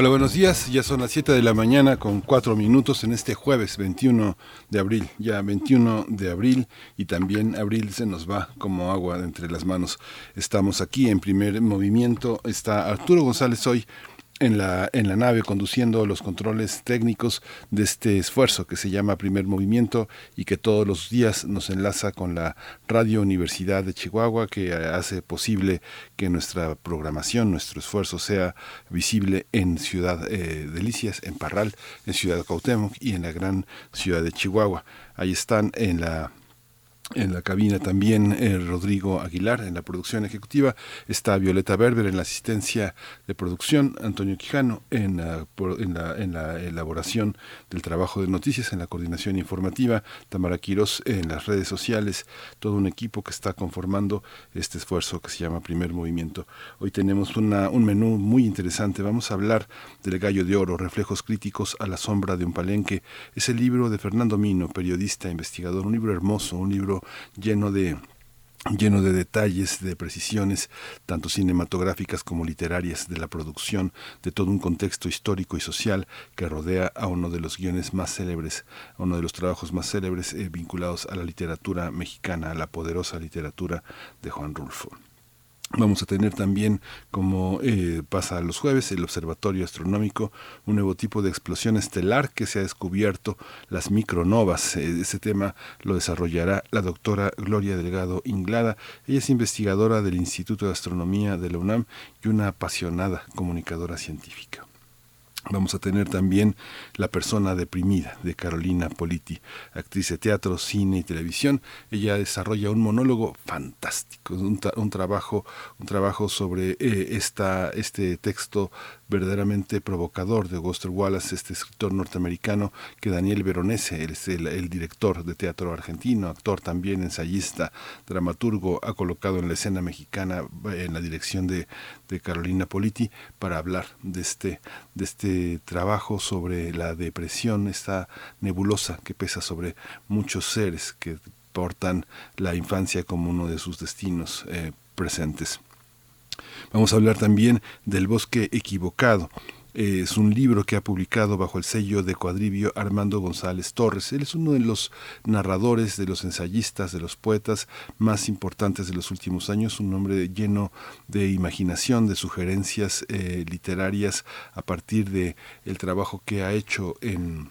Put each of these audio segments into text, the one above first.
Hola, buenos días. Ya son las 7 de la mañana con 4 minutos en este jueves 21 de abril. Ya 21 de abril y también abril se nos va como agua entre las manos. Estamos aquí en primer movimiento. Está Arturo González hoy en la, en la nave conduciendo los controles técnicos de este esfuerzo que se llama Primer Movimiento y que todos los días nos enlaza con la Radio Universidad de Chihuahua que hace posible que nuestra programación, nuestro esfuerzo sea visible en Ciudad eh, Delicias, en Parral, en Ciudad Cuauhtémoc y en la gran ciudad de Chihuahua. Ahí están en la en la cabina también eh, Rodrigo Aguilar en la producción ejecutiva, está Violeta Berber en la asistencia de producción, Antonio Quijano en, la, en, la, elaboración del trabajo de noticias, en la coordinación informativa, Tamara Quiroz en las redes sociales, todo un equipo que está conformando este esfuerzo que se llama Primer Movimiento. Hoy tenemos una, un menú muy interesante, vamos a hablar del Gallo de Oro, Reflejos Críticos a la Sombra de un Palenque, es el libro de Fernando Mino, periodista, investigador, un libro hermoso, un libro lleno de lleno de detalles, de precisiones, tanto cinematográficas como literarias, de la producción, de todo un contexto histórico y social que rodea a uno de los guiones más célebres, a uno de los trabajos más célebres eh, vinculados a la literatura mexicana, a la poderosa literatura de Juan Rulfo. Vamos a tener también, como eh, pasa los jueves, el Observatorio Astronómico, un nuevo tipo de explosión estelar que se ha descubierto, las micronovas. Ese tema lo desarrollará la doctora Gloria Delgado Inglada. Ella es investigadora del Instituto de Astronomía de la UNAM y una apasionada comunicadora científica. Vamos a tener también La persona deprimida de Carolina Politi, actriz de teatro, cine y televisión. Ella desarrolla un monólogo fantástico, un, trabajo, un trabajo sobre eh, esta, este texto verdaderamente provocador de Buster Wallace, este escritor norteamericano, que Daniel Veronese, es el, director de teatro argentino, actor también, ensayista, dramaturgo, ha colocado en la escena mexicana en la dirección de, de Carolina Politi para hablar de este, de este trabajo sobre la depresión, esta nebulosa que pesa sobre muchos seres que portan la infancia como uno de sus destinos eh, presentes. Vamos a hablar también del bosque equivocado. Es un libro que ha publicado bajo el sello de cuadribio Armando González Torres. Él es uno de los narradores, de los ensayistas, de los poetas más importantes de los últimos años, un hombre lleno de imaginación, de sugerencias eh, literarias a partir de el trabajo que ha hecho en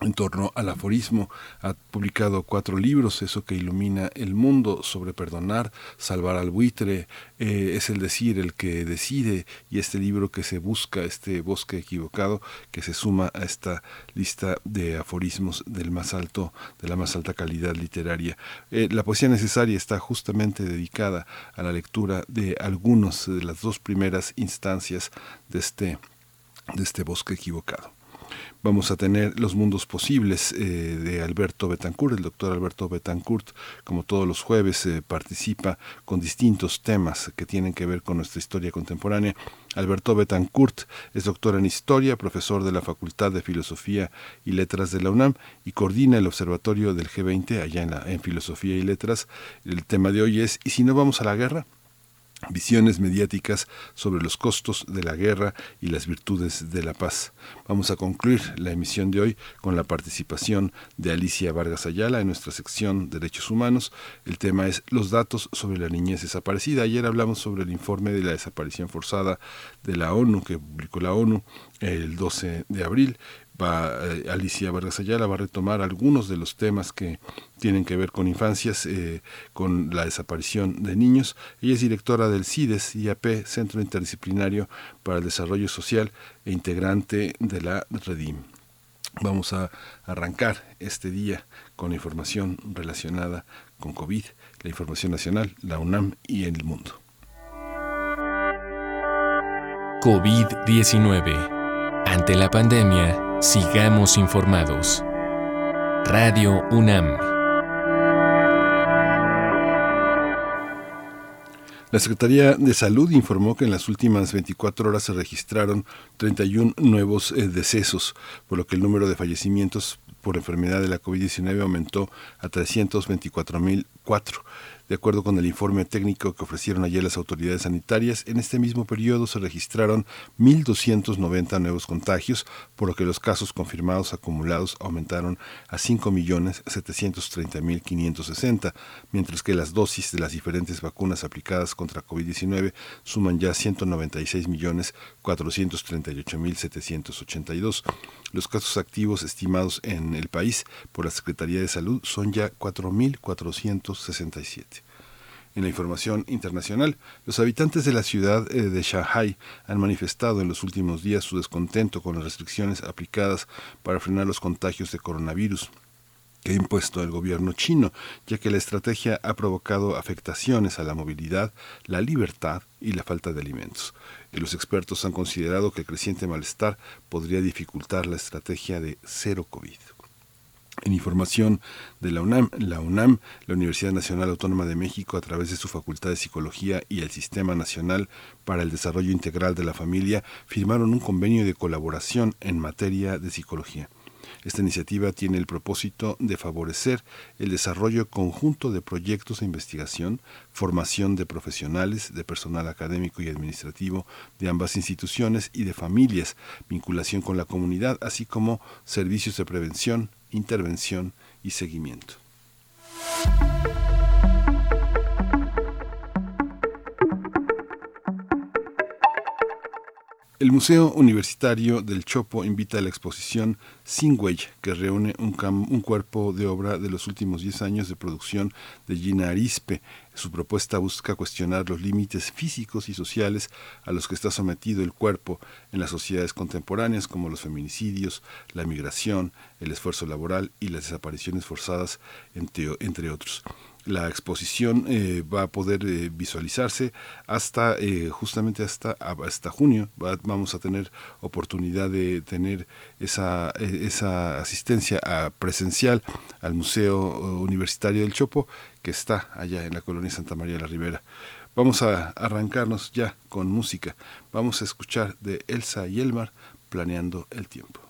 en torno al aforismo. Ha publicado cuatro libros, Eso que ilumina el mundo, sobre perdonar, salvar al buitre, eh, es el decir, el que decide, y este libro que se busca, este bosque equivocado, que se suma a esta lista de aforismos del más alto, de la más alta calidad literaria. Eh, la poesía necesaria está justamente dedicada a la lectura de algunos de las dos primeras instancias de este, de este bosque equivocado. Vamos a tener Los Mundos Posibles eh, de Alberto Betancourt. El doctor Alberto Betancourt, como todos los jueves, eh, participa con distintos temas que tienen que ver con nuestra historia contemporánea. Alberto Betancourt es doctor en Historia, profesor de la Facultad de Filosofía y Letras de la UNAM y coordina el Observatorio del G20 allá en, la, en Filosofía y Letras. El tema de hoy es ¿Y si no vamos a la guerra? Visiones mediáticas sobre los costos de la guerra y las virtudes de la paz. Vamos a concluir la emisión de hoy con la participación de Alicia Vargas Ayala en nuestra sección Derechos Humanos. El tema es los datos sobre la niñez desaparecida. Ayer hablamos sobre el informe de la desaparición forzada de la ONU que publicó la ONU el 12 de abril eh, Alicia Vargas Ayala va a retomar algunos de los temas que tienen que ver con infancias, eh, con la desaparición de niños. Ella es directora del CIDES, IAP, Centro Interdisciplinario para el Desarrollo Social e integrante de la REDIM. Vamos a arrancar este día con información relacionada con COVID, la información nacional, la UNAM y el mundo. COVID-19. Ante la pandemia, Sigamos informados. Radio UNAM. La Secretaría de Salud informó que en las últimas 24 horas se registraron 31 nuevos eh, decesos, por lo que el número de fallecimientos por enfermedad de la COVID-19 aumentó a 324.004. De acuerdo con el informe técnico que ofrecieron ayer las autoridades sanitarias, en este mismo periodo se registraron 1.290 nuevos contagios, por lo que los casos confirmados acumulados aumentaron a 5.730.560, mientras que las dosis de las diferentes vacunas aplicadas contra COVID-19 suman ya 196.438.782. Los casos activos estimados en el país por la Secretaría de Salud son ya 4.467. En la información internacional, los habitantes de la ciudad eh, de Shanghai han manifestado en los últimos días su descontento con las restricciones aplicadas para frenar los contagios de coronavirus que ha impuesto el gobierno chino, ya que la estrategia ha provocado afectaciones a la movilidad, la libertad y la falta de alimentos. Y los expertos han considerado que el creciente malestar podría dificultar la estrategia de cero COVID. En información de la UNAM, la UNAM, la Universidad Nacional Autónoma de México, a través de su Facultad de Psicología y el Sistema Nacional para el Desarrollo Integral de la Familia, firmaron un convenio de colaboración en materia de psicología. Esta iniciativa tiene el propósito de favorecer el desarrollo conjunto de proyectos de investigación, formación de profesionales, de personal académico y administrativo de ambas instituciones y de familias, vinculación con la comunidad, así como servicios de prevención, intervención y seguimiento. El Museo Universitario del Chopo invita a la exposición Sin que reúne un, cuerpo de obra de los últimos 10 años de producción de Gina Arispe. Su propuesta busca cuestionar los límites físicos y sociales a los que está sometido el cuerpo en las sociedades contemporáneas, como los feminicidios, la migración, el esfuerzo laboral y las desapariciones forzadas, entre otros la exposición eh, va a poder eh, visualizarse hasta eh, justamente hasta hasta junio. Vamos a tener oportunidad de tener esa esa asistencia a presencial al museo universitario del Chopo que está allá en la colonia Santa María de la Ribera. Vamos a arrancarnos ya con música. Vamos a escuchar de Elsa y Elmar planeando el tiempo.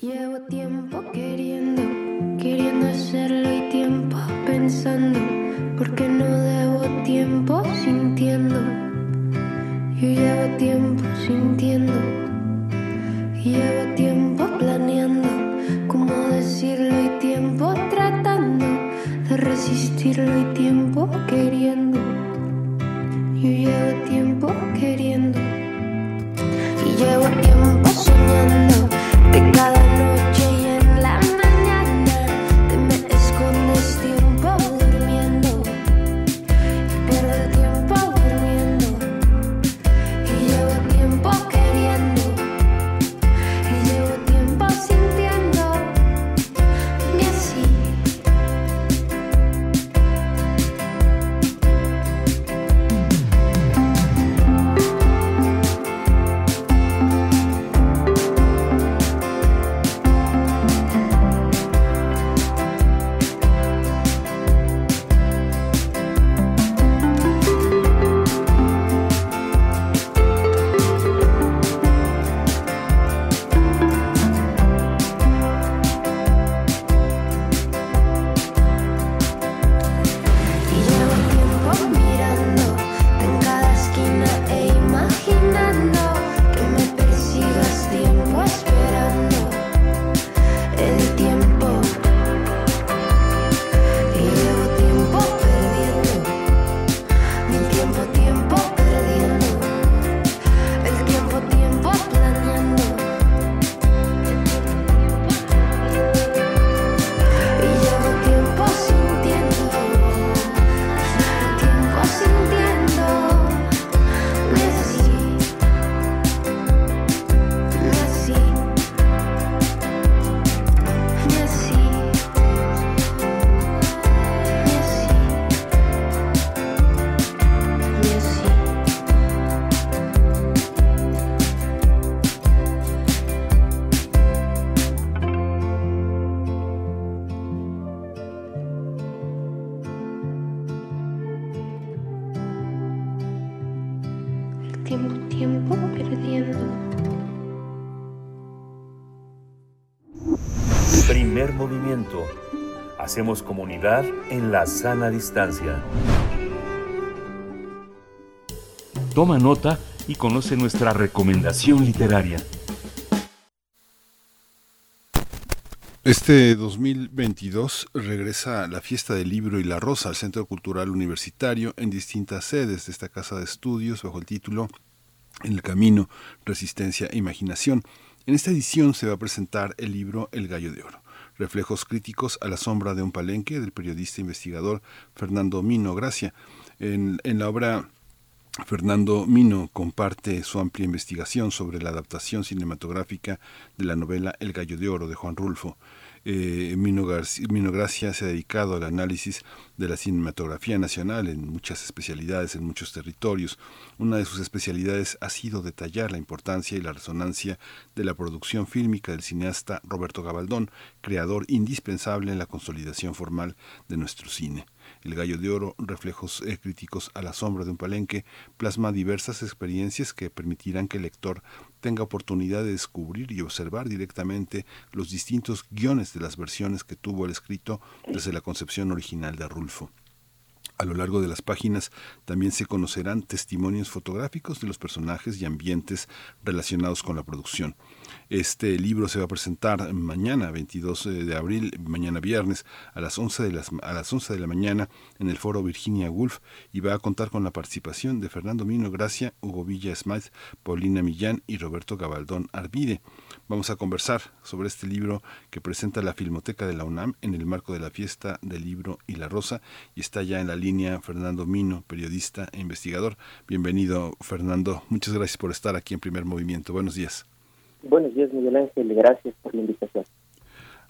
Llevo tiempo queriendo, queriendo hacerlo y tiempo pensando, porque no debo tiempo sintiendo. Yo llevo tiempo sintiendo, llevo tiempo planeando, cómo decirlo y tiempo tratando de resistirlo y tiempo queriendo. Yo llevo tiempo queriendo y llevo tiempo soñando de cada Hacemos comunidad en la sana distancia. Toma nota y conoce nuestra recomendación literaria. Este 2022 regresa la fiesta del libro y la rosa al Centro Cultural Universitario en distintas sedes de esta casa de estudios bajo el título En el Camino, Resistencia e Imaginación. En esta edición se va a presentar el libro El Gallo de Oro, reflejos críticos a la sombra de un palenque del periodista investigador Fernando Mino Gracia. En, en la obra Fernando Mino comparte su amplia investigación sobre la adaptación cinematográfica de la novela El Gallo de Oro de Juan Rulfo. Eh, Mino, Gracia se ha dedicado al análisis de la cinematografía nacional en muchas especialidades, en muchos territorios. Una de sus especialidades ha sido detallar la importancia y la resonancia de la producción fílmica del cineasta Roberto Gabaldón, creador indispensable en la consolidación formal de nuestro cine. El Gallo de Oro, reflejos eh, críticos a la sombra de un palenque, plasma diversas experiencias que permitirán que el lector tenga oportunidad de descubrir y observar directamente los distintos guiones de las versiones que tuvo el escrito desde la concepción original de Rulfo. A lo largo de las páginas también se conocerán testimonios fotográficos de los personajes y ambientes relacionados con la producción. Este libro se va a presentar mañana, 22 de abril, mañana viernes, a las 11 de, las, a las 11 de la mañana en el foro Virginia Woolf y va a contar con la participación de Fernando Mino Gracia, Hugo Villa Smith, Paulina Millán y Roberto Gabaldón Arvide. Vamos a conversar sobre este libro que presenta la Filmoteca de la UNAM en el marco de la fiesta del libro y la rosa y está ya en la línea Fernando Mino, periodista e investigador. Bienvenido Fernando, muchas gracias por estar aquí en Primer Movimiento. Buenos días. Buenos días, Miguel Ángel. Gracias por la invitación.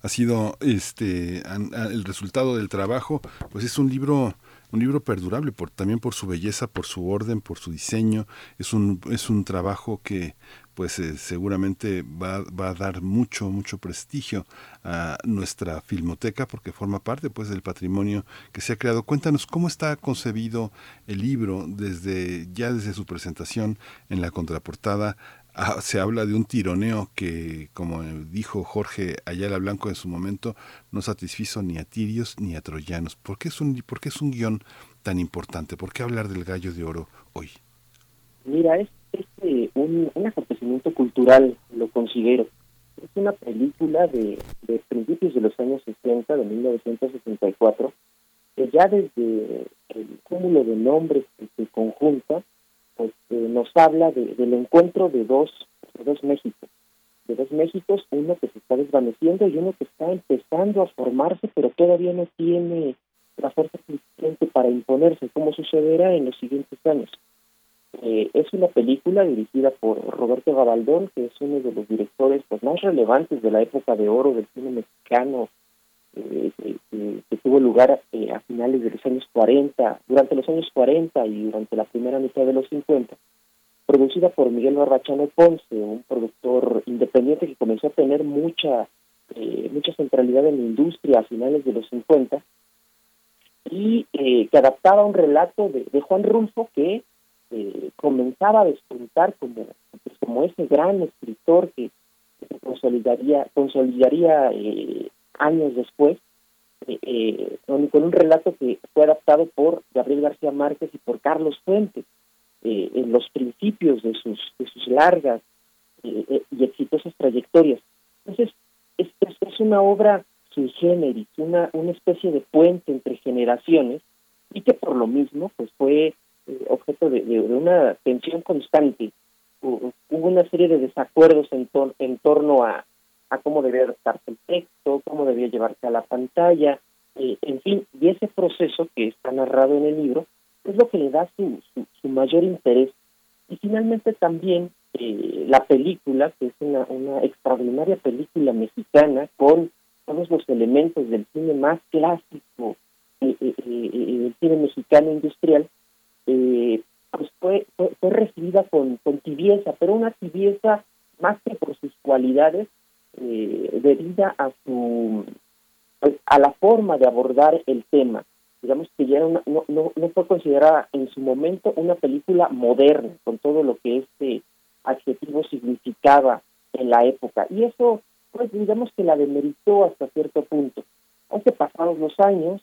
Ha sido este el resultado del trabajo, pues es un libro un libro perdurable por también por su belleza, por su orden, por su diseño. Es un es un trabajo que pues eh, seguramente va, va, a dar mucho mucho prestigio a nuestra filmoteca porque forma parte pues del patrimonio que se ha creado. Cuéntanos cómo está concebido el libro desde ya desde su presentación en la contraportada Ah, se habla de un tironeo que, como dijo Jorge Ayala Blanco en su momento, no satisfizo ni a tirios ni a troyanos. ¿Por qué es un, por qué es un guion tan importante? ¿Por qué hablar del gallo de oro hoy? Mira, es, eh, un, acontecimiento cultural, lo considero. Es una película de, de principios de los años 60, de 1964, que ya desde el cúmulo de nombres que se conjunta, eh, nos habla del encuentro de dos, de dos Méxicos, de dos Méxicos, uno que se está desvaneciendo y uno que está empezando a formarse, pero todavía no tiene la fuerza suficiente para imponerse, como sucederá en los siguientes años. Eh, es una película dirigida por Roberto Gabaldón, que es uno de los directores pues, más relevantes de la época de oro del cine mexicano eh, que, tuvo lugar eh, a finales de los años 40, durante los años 40 y durante la primera mitad de los 50, producida por Miguel Barbachano Ponce, un productor independiente que comenzó a tener mucha eh, mucha centralidad en la industria a finales de los 50 y que adaptaba un relato de, Juan Rulfo que comenzaba a despuntar como, pues, como ese gran escritor que, consolidaría, consolidaría años después, eh, eh con un relato que fue adaptado por Gabriel García Márquez y por Carlos Fuentes eh, en los principios de sus, de sus largas eh, y exitosas trayectorias. Entonces, es, es, una obra sui generis, una, una especie de puente entre generaciones y que por lo mismo pues fue objeto de, una tensión constante. Hubo una serie de desacuerdos en, en torno a, a cómo debía adaptarse el texto, cómo debía llevarse a la pantalla, eh, en fin, y ese proceso que está narrado en el libro es lo que le da su, su, mayor interés. Y finalmente también eh, la película, que es una, una extraordinaria película mexicana con todos los elementos del cine más clásico eh, del cine mexicano industrial, pues fue, fue, fue recibida con, con tibieza, pero una tibieza más que por sus cualidades, eh, debida a su pues, a la forma de abordar el tema digamos que ya no, no, no fue considerada en su momento una película moderna con todo lo que este adjetivo significaba en la época y eso pues digamos que la demeritó hasta cierto punto. Aunque pasados los años,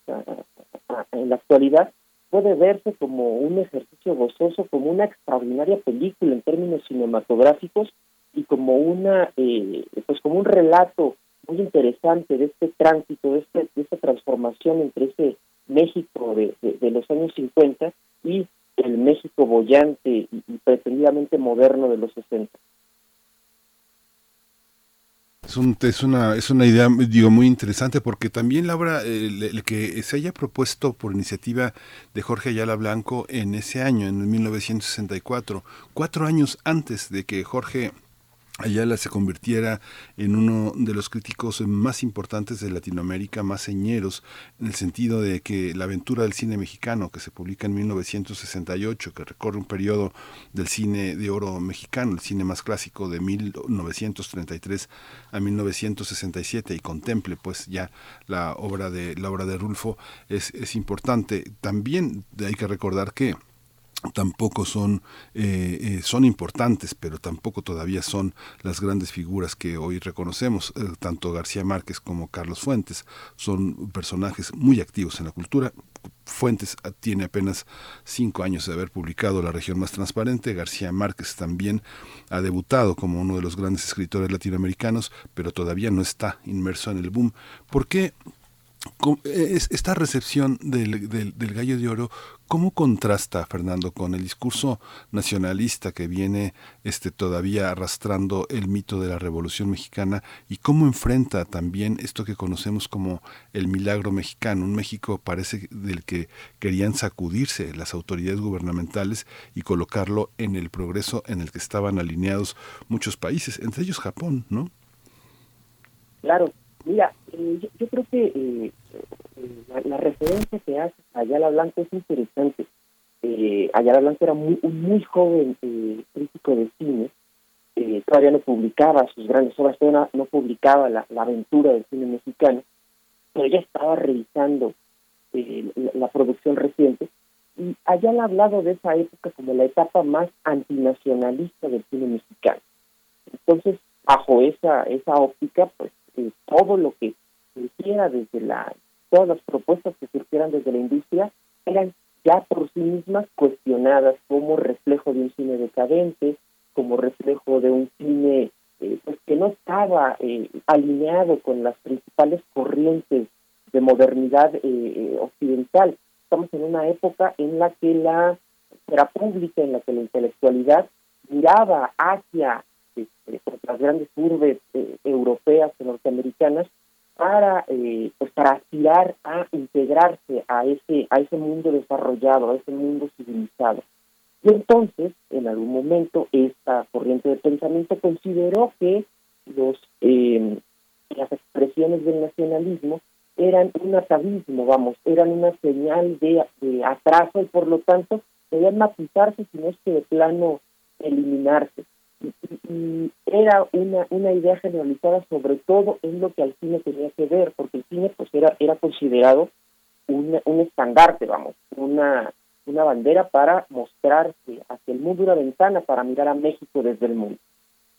en la actualidad, puede verse como un ejercicio gozoso, como una extraordinaria película en términos cinematográficos y como una, eh, pues como un relato muy interesante de este tránsito, de, este, de esta transformación entre ese México de, de, los años 50 y el México bollante y, pretendidamente moderno de los 60. Es, un, es, una, es una idea digo, muy interesante porque también la obra, el, que se haya propuesto por iniciativa de Jorge Ayala Blanco en ese año, en 1964, cuatro años antes de que Jorge Ayala se convirtiera en uno de los críticos más importantes de Latinoamérica, más señeros, en el sentido de que la aventura del cine mexicano, que se publica en 1968, que recorre un periodo del cine de oro mexicano, el cine más clásico de 1933 a 1967, y contemple pues ya la obra de, la obra de Rulfo, es, es importante. También hay que recordar que tampoco son eh, eh, son importantes pero tampoco todavía son las grandes figuras que hoy reconocemos eh, tanto García Márquez como Carlos Fuentes son personajes muy activos en la cultura Fuentes tiene apenas cinco años de haber publicado La región más transparente. García Márquez también ha debutado como uno de los grandes escritores latinoamericanos, pero todavía no está inmerso en el boom. ¿Por qué esta recepción del, del, gallo de oro, ¿cómo contrasta, Fernando, con el discurso nacionalista que viene este, todavía arrastrando el mito de la Revolución Mexicana y cómo enfrenta también esto que conocemos como el milagro mexicano? Un México parece del que querían sacudirse las autoridades gubernamentales y colocarlo en el progreso en el que estaban alineados muchos países, entre ellos Japón, ¿no? Claro, Mira, eh, yo, creo que eh, la, referencia que hace Ayala Blanco es interesante. Eh, Ayala Blanco era muy, un muy joven eh, crítico de cine, todavía no publicaba sus grandes obras, todavía no, publicaba la, aventura del cine mexicano, pero ya estaba revisando la, la, producción reciente y Ayala ha hablado de esa época como la etapa más antinacionalista del cine mexicano. Entonces, bajo esa, esa óptica, pues todo lo que surgiera desde la, todas las propuestas que surgieran desde la industria eran ya por sí mismas cuestionadas como reflejo de un cine decadente, como reflejo de un cine eh, pues que no estaba eh, alineado con las principales corrientes de modernidad eh, occidental. Estamos en una época en la que la era pública, en la que la intelectualidad miraba hacia este, pues, las grandes urbes eh, europeas y norteamericanas para eh, pues para aspirar a integrarse a ese a ese mundo desarrollado a ese mundo civilizado. Y entonces en algún momento esta corriente de pensamiento consideró que los eh, las expresiones del nacionalismo eran un atavismo vamos eran una señal de, de atraso y por lo tanto debían matizarse si no es que de plano eliminarse y era una, una idea generalizada sobre todo en lo que al cine tenía que ver, porque el cine pues era, era considerado un, un estandarte, vamos, una, una bandera para mostrarse hacia el mundo, una ventana para mirar a México desde el mundo.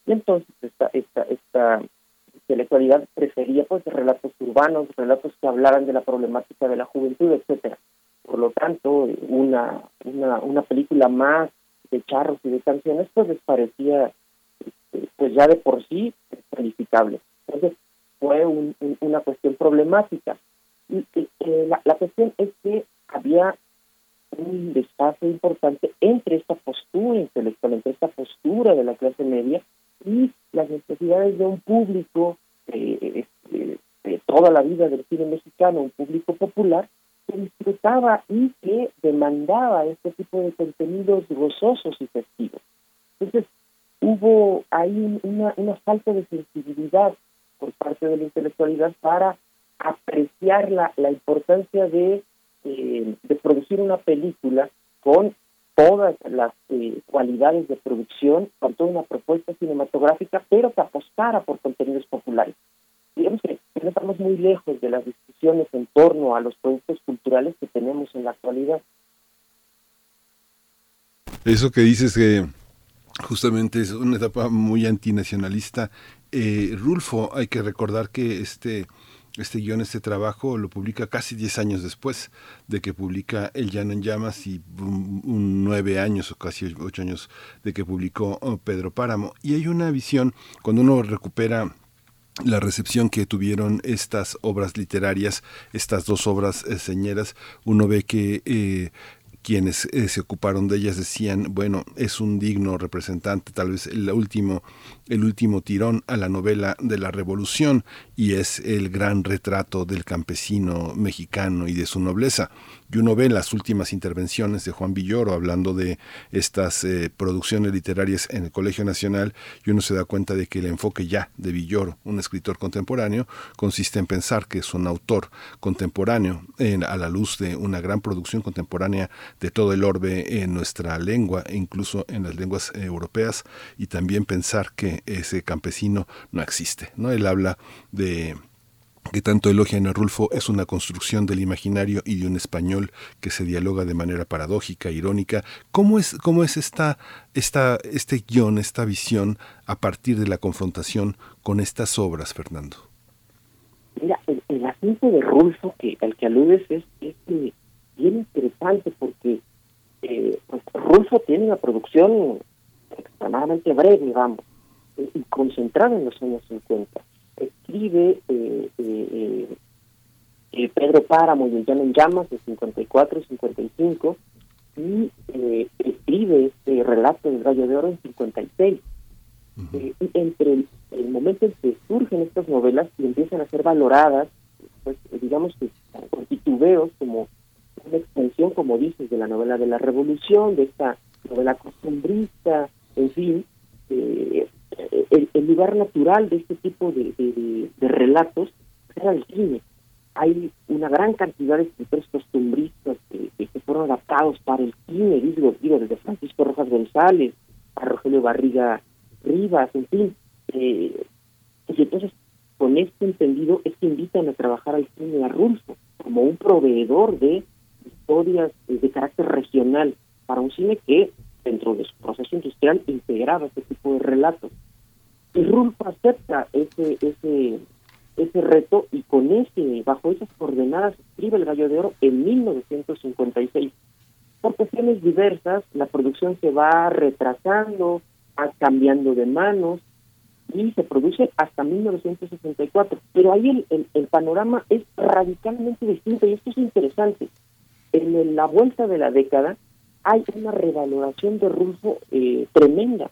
Y entonces esta, esta, esta intelectualidad prefería pues relatos urbanos, relatos que hablaran de la problemática de la juventud, etcétera. Por lo tanto, una, una, una película más de charros y de canciones, pues les parecía, este, pues ya de por sí, calificable. Entonces, fue una cuestión problemática. Y eh, la, cuestión es que había un desfase importante entre esta postura intelectual, entre esta postura de la clase media y las necesidades de un público eh, este, de toda la vida del cine mexicano, un público popular, que disfrutaba y que demandaba este tipo de contenidos gozosos y festivos. Entonces, hubo ahí una, falta de sensibilidad por parte de la intelectualidad para apreciar la, la importancia de, eh, de producir una película con todas las eh, cualidades de producción, con toda una propuesta cinematográfica, pero que apostara por contenidos populares. Digamos que no estamos muy lejos de las discusiones en torno a los productos culturales que tenemos en la actualidad. Eso que dices que justamente es una etapa muy antinacionalista Eh, Rulfo, hay que recordar que este este guion, este trabajo, lo publica casi 10 años después de que publica El Llano en Llamas y un, nueve años o casi ocho años de que publicó oh, Pedro Páramo. Y hay una visión, cuando uno recupera la recepción que tuvieron estas obras literarias, estas dos obras eh, señeras, uno ve que eh, quienes eh, se ocuparon de ellas decían, bueno, es un digno representante, tal vez el último, el último tirón a la novela de la revolución y es el gran retrato del campesino mexicano y de su nobleza. Y uno ve las últimas intervenciones de Juan Villoro hablando de estas eh, producciones literarias en el Colegio Nacional y uno se da cuenta de que el enfoque ya de Villoro, un escritor contemporáneo, consiste en pensar que es un autor contemporáneo a la luz de una gran producción contemporánea de todo el orbe en nuestra lengua e incluso en las lenguas eh, europeas y también pensar que ese campesino no existe. ¿no? Él habla de que tanto elogian a Rulfo es una construcción del imaginario y de un español que se dialoga de manera paradójica, irónica. ¿Cómo es, cómo es esta, esta, este guion, esta visión a partir de la confrontación con estas obras, Fernando? Mira, el, asunto de Rulfo que, al que aludes es, es bien interesante porque eh, pues, Rulfo tiene una producción extremadamente breve, vamos, y concentrada en los años 50 escribe eh, eh, eh, Pedro Páramo y el Llano en Llamas de 54 y 55 y escribe este relato del Gallo de Oro en 56. y entre el, momento en que surgen estas novelas y empiezan a ser valoradas, pues digamos que con titubeos como una extensión, como dices, de la novela de la Revolución, de esta novela costumbrista, en fin, eh, el, lugar natural de este tipo de, relatos era el cine. Hay una gran cantidad de escritores costumbristas que, fueron adaptados para el cine, digo, digo, desde Francisco Rojas González a Rogelio Barriga Rivas, en fin. Eh, y entonces, con este entendido, es que invitan a trabajar al cine a Rulfo como un proveedor de historias de carácter regional para un cine que dentro de su proceso industrial integraba este tipo de relatos. Y Rulfo acepta ese, ese, ese reto y con ese, bajo esas coordenadas, escribe El Gallo de Oro en 1956. Por cuestiones diversas, la producción se va retrasando, va cambiando de manos y se produce hasta 1964. Pero ahí el, el, panorama es radicalmente distinto y esto es interesante. En la vuelta de la década, hay una revaloración de Rulfo eh, tremenda.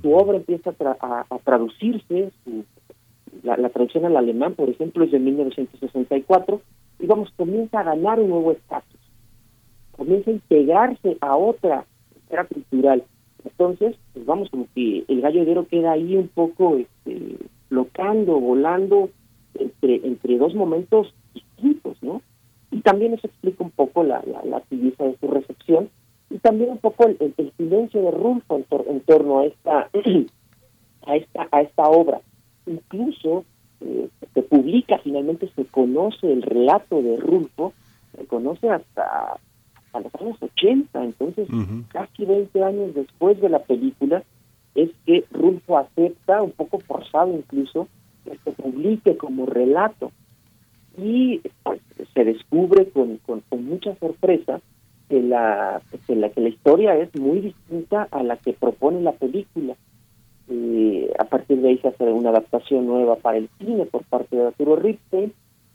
Su obra empieza a, traducirse, la, traducción al alemán, por ejemplo, es de 1964, y vamos, comienza a ganar un nuevo estatus, comienza a integrarse a otra esfera cultural. Entonces, pues vamos, como que el gallo oro queda ahí un poco este, locando, volando entre, entre dos momentos distintos, ¿no? Y también eso explica un poco la, la, la de su recepción, y también un poco el, silencio de Rulfo en, torno a esta a esta a esta obra. Incluso eh, se publica finalmente se conoce el relato de Rulfo se conoce hasta a los años 80 entonces casi 20 años después de la película es que Rulfo acepta un poco forzado incluso que se publique como relato. Y pues, se descubre con, con, con mucha sorpresa que la, que la que la historia es muy distinta a la que propone la película. Eh, a partir de ahí se hace una adaptación nueva para el cine por parte de Arturo Ripstein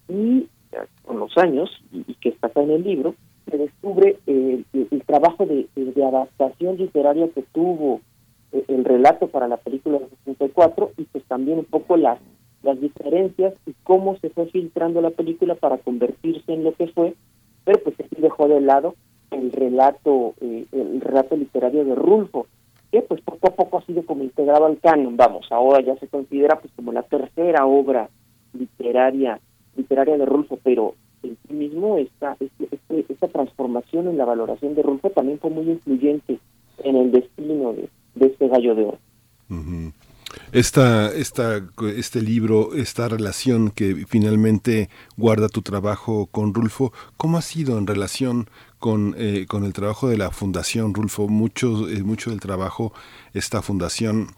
y eh, con los años, y, que está acá en el libro, se descubre el, trabajo de, adaptación literaria que tuvo eh, el relato para la película de 64 y pues también un poco las, las diferencias y cómo se fue filtrando la película para convertirse en lo que fue, pero pues se dejó de lado el relato eh, el relato literario de Rulfo que pues poco a poco ha sido como integrado al canon. Vamos ahora ya se considera pues como la tercera obra literaria literaria de Rulfo pero en sí mismo esta este, este, esta transformación en la valoración de Rulfo también fue muy influyente en el destino de, este gallo de oro. Esta, esta, este libro, esta relación que finalmente guarda tu trabajo con Rulfo, ¿cómo ha sido en relación con, eh, con el trabajo de la Fundación Rulfo? Mucho, eh, mucho del trabajo, esta fundación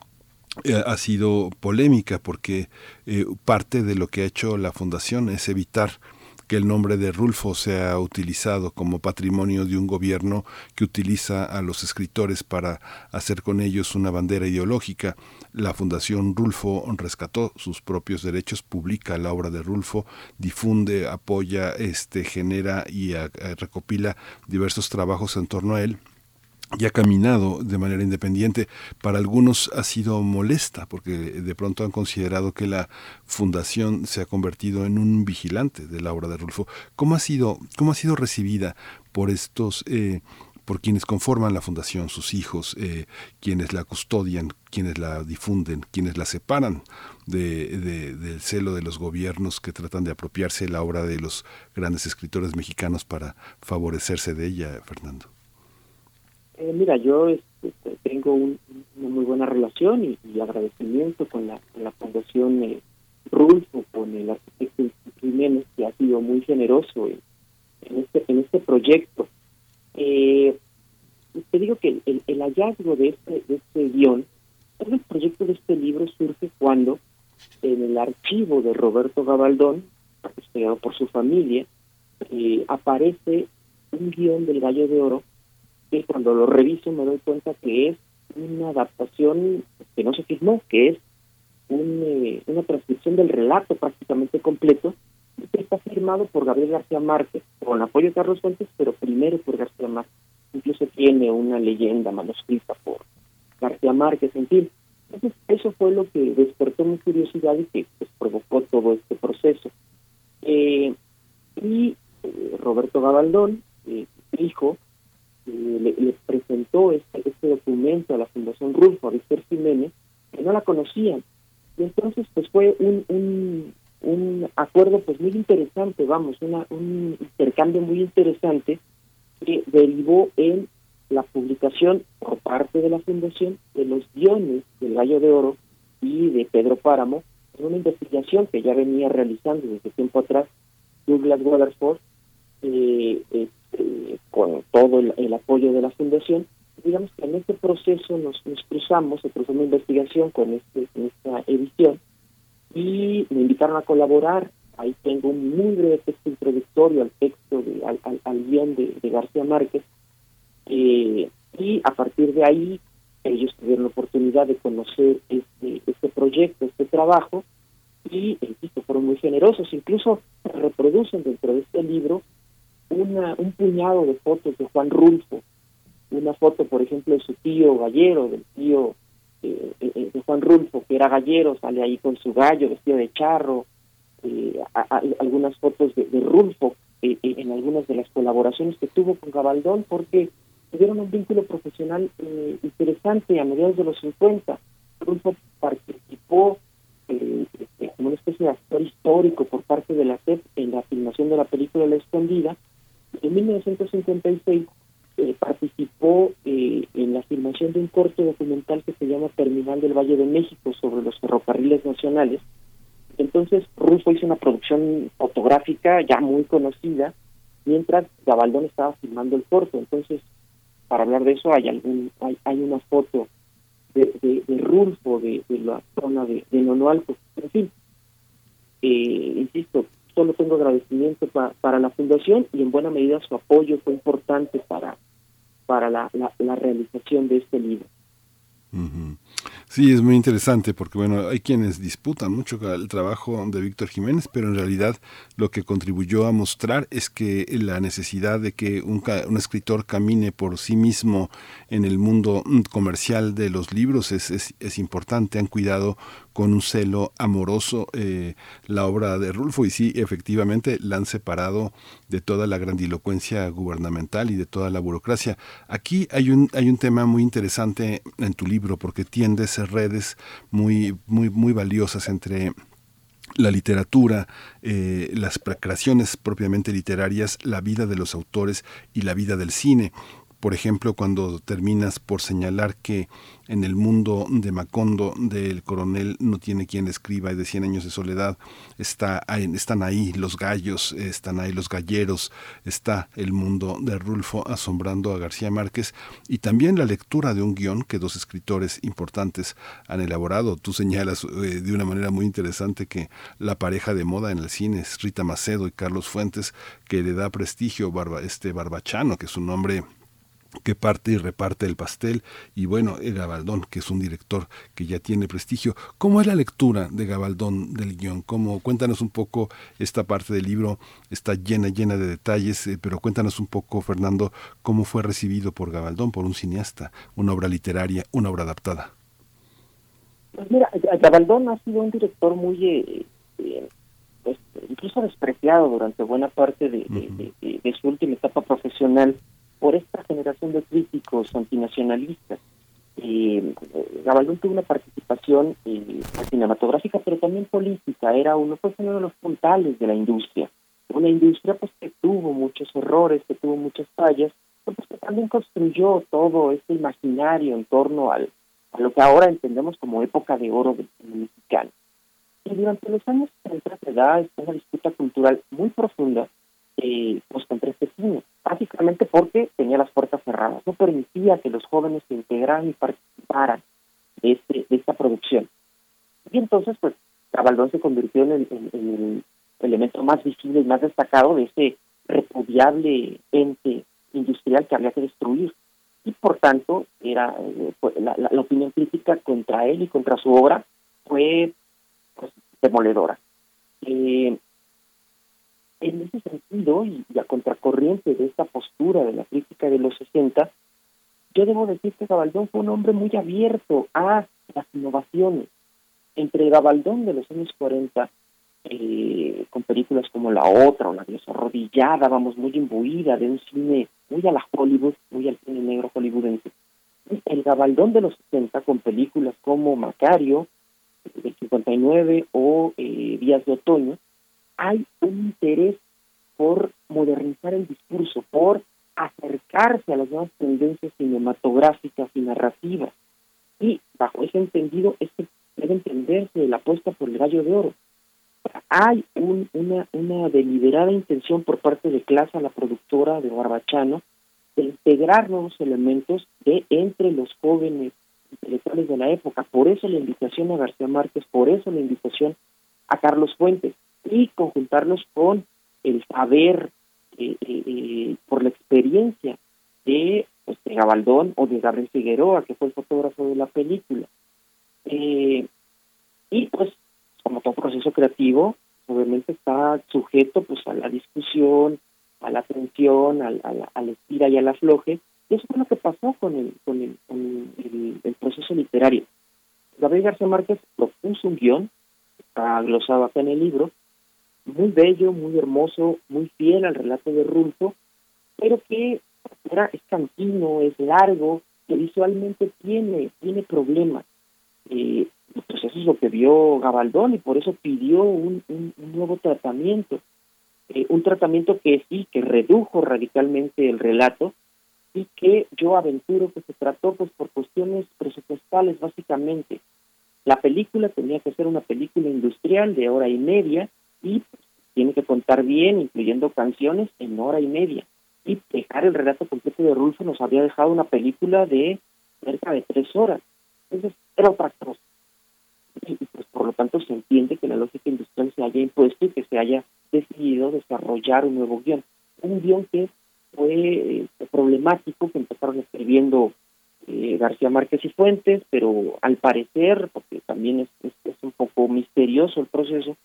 eh, ha sido polémica porque eh, parte de lo que ha hecho la fundación es evitar que el nombre de Rulfo sea utilizado como patrimonio de un gobierno que utiliza a los escritores para hacer con ellos una bandera ideológica. La Fundación Rulfo rescató sus propios derechos, publica la obra de Rulfo, difunde, apoya, este, genera y recopila diversos trabajos en torno a él y ha caminado de manera independiente. Para algunos ha sido molesta porque de pronto han considerado que la fundación se ha convertido en un vigilante de la obra de Rulfo. ¿Cómo ha sido, cómo ha sido recibida por estos, eh, por quienes conforman la fundación, sus hijos, eh, quienes la custodian, quienes la difunden, quienes la separan de, del celo de los gobiernos que tratan de apropiarse de la obra de los grandes escritores mexicanos para favorecerse de ella, Fernando? Eh, mira, yo este, tengo una muy buena relación y, agradecimiento con la, Fundación eh, Rulfo, con el arquitecto Jiménez, que ha sido muy generoso en, este en este proyecto. Eh, te digo que el, hallazgo de este, de este guion, el proyecto de este libro surge cuando en el archivo de Roberto Gabaldón, estudiado por su familia, eh, aparece un guion del Gallo de Oro que cuando lo reviso me doy cuenta que es una adaptación que no se firmó, que es eh, una transcripción del relato prácticamente completo, que está firmado por Gabriel García Márquez, con apoyo de Carlos Fuentes, pero primero por García Márquez. Incluso tiene una leyenda manuscrita por García Márquez, en fin. Entonces, eso fue lo que despertó mi curiosidad y que pues, provocó todo este proceso. Eh, y eh, Roberto Gabaldón, hijo, le, presentó este, este documento a la Fundación Rulfo, a Víctor Jiménez, que no la conocían. Y entonces pues fue un acuerdo pues muy interesante, vamos, una, un intercambio muy interesante que derivó en la publicación por parte de la Fundación de los guiones del Gallo de Oro y de Pedro Páramo, en una investigación que ya venía realizando desde tiempo atrás Douglas Waterford, eh, eh, con todo el, apoyo de la fundación. Digamos que en este proceso nos, cruzamos, se cruzó una investigación con, este, esta edición y me invitaron a colaborar. Ahí tengo un muy breve texto introductorio al texto, de, al, al, guion de, García Márquez. Eh, y a partir de ahí ellos tuvieron la oportunidad de conocer este, este proyecto, este trabajo, y fueron muy generosos, incluso reproducen dentro de este libro una, un puñado de fotos de Juan Rulfo, una foto, por ejemplo, de su tío gallero, del tío eh, eh, eh, de Juan Rulfo, que era gallero, sale ahí con su gallo vestido de charro, algunas fotos de, Rulfo en algunas de las colaboraciones que tuvo con Gabaldón, porque tuvieron un vínculo profesional interesante a mediados de los 50. Rulfo participó este, como una especie de actor histórico por parte de la SEP en la filmación de la película La Escondida, en 1956 eh, participó eh, en la filmación de un corto documental que se llama Terminal del Valle de México sobre los ferrocarriles nacionales. Entonces Rufo hizo una producción fotográfica ya muy conocida, mientras Gabaldón estaba filmando el corto. Entonces, para hablar de eso hay algún hay, hay una foto de, de, Rulfo de, la zona de, de Nonoalco. En fin, eh, insisto, solo tengo agradecimiento para la fundación y en buena medida su apoyo fue importante para, para la, la, realización de este libro. Sí, es muy interesante porque, bueno, hay quienes disputan mucho el trabajo de Víctor Jiménez, pero en realidad lo que contribuyó a mostrar es que la necesidad de que un, un escritor camine por sí mismo en el mundo mm, comercial de los libros es, es, es importante. Han cuidado con un celo amoroso eh, la obra de Rulfo y sí, efectivamente la han separado de toda la grandilocuencia gubernamental y de toda la burocracia. Aquí hay un, hay un tema muy interesante en tu libro porque tiendes redes muy, muy, muy valiosas entre la literatura, eh, las creaciones propiamente literarias, la vida de los autores y la vida del cine por ejemplo, cuando terminas por señalar que en el mundo de Macondo del coronel no tiene quien escriba y de Cien años de soledad está, están ahí los gallos, están ahí los galleros, está el mundo de Rulfo asombrando a García Márquez y también la lectura de un guion que dos escritores importantes han elaborado. Tú señalas eh, de una manera muy interesante que la pareja de moda en el cine es Rita Macedo y Carlos Fuentes, que le da prestigio Barba, este Barbachano, que es un hombre que parte y reparte el pastel, y bueno, Gabaldón, que es un director que ya tiene prestigio. ¿Cómo es la lectura de Gabaldón del guion? ¿Cómo, cuéntanos un poco, esta parte del libro está llena, llena de detalles, eh, pero cuéntanos un poco, Fernando, cómo fue recibido por Gabaldón, por un cineasta, una obra literaria, una obra adaptada. Pues mira, Gabaldón ha sido un director muy, eh, eh, pues, incluso despreciado durante buena parte de su última etapa profesional por esta generación de críticos antinacionalistas. Eh, Gabaldón tuvo una participación eh, cinematográfica, pero también política. Era uno, pues, uno de los puntales de la industria. Una industria pues que tuvo muchos errores, que tuvo muchas fallas, pero pues, que también construyó todo este imaginario en torno al, a lo que ahora entendemos como época de oro del mexicano. Y durante los años 30 se da una disputa cultural muy profunda eh, pues contra este cine básicamente porque tenía las puertas cerradas, no permitía que los jóvenes se integraran y participaran de, este, de esta producción. Y entonces, pues, Cabaldón se convirtió en el, elemento más visible y más destacado de ese repudiable ente industrial que había que destruir. Y por tanto, era eh, la, la, opinión crítica contra él y contra su obra fue pues, demoledora. Eh, en ese sentido, y, a contracorriente de esta postura de la crítica de los 60, yo debo decir que Gabaldón fue un hombre muy abierto a las innovaciones. Entre Gabaldón de los años 40, eh, con películas como La Otra o La Diosa Arrodillada, vamos, muy imbuida de un cine muy a la Hollywood, muy al cine negro hollywoodense. El Gabaldón de los 60, con películas como Macario, del 59, o eh, Días de Otoño, hay un interés por modernizar el discurso, por acercarse a las nuevas tendencias cinematográficas y narrativas. Y bajo ese entendido es que debe entenderse la apuesta por el gallo de oro. Hay una, una deliberada intención por parte de Clasa, la productora de Barbachano, de integrar nuevos elementos de entre los jóvenes intelectuales de la época. Por eso la invitación a García Márquez, por eso la invitación a Carlos Fuentes y conjuntarlos con el saber eh, eh, eh, por la experiencia de, pues, de Gabaldón o de Gabriel Figueroa, que fue el fotógrafo de la película. y pues, como todo proceso creativo, obviamente está sujeto pues a la discusión, a la atención, a, la, a estira y al afloje, y eso fue lo que pasó con el, con el, con el, proceso literario. Gabriel García Márquez propuso un guion, está glosado acá en el libro, muy bello, muy hermoso, muy fiel al relato de Rulfo, pero que era, es cantino, es largo, que visualmente tiene, tiene problemas. Eh, pues eso es lo que vio Gabaldón y por eso pidió un, un, nuevo tratamiento, eh, un tratamiento que sí, que redujo radicalmente el relato y que yo aventuro que se trató pues por cuestiones presupuestales básicamente. La película tenía que ser una película industrial de hora y media y tiene que contar bien, incluyendo canciones, en hora y media. Y dejar el relato completo de Rulfo nos había dejado una película de cerca de tres horas. Entonces, era otra cosa. Y, pues por lo tanto se entiende que la lógica industrial se haya impuesto y que se haya decidido desarrollar un nuevo guion. Un guion que fue eh, problemático, que empezaron escribiendo eh, García Márquez y Fuentes, pero al parecer, porque también es, es un poco misterioso el proceso,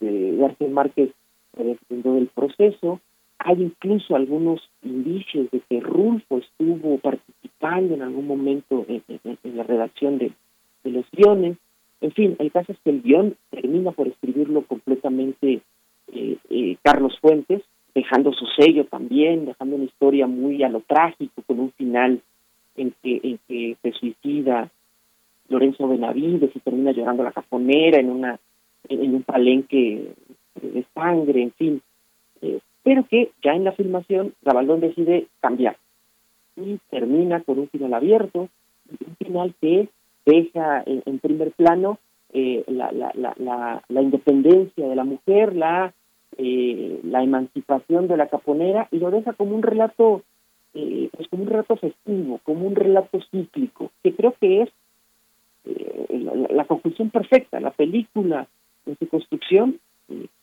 este, García Márquez defendió del proceso. Hay incluso algunos indicios de que Rulfo estuvo participando en algún momento en, la redacción de, los guiones. En fin, el caso es que el guion termina por escribirlo completamente eh, eh, Carlos Fuentes, dejando su sello también, dejando una historia muy a lo trágico, con un final en que, en que se suicida Lorenzo Benavides y termina llorando la caponera en una en un palenque de sangre, en fin. Eh, pero que ya en la filmación Gabaldón decide cambiar. y termina con un final abierto, un final que deja en, primer plano eh, la, la, la, la, independencia de la mujer, la, eh, la emancipación de la caponera y lo deja como un relato, eh, pues como un relato festivo, como un relato cíclico, que creo que es la, conclusión perfecta. La película en su construcción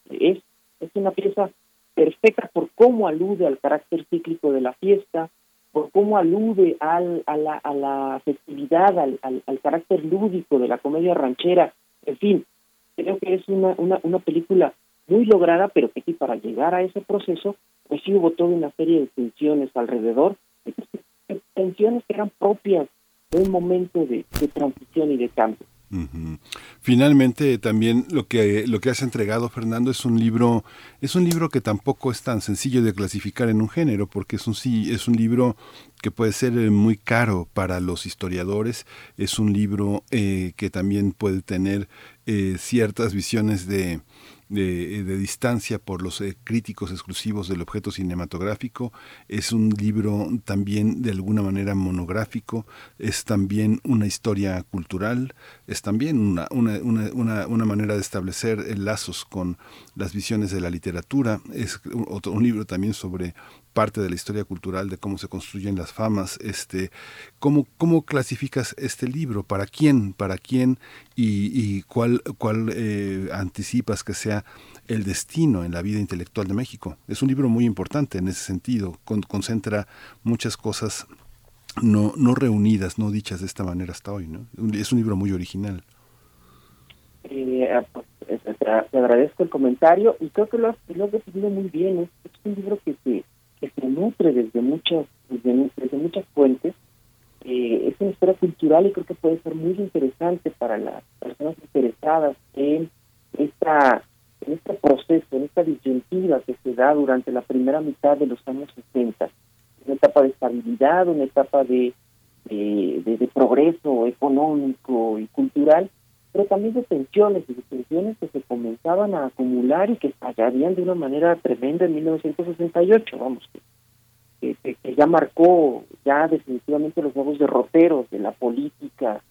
es, es una pieza perfecta por cómo alude al carácter cíclico de la fiesta, por cómo alude al, a, la, a la festividad, al, carácter lúdico de la comedia ranchera, en fin, creo que es una, una, una película muy lograda, pero que para llegar a ese proceso, pues sí hubo toda una serie de tensiones alrededor, tensiones que eran propias de un momento de transición y de cambio. Finalmente, también lo que lo que has entregado, Fernando, es un libro es un libro que tampoco es tan sencillo de clasificar en un género, porque es un sí es un libro que puede ser eh, muy caro para los historiadores, es un libro eh, que también puede tener eh, ciertas visiones de de, distancia por los eh, críticos exclusivos del objeto cinematográfico. Es un libro también de alguna manera monográfico, es también una historia cultural, es también una, una, una, una manera de establecer lazos con las visiones de la literatura. Es otro, un libro también sobre parte de la historia cultural de cómo se construyen las famas, este, cómo, cómo clasificas este libro, para quién, para quién y, cuál, cuál eh, anticipas que sea el destino en la vida intelectual de México. Es un libro muy importante en ese sentido, concentra muchas cosas no, no reunidas, no dichas de esta manera hasta hoy. ¿no? Es un libro muy original. Eh, ah, pues, te, agradezco el comentario y creo que lo has, lo has definido muy bien. Es, es un libro que se que se nutre desde muchas, desde, muchas fuentes. Eh, es una historia cultural y creo que puede ser muy interesante para las personas interesadas en esta en este proceso, en esta disyuntiva que se da durante la primera mitad de los años 60, una etapa de estabilidad, una etapa de, de progreso económico y cultural, pero también de tensiones y de tensiones que se comenzaban a acumular y que estallarían de una manera tremenda en 1968, vamos, que, que, ya marcó ya definitivamente los nuevos derroteros de la política,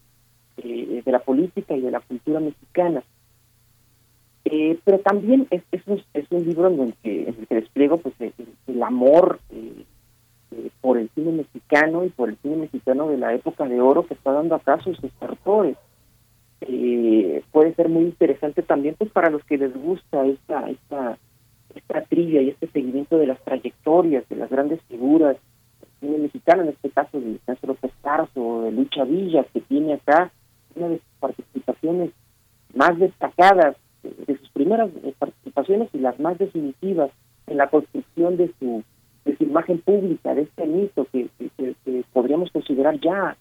eh, de la política y de la cultura mexicana. Eh, pero también es, es, un, es un libro en el que, en el que despliego pues el, amor eh, por el cine mexicano y por el cine mexicano de la época de oro que está dando acá sus estertores eh, puede ser muy interesante también pues para los que les gusta esta esta esta trivia y este seguimiento de las trayectorias de las grandes figuras del mexicano en este caso de Cáncer López o de Lucha Villa que tiene acá una de sus participaciones más destacadas de sus primeras participaciones y las más definitivas en la construcción de su de su imagen pública de este mito que, podríamos considerar ya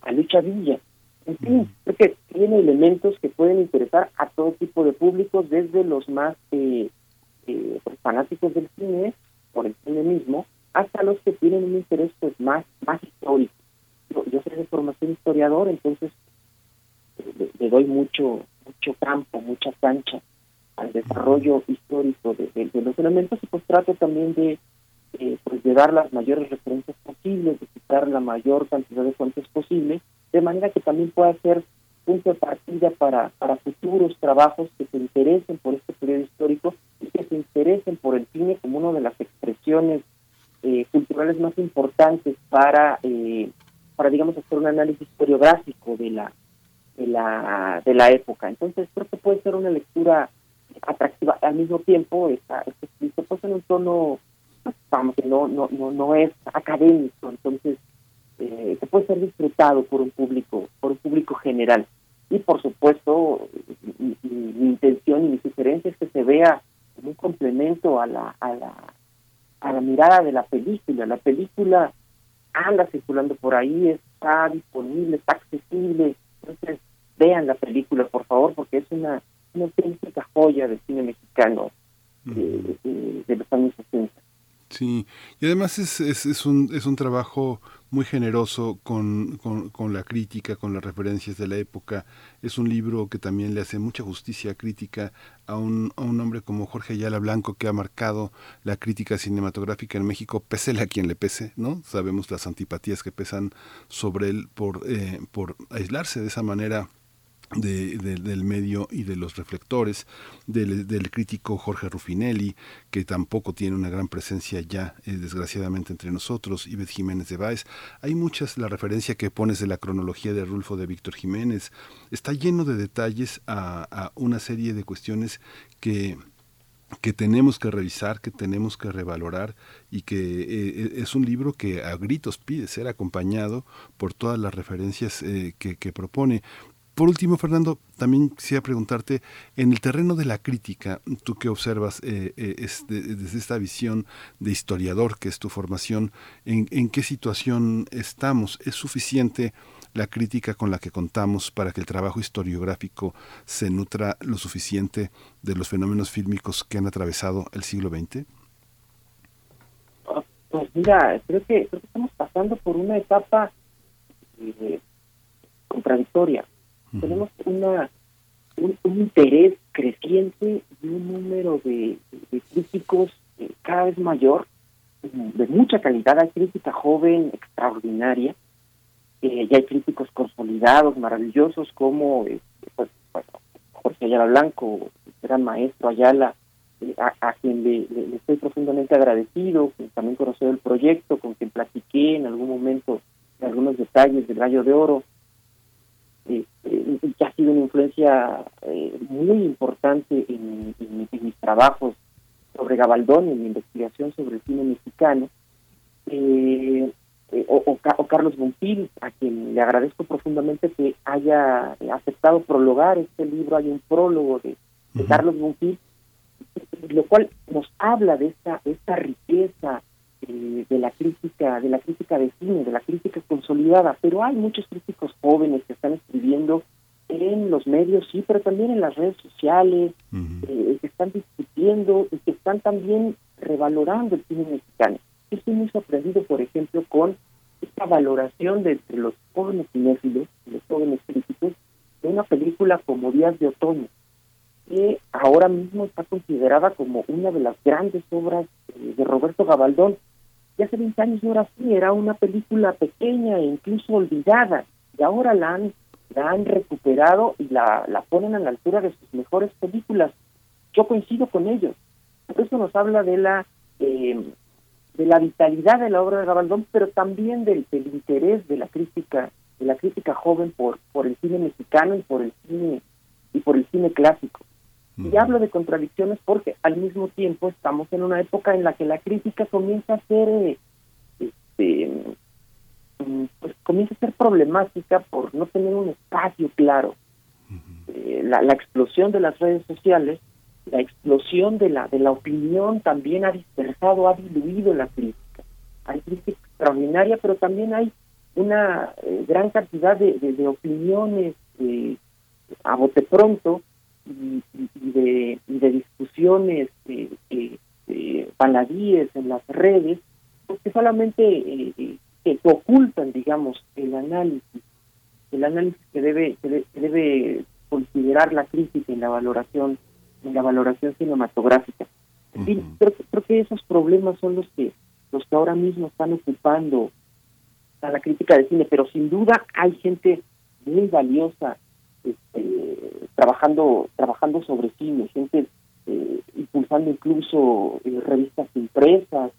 a Lucha Villa en fin, creo que tiene elementos que pueden interesar a todo tipo de públicos, desde los más eh, eh, pues, fanáticos del cine, por el cine mismo, hasta los que tienen un interés pues más más histórico. Yo, soy de formación historiador, entonces eh, le, doy mucho mucho campo, mucha cancha al desarrollo histórico de, los elementos y pues trato también de pues de dar las mayores referencias posibles, de citar la mayor cantidad de fuentes posible de manera que también pueda ser punto de partida para, para futuros trabajos que se interesen por este periodo histórico y que se interesen por el cine como una de las expresiones eh, culturales más importantes para, eh, para digamos, hacer un análisis historiográfico de la, de la, de la época. Entonces creo que puede ser una lectura atractiva. Al mismo tiempo está, está escrito pues en un tono, vamos, que no, no, no, no es académico, entonces eh, que puede ser disfrutado por un público, por un público general. Y por supuesto, mi, intención y mi sugerencia es que se vea como un complemento a la, a la, a la mirada de la película. La película anda circulando por ahí, está disponible, está accesible. Entonces, vean la película, por favor, porque es una, una auténtica joya del cine mexicano de, de, de los años 60. Sí, y además es, es, un, es un trabajo muy generoso con, con, la crítica, con las referencias de la época. Es un libro que también le hace mucha justicia crítica a un, a un hombre como Jorge Ayala Blanco que ha marcado la crítica cinematográfica en México, pese a quien le pese, ¿no? Sabemos las antipatías que pesan sobre él por, eh, por aislarse de esa manera de, del medio y de los reflectores, del, crítico Jorge Rufinelli, que tampoco tiene una gran presencia ya, eh, desgraciadamente, entre nosotros, Ives Jiménez de Báez. Hay muchas, la referencia que pones de la cronología de Rulfo de Víctor Jiménez, está lleno de detalles a, una serie de cuestiones que que tenemos que revisar, que tenemos que revalorar y que eh, es un libro que a gritos pide ser acompañado por todas las referencias eh, que, propone. Por último, Fernando, también quisiera preguntarte, en el terreno de la crítica, tú que observas eh, eh, desde esta visión de historiador, que es tu formación, ¿en, ¿en, qué situación estamos? ¿Es suficiente la crítica con la que contamos para que el trabajo historiográfico se nutra lo suficiente de los fenómenos fílmicos que han atravesado el siglo XX? Pues mira, creo que, creo que estamos pasando por una etapa eh, contradictoria tenemos una un, interés creciente y un número de, críticos eh, cada vez mayor, de mucha calidad. Hay crítica joven, extraordinaria, eh, y hay críticos consolidados, maravillosos, como eh, pues, Jorge Ayala Blanco, gran maestro Ayala, eh, a, quien le, estoy profundamente agradecido, que también conoció el proyecto, con quien platiqué en algún momento algunos detalles del Gallo de Oro eh, que ha sido una influencia eh, muy importante en, mis trabajos sobre Gabaldón, en mi investigación sobre el cine mexicano, eh, eh, o, Carlos Bumpil, a quien le agradezco profundamente que haya aceptado prologar este libro, hay un prólogo de, Carlos Bumpil, lo cual nos habla de esta, esta riqueza eh, de la crítica, de la crítica de cine, de la crítica consolidada, pero hay muchos críticos jóvenes que están escribiendo en los medios, sí, pero también en las redes sociales, eh, que están discutiendo y que están también revalorando el cine mexicano. Estoy muy sorprendido, por ejemplo, con esta valoración de entre los jóvenes cinéfilos, los jóvenes críticos, de una película como Días de Otoño, que ahora mismo está considerada como una de las grandes obras eh, de Roberto Gabaldón, y hace 20 años no era así, era una película pequeña e incluso olvidada, y ahora la han, la han recuperado y la, la ponen a la altura de sus mejores películas. Yo coincido con ellos. Eso nos habla de la eh, de la vitalidad de la obra de Gabaldón, pero también del, del interés de la crítica, de la crítica joven por, por el cine mexicano y por el cine y por el cine clásico. Y hablo de contradicciones porque al mismo tiempo estamos en una época en la que la crítica comienza a ser eh, este, mm, pues comienza a ser problemática por no tener un espacio claro. Eh, la, la explosión de las redes sociales, la explosión de la de la opinión también ha dispersado, ha diluido la crítica. Hay crítica extraordinaria, pero también hay una eh, gran cantidad de, de, de opiniones a bote pronto y, de, de discusiones eh, eh, eh, baladíes en las redes, pues que solamente eh, que ocultan, digamos, el análisis, el análisis que debe, que debe considerar la crítica en la valoración, en la valoración cinematográfica. creo, creo que esos problemas son los que los que ahora mismo están ocupando a la crítica de cine, pero sin duda hay gente muy valiosa este, trabajando trabajando sobre cine, gente eh, impulsando incluso eh, revistas impresas.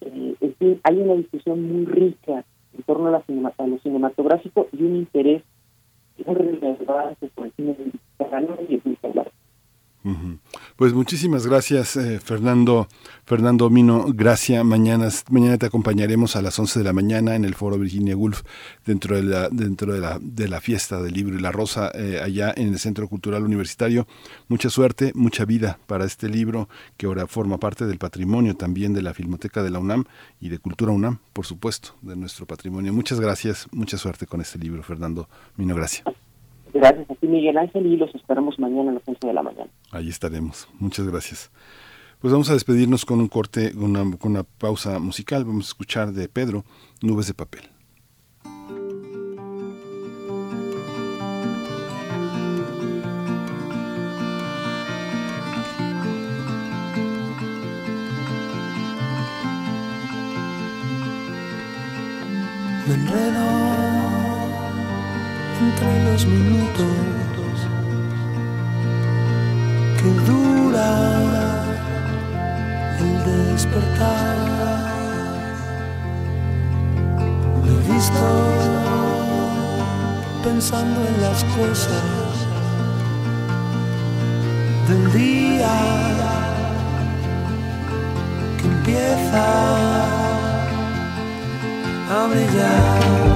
Eh, en fin, hay una discusión muy rica en torno a, la a lo cinematográfico y un interés muy relevante por el cine mexicano y el pues muchísimas gracias, eh, Fernando, Fernando Mino, gracias. Mañana, mañana te acompañaremos a las 11 de la mañana en el Foro Virginia Woolf, dentro de la, dentro de la, de la fiesta del libro y la rosa, eh, allá en el Centro Cultural Universitario. Mucha suerte, mucha vida para este libro, que ahora forma parte del patrimonio también de la Filmoteca de la UNAM y de Cultura UNAM, por supuesto, de nuestro patrimonio. Muchas gracias, mucha suerte con este libro, Fernando Mino, gracias. Gracias a ti, Miguel Ángel, y los esperamos mañana a las 11 de la mañana. Ahí estaremos. Muchas gracias. Pues vamos a despedirnos con un corte, con una pausa musical. Vamos a escuchar de Pedro, Nubes de Papel. Minutos que dura el despertar. Me he visto pensando en las cosas del día que empieza a brillar.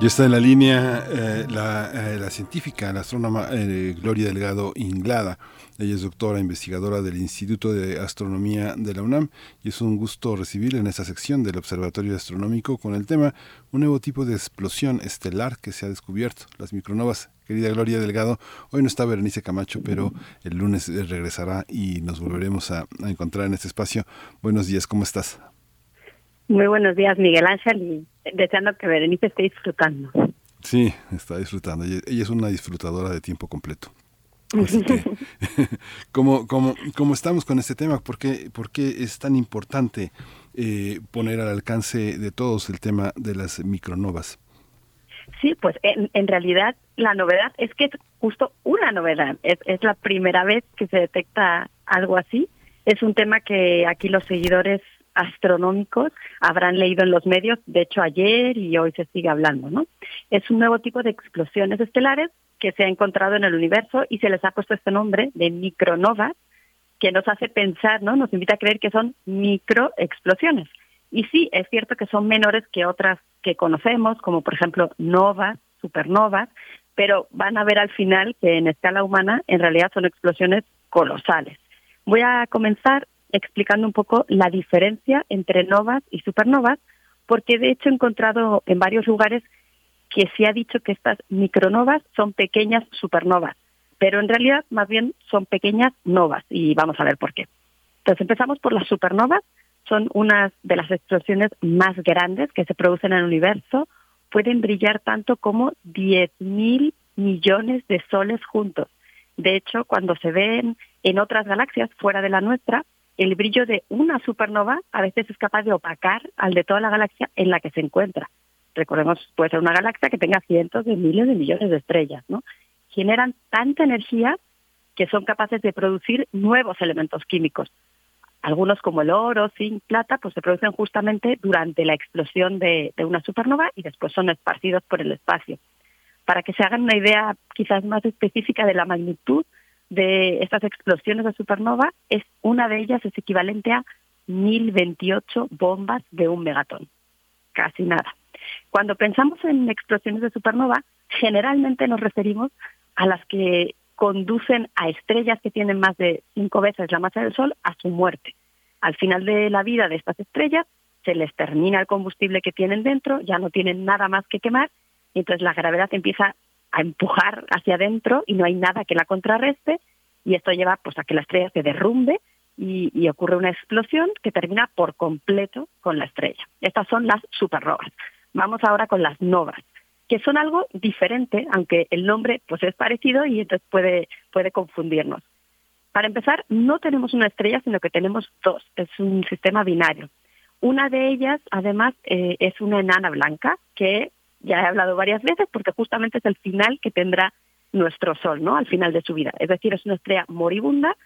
Ya está en la línea eh, la, eh, la científica, la astrónoma eh, Gloria Delgado Inglada. Ella es doctora investigadora del Instituto de Astronomía de la UNAM y es un gusto recibirla en esta sección del Observatorio Astronómico con el tema un nuevo tipo de explosión estelar que se ha descubierto, las micronovas. Querida Gloria Delgado, hoy no está Berenice Camacho, pero el lunes eh, regresará y nos volveremos a, encontrar en este espacio. Buenos días, ¿cómo estás? Muy buenos días, Miguel Ángel, deseando que Berenice esté disfrutando. Sí, está disfrutando. Ella, ella es una disfrutadora de tiempo completo. Así que, ¿cómo, cómo, cómo estamos con este tema? ¿Por qué, por qué es tan importante eh, poner al alcance de todos el tema de las micronovas? Sí, pues en, en realidad la novedad es que es justo una novedad. Es, es la primera vez que se detecta algo así. Es un tema que aquí los seguidores astronómicos habrán leído en los medios, de hecho ayer y hoy se sigue hablando, ¿no? Es un nuevo tipo de explosiones estelares que se ha encontrado en el universo y se les ha puesto este nombre de micronovas, que nos hace pensar, ¿no? Nos invita a creer que son microexplosiones. Y sí, es cierto que son menores que otras que conocemos, como por ejemplo novas, supernovas, pero van a ver al final que en escala humana en realidad son explosiones colosales. Voy a comenzar explicando un poco la diferencia entre novas y supernovas, porque de hecho he encontrado en varios lugares que se ha dicho que estas micronovas son pequeñas supernovas, pero en realidad más bien son pequeñas novas y vamos a ver por qué. Entonces empezamos por las supernovas, son unas de las explosiones más grandes que se producen en el universo, pueden brillar tanto como 10.000 millones de soles juntos. De hecho, cuando se ven en otras galaxias fuera de la nuestra, el brillo de una supernova a veces es capaz de opacar al de toda la galaxia en la que se encuentra. Recordemos, puede ser una galaxia que tenga cientos de miles de millones de estrellas, ¿no? Generan tanta energía que son capaces de producir nuevos elementos químicos. Algunos como el oro, zinc, plata, pues se producen justamente durante la explosión de, de una supernova y después son esparcidos por el espacio. Para que se hagan una idea quizás más específica de la magnitud de estas explosiones de supernova, es una de ellas es equivalente a 1028 bombas de un megatón. Casi nada. Cuando pensamos en explosiones de supernova, generalmente nos referimos a las que conducen a estrellas que tienen más de cinco veces la masa del Sol a su muerte. Al final de la vida de estas estrellas se les termina el combustible que tienen dentro, ya no tienen nada más que quemar, y entonces la gravedad empieza a empujar hacia adentro y no hay nada que la contrarreste, y esto lleva pues a que la estrella se derrumbe y, ocurre una explosión que termina por completo con la estrella. Estas son las supernovas. Vamos ahora con las novas que son algo diferente, aunque el nombre pues es parecido y entonces puede, puede confundirnos. Para empezar, no tenemos una estrella, sino que tenemos dos. Es un sistema binario. Una de ellas, además, eh, es una enana blanca, que ya he hablado varias veces, porque justamente es el final que tendrá nuestro Sol, ¿no? Al final de su vida. Es decir, es una estrella moribunda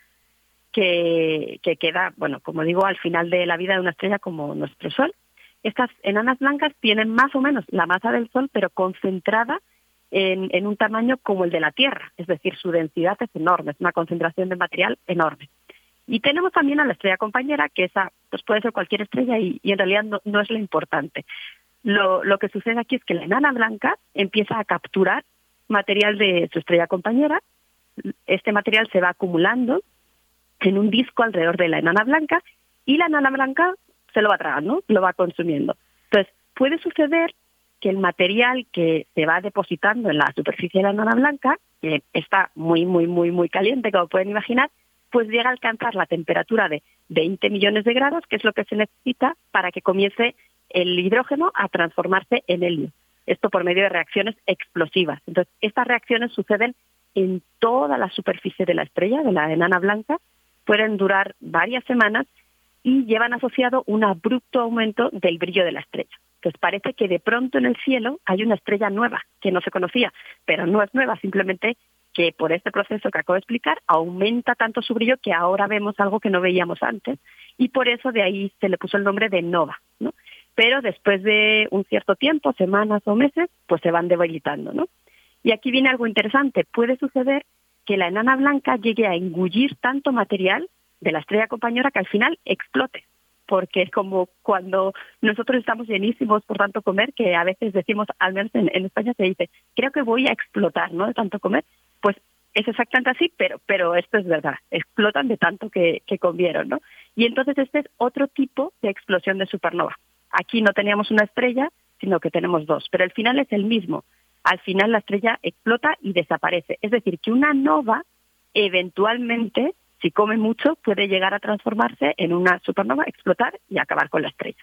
que, que queda, bueno, como digo, al final de la vida de una estrella como nuestro Sol. Estas enanas blancas tienen más o menos la masa del Sol, pero concentrada en, un tamaño como el de la Tierra, es decir, su densidad es enorme, es una concentración de material enorme. Y tenemos también a la estrella compañera, que esa pues puede ser cualquier estrella y, en realidad no, es lo importante. Lo, lo que sucede aquí es que la enana blanca empieza a capturar material de su estrella compañera, este material se va acumulando en un disco alrededor de la enana blanca y la enana blanca se lo va ¿no? Lo va consumiendo. Entonces, puede suceder que el material que se va depositando en la superficie de la enana blanca, que está muy, muy, muy, muy caliente, como pueden imaginar, pues llega a alcanzar la temperatura de 20 millones de grados, que es lo que se necesita para que comience el hidrógeno a transformarse en helio. Esto por medio de reacciones explosivas. Entonces, estas reacciones suceden en toda la superficie de la estrella, de la enana blanca, pueden durar varias semanas y llevan asociado un abrupto aumento del brillo de la estrella. Entonces parece que de pronto en el cielo hay una estrella nueva que no se conocía, pero no es nueva, simplemente que por este proceso que acabo de explicar aumenta tanto su brillo que ahora vemos algo que no veíamos antes y por eso de ahí se le puso el nombre de nova, ¿no? Pero después de un cierto tiempo, semanas o meses, pues se van debilitando, ¿no? Y aquí viene algo interesante, puede suceder que la enana blanca llegue a engullir tanto material de la estrella compañera que al final explote porque es como cuando nosotros estamos llenísimos por tanto comer, que a veces decimos, al menos en, España se dice, creo que voy a explotar, ¿no? De tanto comer, pues es exactamente así, pero, pero esto es verdad, explotan de tanto que, que comieron, ¿no? Y entonces este es otro tipo de explosión de supernova. Aquí no teníamos una estrella, sino que tenemos dos, pero el final es el mismo. Al final la estrella explota y desaparece. Es decir, que una nova eventualmente si come mucho, puede llegar a transformarse en una supernova, explotar y acabar con la estrella.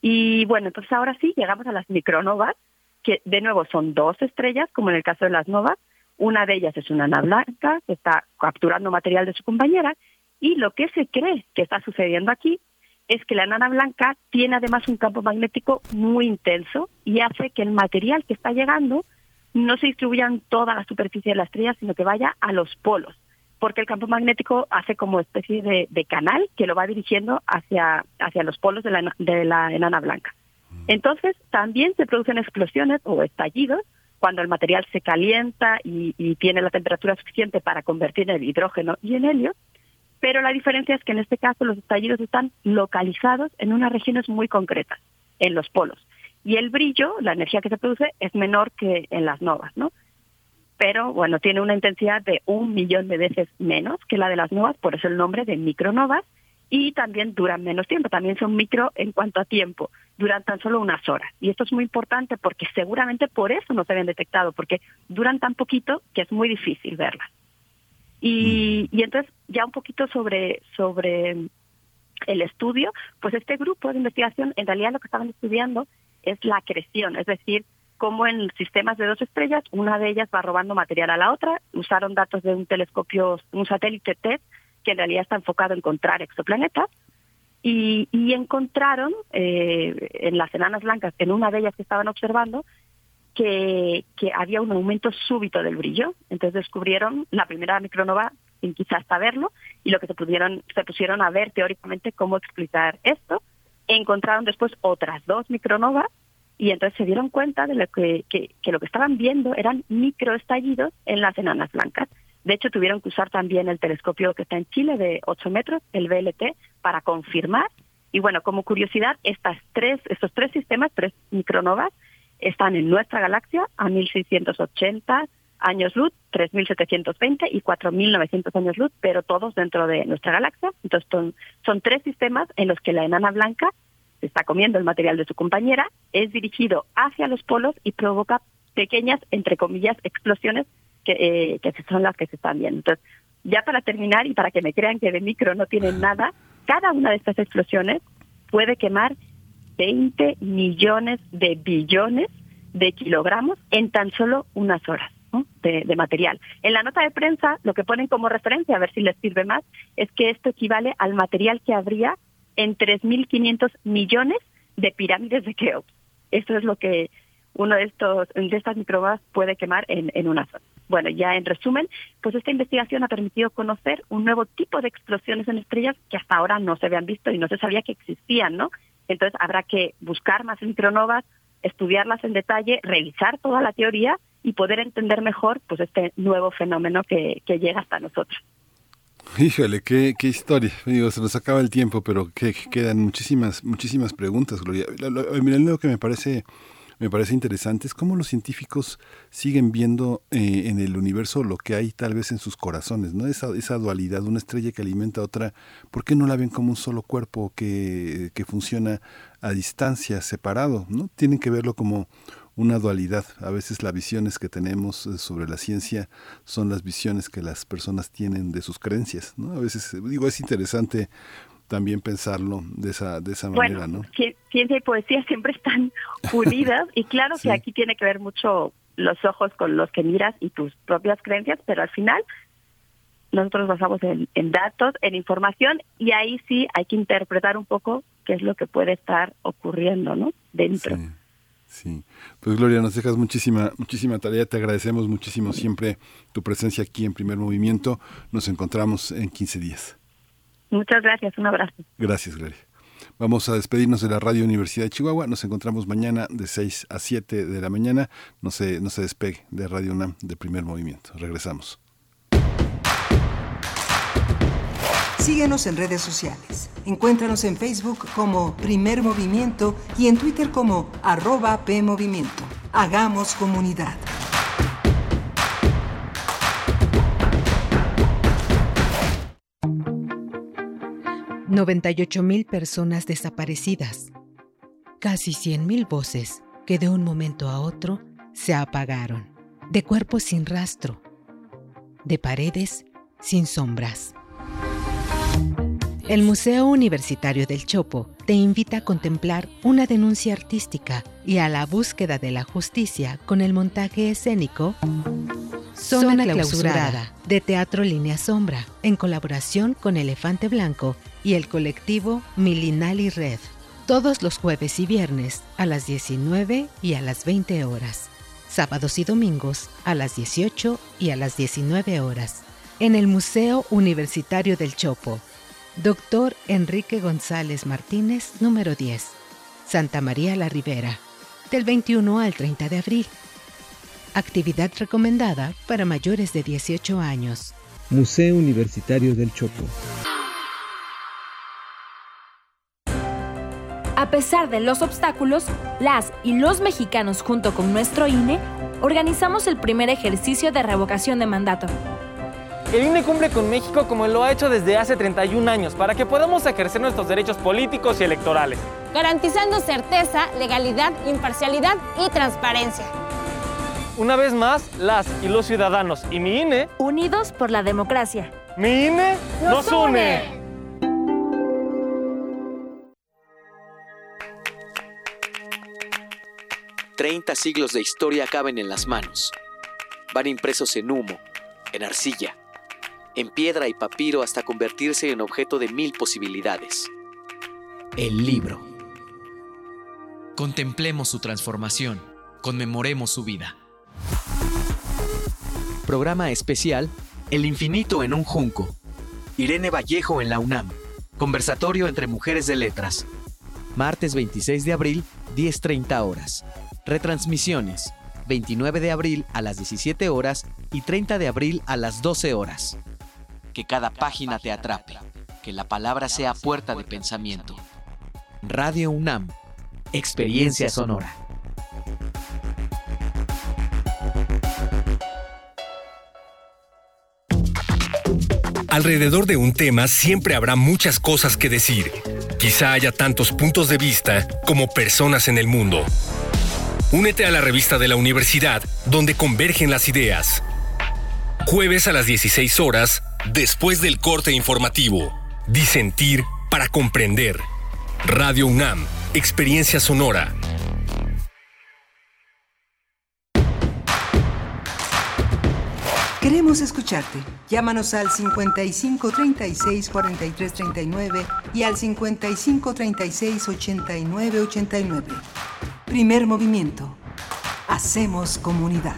Y bueno, entonces ahora sí llegamos a las micronovas, que de nuevo son dos estrellas, como en el caso de las novas. Una de ellas es una ana blanca que está capturando material de su compañera y lo que se cree que está sucediendo aquí es que la enana blanca tiene además un campo magnético muy intenso y hace que el material que está llegando no se distribuya en toda la superficie de la estrella, sino que vaya a los polos porque el campo magnético hace como especie de, canal que lo va dirigiendo hacia, hacia los polos de la, de la enana blanca. Mm. Entonces, también se producen explosiones o estallidos cuando el material se calienta y, y, tiene la temperatura suficiente para convertir el hidrógeno y en helio, pero la diferencia es que en este caso los estallidos están localizados en unas regiones muy concretas, en los polos. Y el brillo, la energía que se produce, es menor que en las novas, ¿no? pero bueno, tiene una intensidad de un millón de veces menos que la de las novas, por eso el nombre de micronovas, y también duran menos tiempo, también son micro en cuanto a tiempo, duran tan solo unas horas. Y esto es muy importante porque seguramente por eso no se ven detectado, porque duran tan poquito que es muy difícil verlas. Y, mm. y entonces ya un poquito sobre, sobre el estudio, pues este grupo de investigación en realidad lo que estaban estudiando es la acreción, es decir, como en sistemas de dos estrellas, una de ellas va robando material a la otra. Usaron datos de un telescopio, un satélite TED, que en realidad está enfocado en encontrar exoplanetas. Y, encontraron eh, en las enanas blancas, en una de ellas que estaban observando, que, que había un aumento súbito del brillo. Entonces descubrieron la primera micronova sin quizás saberlo, y lo que se pudieron, se pusieron a ver teóricamente cómo explicar esto, encontraron después otras dos micronovas y entonces se dieron cuenta de lo que, lo que estaban viendo eran microestallidos en las enanas blancas. De hecho, tuvieron que usar también el telescopio que está en Chile de 8 metros, el VLT, para confirmar. Y bueno, como curiosidad, estas tres, estos tres sistemas, tres micronovas, están en nuestra galaxia a 1680 años luz, 3720 y 4900 años luz, pero todos dentro de nuestra galaxia. Entonces son, son tres sistemas en los que la enana blanca está comiendo el material de su compañera, es dirigido hacia los polos y provoca pequeñas, entre comillas, explosiones que, eh, que son las que se están viendo. Entonces, ya para terminar y para que me crean que de micro no tienen nada, cada una de estas explosiones puede quemar 20 millones de billones de kilogramos en tan solo unas horas. De, material. En la nota de prensa, lo que ponen como referencia, a ver si les sirve más, es que esto equivale al material que habría en 3.500 millones de pirámides de Keops. Esto es lo que uno de estos de estas microbas puede quemar en, en una zona. Bueno, ya en resumen, pues esta investigación ha permitido conocer un nuevo tipo de explosiones en estrellas que hasta ahora no se habían visto y no se sabía que existían, ¿no? Entonces habrá que buscar más micronovas, estudiarlas en detalle, revisar toda la teoría y poder entender mejor pues este nuevo fenómeno que, que llega hasta nosotros. Híjole, qué, qué historia. Digo, se nos acaba el tiempo, pero que quedan muchísimas, muchísimas preguntas, Gloria. Lo, lo, lo que me parece me parece interesante es cómo los científicos siguen viendo eh, en el universo lo que hay tal vez en sus corazones, ¿no? Esa, esa dualidad, una estrella que alimenta a otra, ¿por qué no la ven como un solo cuerpo que, que funciona a distancia, separado? ¿no? Tienen que verlo como una dualidad. A veces las visiones que tenemos eh, sobre la ciencia son las visiones que las personas tienen de sus creencias. ¿no? A veces, digo, es interesante también pensarlo de esa, de esa manera, ¿no? Ciencia y poesía siempre están unidas y claro sí. que aquí tiene que ver mucho los ojos con los que miras y tus propias creencias, pero al final nosotros basamos en, en datos, en información y ahí sí hay que interpretar un poco qué es lo que puede estar ocurriendo, ¿no? Dentro. Sí. Sí, pues Gloria, nos dejas muchísima, muchísima tarea, te agradecemos muchísimo siempre tu presencia aquí en Primer Movimiento. Nos encontramos en 15 días. Muchas gracias, un abrazo. Gracias, Gloria. Vamos a despedirnos de la Radio Universidad de Chihuahua. Nos encontramos mañana de 6 a 7 de la mañana. No se, no se despegue de Radio UNAM de primer movimiento. Regresamos. Síguenos en redes sociales. Encuéntranos en Facebook como Primer Movimiento y en Twitter como arroba PMovimiento. Hagamos comunidad. Mil personas desaparecidas, casi 100.000 voces que de un momento a otro se apagaron, de cuerpos sin rastro, de paredes sin sombras. El Museo Universitario del Chopo te invita a contemplar una denuncia artística y a la búsqueda de la justicia con el montaje escénico Zona, clausurada de Teatro Línea Sombra, en colaboración con Elefante Blanco y el colectivo Milinali Red. Todos los jueves y viernes a las 19 y a las 20 horas. Sábados y domingos a las 18 y a las 19 horas. En el Museo Universitario del Chopo. Doctor Enrique González Martínez, número 10. Santa María la Ribera. Del 21 al 30 de abril. Actividad recomendada para mayores de 18 años. Museo Universitario del Chopo. A pesar de los obstáculos, las y los mexicanos junto con nuestro INE organizamos el primer ejercicio de revocación de mandato. El INE cumple con México como lo ha hecho desde hace 31 años para que podamos ejercer nuestros derechos políticos y electorales. Garantizando certeza, legalidad, imparcialidad y transparencia. Una vez más, las y los ciudadanos y mi INE... Unidos por la democracia. Mi INE nos, nos une. une. Treinta siglos de historia caben en las manos. Van impresos en humo, en arcilla, en piedra y papiro hasta convertirse en objeto de mil posibilidades. El libro. Contemplemos su transformación, conmemoremos su vida. Programa especial El infinito en un junco. Irene Vallejo en la UNAM. Conversatorio entre mujeres de letras. Martes 26 de abril, 10.30 horas. Retransmisiones. 29 de abril a las 17 horas y 30 de abril a las 12 horas. Que cada página te atrape. Que la palabra sea puerta de pensamiento. Radio UNAM. Experiencia sonora. Alrededor de un tema siempre habrá muchas cosas que decir. Quizá haya tantos puntos de vista como personas en el mundo. Únete a la revista de la universidad donde convergen las ideas. Jueves a las 16 horas, después del corte informativo. Disentir para comprender. Radio UNAM, Experiencia Sonora. Queremos escucharte. Llámanos al 55 36 43 39 y al 55 36 89 89. Primer movimiento. Hacemos comunidad.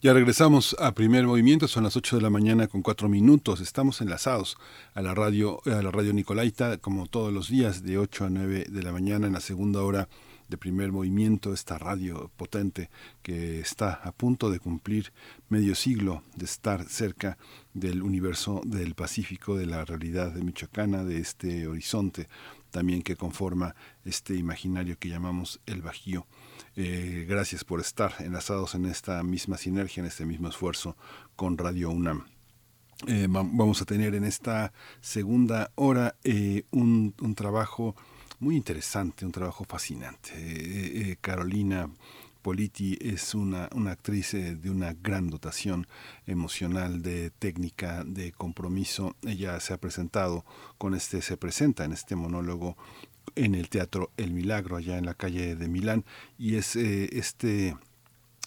Ya regresamos a primer movimiento, son las 8 de la mañana con 4 minutos. Estamos enlazados a la radio, a la radio Nicolaita, como todos los días, de 8 a 9 de la mañana en la segunda hora de primer movimiento, esta radio potente que está a punto de cumplir medio siglo de estar cerca del universo del Pacífico, de la realidad de Michoacana, de este horizonte también que conforma este imaginario que llamamos el Bajío. Eh, gracias por estar enlazados en esta misma sinergia, en este mismo esfuerzo con Radio UNAM. Eh, vamos a tener en esta segunda hora eh, un, un trabajo muy interesante, un trabajo fascinante. Carolina Politi es una, una actriz eh, de una gran dotación emocional, de técnica, de compromiso. Ella se ha presentado con este, se presenta en este monólogo en el teatro El Milagro, allá en la calle de Milán, y es este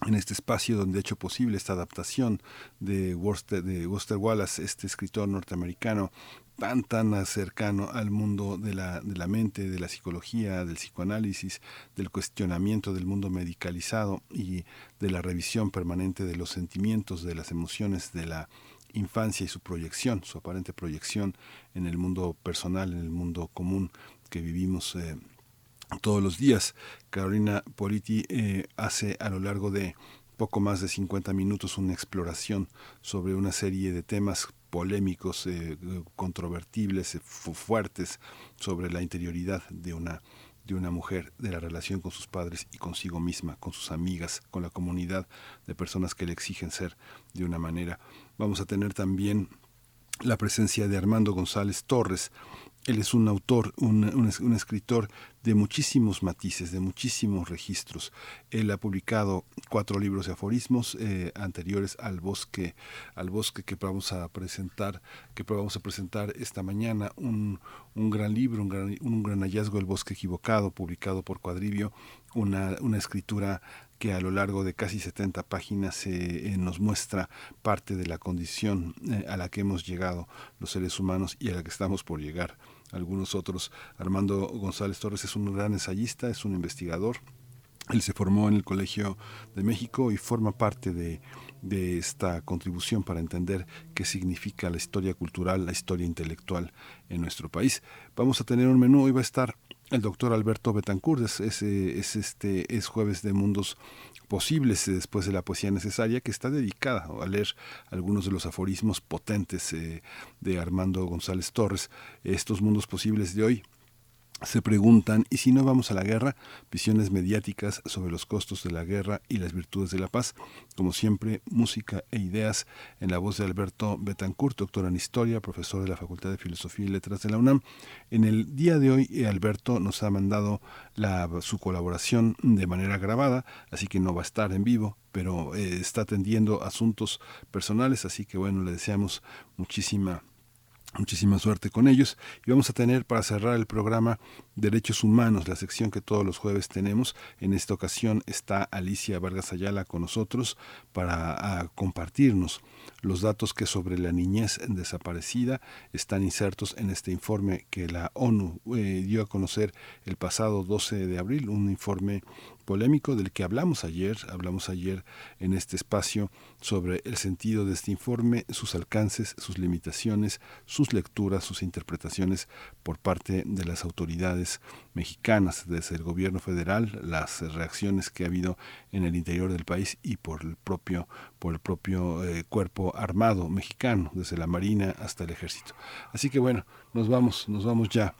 en este espacio donde ha hecho posible esta adaptación de Worcester, de Worcester Wallace, este escritor norteamericano tan tan cercano al mundo de la, de la mente, de la psicología, del psicoanálisis, del cuestionamiento del mundo medicalizado y de la revisión permanente de los sentimientos, de las emociones de la infancia y su proyección, su aparente proyección en el mundo personal, en el mundo común que vivimos eh, todos los días. Carolina Politi eh, hace a lo largo de poco más de 50 minutos una exploración sobre una serie de temas polémicos, eh, controvertibles, eh, fuertes sobre la interioridad de una de una mujer, de la relación con sus padres y consigo misma, con sus amigas, con la comunidad de personas que le exigen ser de una manera. Vamos a tener también la presencia de Armando González Torres, él es un autor, un, escritor de muchísimos matices, de muchísimos registros. Él ha publicado cuatro libros de aforismos eh, anteriores al bosque, al bosque que vamos a presentar, que a presentar esta mañana, un, gran libro, un gran, un hallazgo, El bosque equivocado, publicado por Cuadrivio, una, escritura que a lo largo de casi 70 páginas eh, eh, nos muestra parte de la condición a la que hemos llegado los seres humanos y a la que estamos por llegar algunos otros. Armando González Torres es un gran ensayista, es un investigador. Él se formó en el Colegio de México y forma parte de, esta contribución para entender qué significa la historia cultural, la historia intelectual en nuestro país. Vamos a tener un menú, hoy va a estar el doctor Alberto Betancourt, es, este, es jueves de mundos posibles después de la poesía necesaria, que está dedicada a leer algunos de los aforismos potentes eh, de Armando González Torres. Estos mundos posibles de hoy se preguntan, ¿y si no vamos a la guerra? Visiones mediáticas sobre los costos de la guerra y las virtudes de la paz. Como siempre, música e ideas en la voz de Alberto Betancourt, doctor en Historia, profesor de la Facultad de Filosofía y Letras de la UNAM. En el día de hoy, eh, Alberto nos ha mandado su colaboración de manera grabada, así que no va a estar en vivo, pero eh, está atendiendo asuntos personales, así que bueno, le deseamos muchísima Muchísima suerte con ellos. Y vamos a tener para cerrar el programa Derechos Humanos, la sección que todos los jueves tenemos. En esta ocasión está Alicia Vargas Ayala con nosotros para compartirnos los datos que sobre la niñez desaparecida están insertos en este informe que la ONU eh, dio a conocer el pasado 12 de abril, un informe polémico del que hablamos ayer, hablamos ayer en este espacio sobre el sentido de este informe, sus alcances, sus limitaciones, sus lecturas, sus interpretaciones por parte de las autoridades mexicanas, desde el gobierno federal, las reacciones que ha habido en el interior del país y por el propio, por el propio eh, cuerpo armado mexicano, desde la Marina hasta el Ejército. Así que bueno, nos vamos, nos vamos ya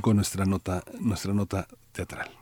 con nuestra nota, nuestra nota teatral.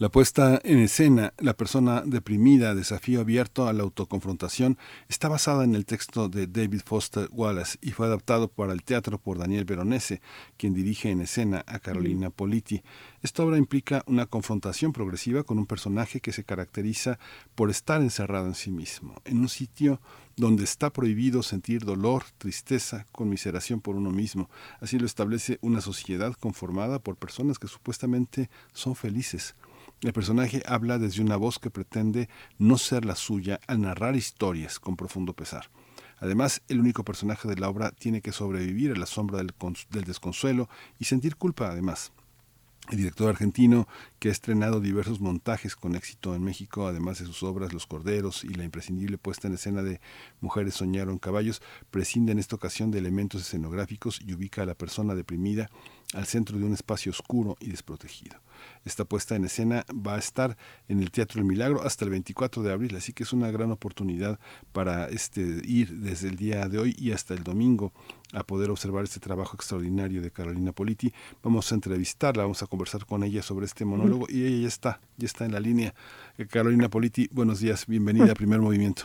La puesta en escena, La persona deprimida, desafío abierto a la autoconfrontación, está basada en el texto de David Foster Wallace y fue adaptado para el teatro por Daniel Veronese, quien dirige en escena a Carolina Politi. Esta obra implica una confrontación progresiva con un personaje que se caracteriza por estar encerrado en sí mismo, en un sitio donde está prohibido sentir dolor, tristeza, conmiseración por uno mismo. Así lo establece una sociedad conformada por personas que supuestamente son felices. El personaje habla desde una voz que pretende no ser la suya al narrar historias con profundo pesar. Además, el único personaje de la obra tiene que sobrevivir a la sombra del, del desconsuelo y sentir culpa además. El director argentino, que ha estrenado diversos montajes con éxito en México, además de sus obras Los Corderos y la imprescindible puesta en escena de Mujeres soñaron caballos, prescinde en esta ocasión de elementos escenográficos y ubica a la persona deprimida al centro de un espacio oscuro y desprotegido. Esta puesta en escena va a estar en el Teatro El Milagro hasta el 24 de abril, así que es una gran oportunidad para este, ir desde el día de hoy y hasta el domingo a poder observar este trabajo extraordinario de Carolina Politi. Vamos a entrevistarla, vamos a conversar con ella sobre este monólogo y ella ya está, ya está en la línea. Eh, Carolina Politi, buenos días, bienvenida a Primer Movimiento.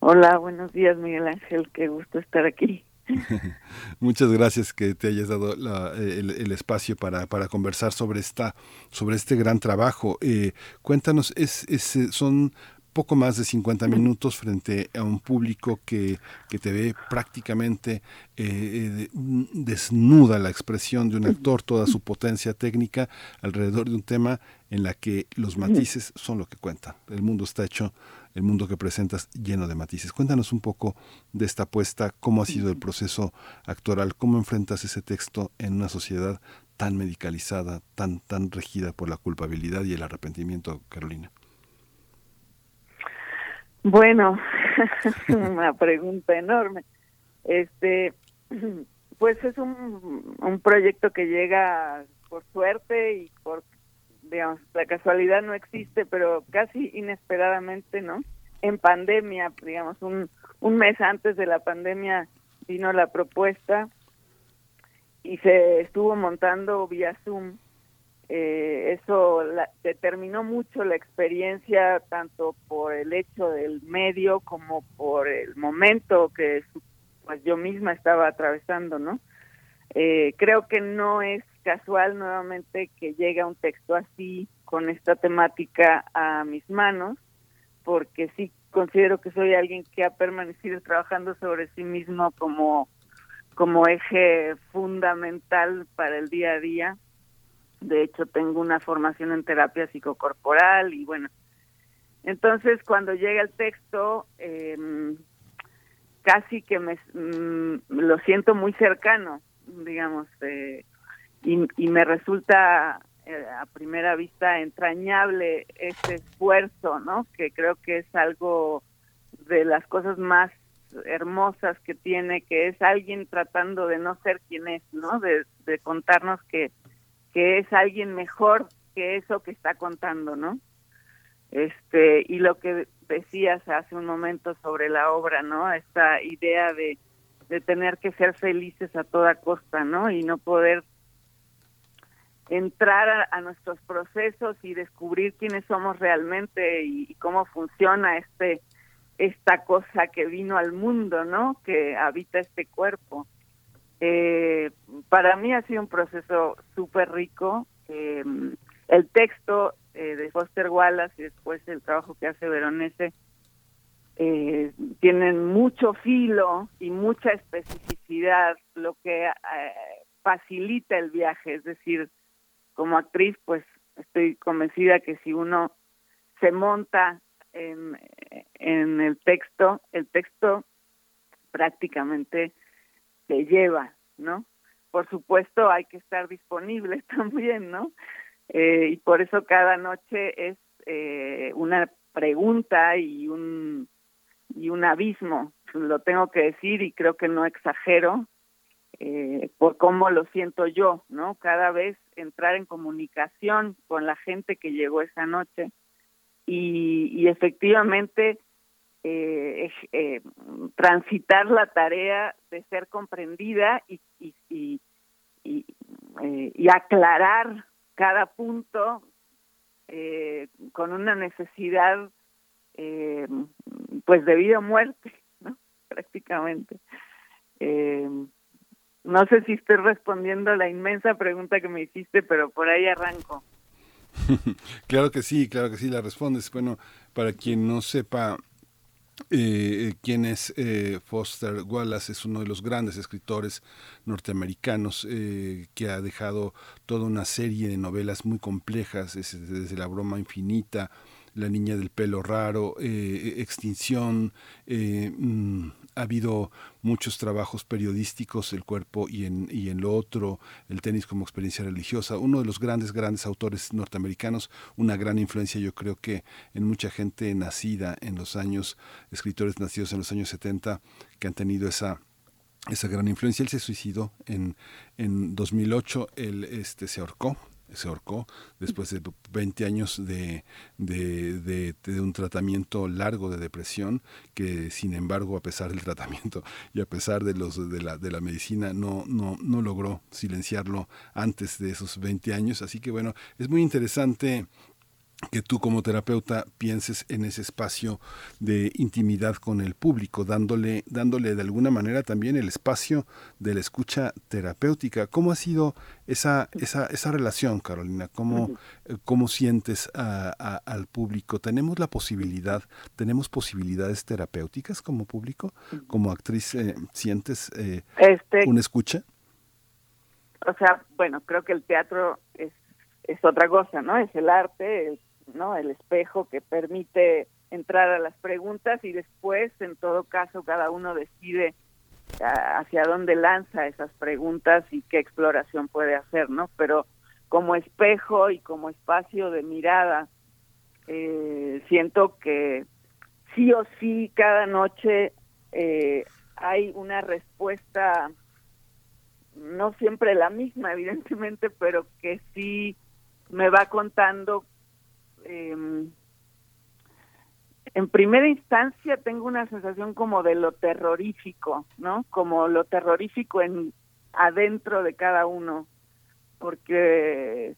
Hola, buenos días Miguel Ángel, qué gusto estar aquí. Muchas gracias que te hayas dado el, espacio para, para, conversar sobre esta sobre este gran trabajo. Eh, cuéntanos, es, es, son poco más de 50 minutos frente a un público que, que te ve prácticamente eh, eh, desnuda la expresión de un actor, toda su potencia técnica alrededor de un tema en la que los matices son lo que cuentan. El mundo está hecho, el mundo que presentas lleno de matices. Cuéntanos un poco de esta apuesta, cómo ha sido el proceso actoral, cómo enfrentas ese texto en una sociedad tan medicalizada, tan, tan regida por la culpabilidad y el arrepentimiento, Carolina. Bueno, una pregunta enorme. Este, pues es un, un proyecto que llega por suerte y por, digamos, la casualidad no existe, pero casi inesperadamente, ¿no? En pandemia, digamos, un, un mes antes de la pandemia vino la propuesta y se estuvo montando vía Zoom eh, eso determinó mucho la experiencia tanto por el hecho del medio como por el momento que pues yo misma estaba atravesando, ¿no? Eh, creo que no es casual nuevamente que llegue un texto así con esta temática a mis manos, porque sí considero que soy alguien que ha permanecido trabajando sobre sí mismo como como eje fundamental para el día a día de hecho tengo una formación en terapia psicocorporal y bueno, entonces cuando llega el texto eh, casi que me mm, lo siento muy cercano, digamos, eh, y, y, me resulta eh, a primera vista entrañable este esfuerzo, ¿no? Que creo que es algo de las cosas más hermosas que tiene, que es alguien tratando de no ser quien es, ¿no? De contarnos que que es alguien mejor que eso que está contando, ¿no? Este, y lo que decías hace un momento sobre la obra, ¿no? Esta idea de, de tener que ser felices a toda costa, ¿no? Y no poder entrar a, nuestros procesos y descubrir quiénes somos realmente y, cómo funciona este esta cosa que vino al mundo, ¿no? Que habita este cuerpo. Eh, para mí ha sido un proceso súper rico. Eh, el texto eh, de Foster Wallace y después el trabajo que hace Veronese eh, tienen mucho filo y mucha especificidad, lo que eh, facilita el viaje. Es decir, como actriz, pues estoy convencida que si uno se monta en, en el texto, el texto prácticamente te lleva, ¿no? Por supuesto hay que estar disponible también, ¿no? Eh, y por eso cada noche es eh, una pregunta y un y un abismo, lo tengo que decir y creo que no exagero eh, por cómo lo siento yo, ¿no? Cada vez entrar en comunicación con la gente que llegó esa noche y, y efectivamente eh, eh, transitar la tarea de ser comprendida y, y, eh, aclarar cada punto eh, con una necesidad pues de vida o muerte, ¿no? Prácticamente. No sé si estoy respondiendo a la inmensa pregunta que me hiciste, pero por ahí arranco. claro que sí, claro que sí, la respondes. Bueno, para quien no sepa eh, es eh, Foster Wallace, es uno de los grandes escritores norteamericanos eh, que ha dejado toda una serie de novelas muy complejas, desde La broma infinita, La niña del pelo raro, Extinción, mm, ha habido muchos trabajos periodísticos, el cuerpo y en, y en lo otro, el tenis como experiencia religiosa, uno de los grandes, grandes autores norteamericanos, una gran influencia yo creo que en mucha gente nacida en los años, escritores nacidos en los años 70, que han tenido esa esa gran influencia. Él se suicidó en, en 2008, él este, se ahorcó, se ahorcó después de 20 años de, de, de, de, un tratamiento largo de depresión que sin embargo a pesar del tratamiento y a pesar de los de la, de la medicina no, no, no logró silenciarlo antes de esos 20 años. Así que bueno es muy interesante que tú como terapeuta pienses en ese espacio de intimidad con el público, dándole, dándole de alguna manera también el espacio de la escucha terapéutica. ¿Cómo ha sido esa, esa, esa relación, Carolina? ¿Cómo, cómo sientes a, a, al público? ¿Tenemos la posibilidad, tenemos posibilidades terapéuticas como público? ¿Como actriz eh, sientes eh, este, una escucha? O sea, bueno, creo que el teatro es es otra cosa, ¿no? Es el arte, el, ¿no? El espejo que permite entrar a las preguntas y después, en todo caso, cada uno decide hacia dónde lanza esas preguntas y qué exploración puede hacer, ¿no? Pero como espejo y como espacio de mirada, eh, siento que sí o sí cada noche eh, hay una respuesta, no siempre la misma, evidentemente, pero que sí me va contando eh, en primera instancia tengo una sensación como de lo terrorífico, ¿no? Como lo terrorífico en adentro de cada uno, porque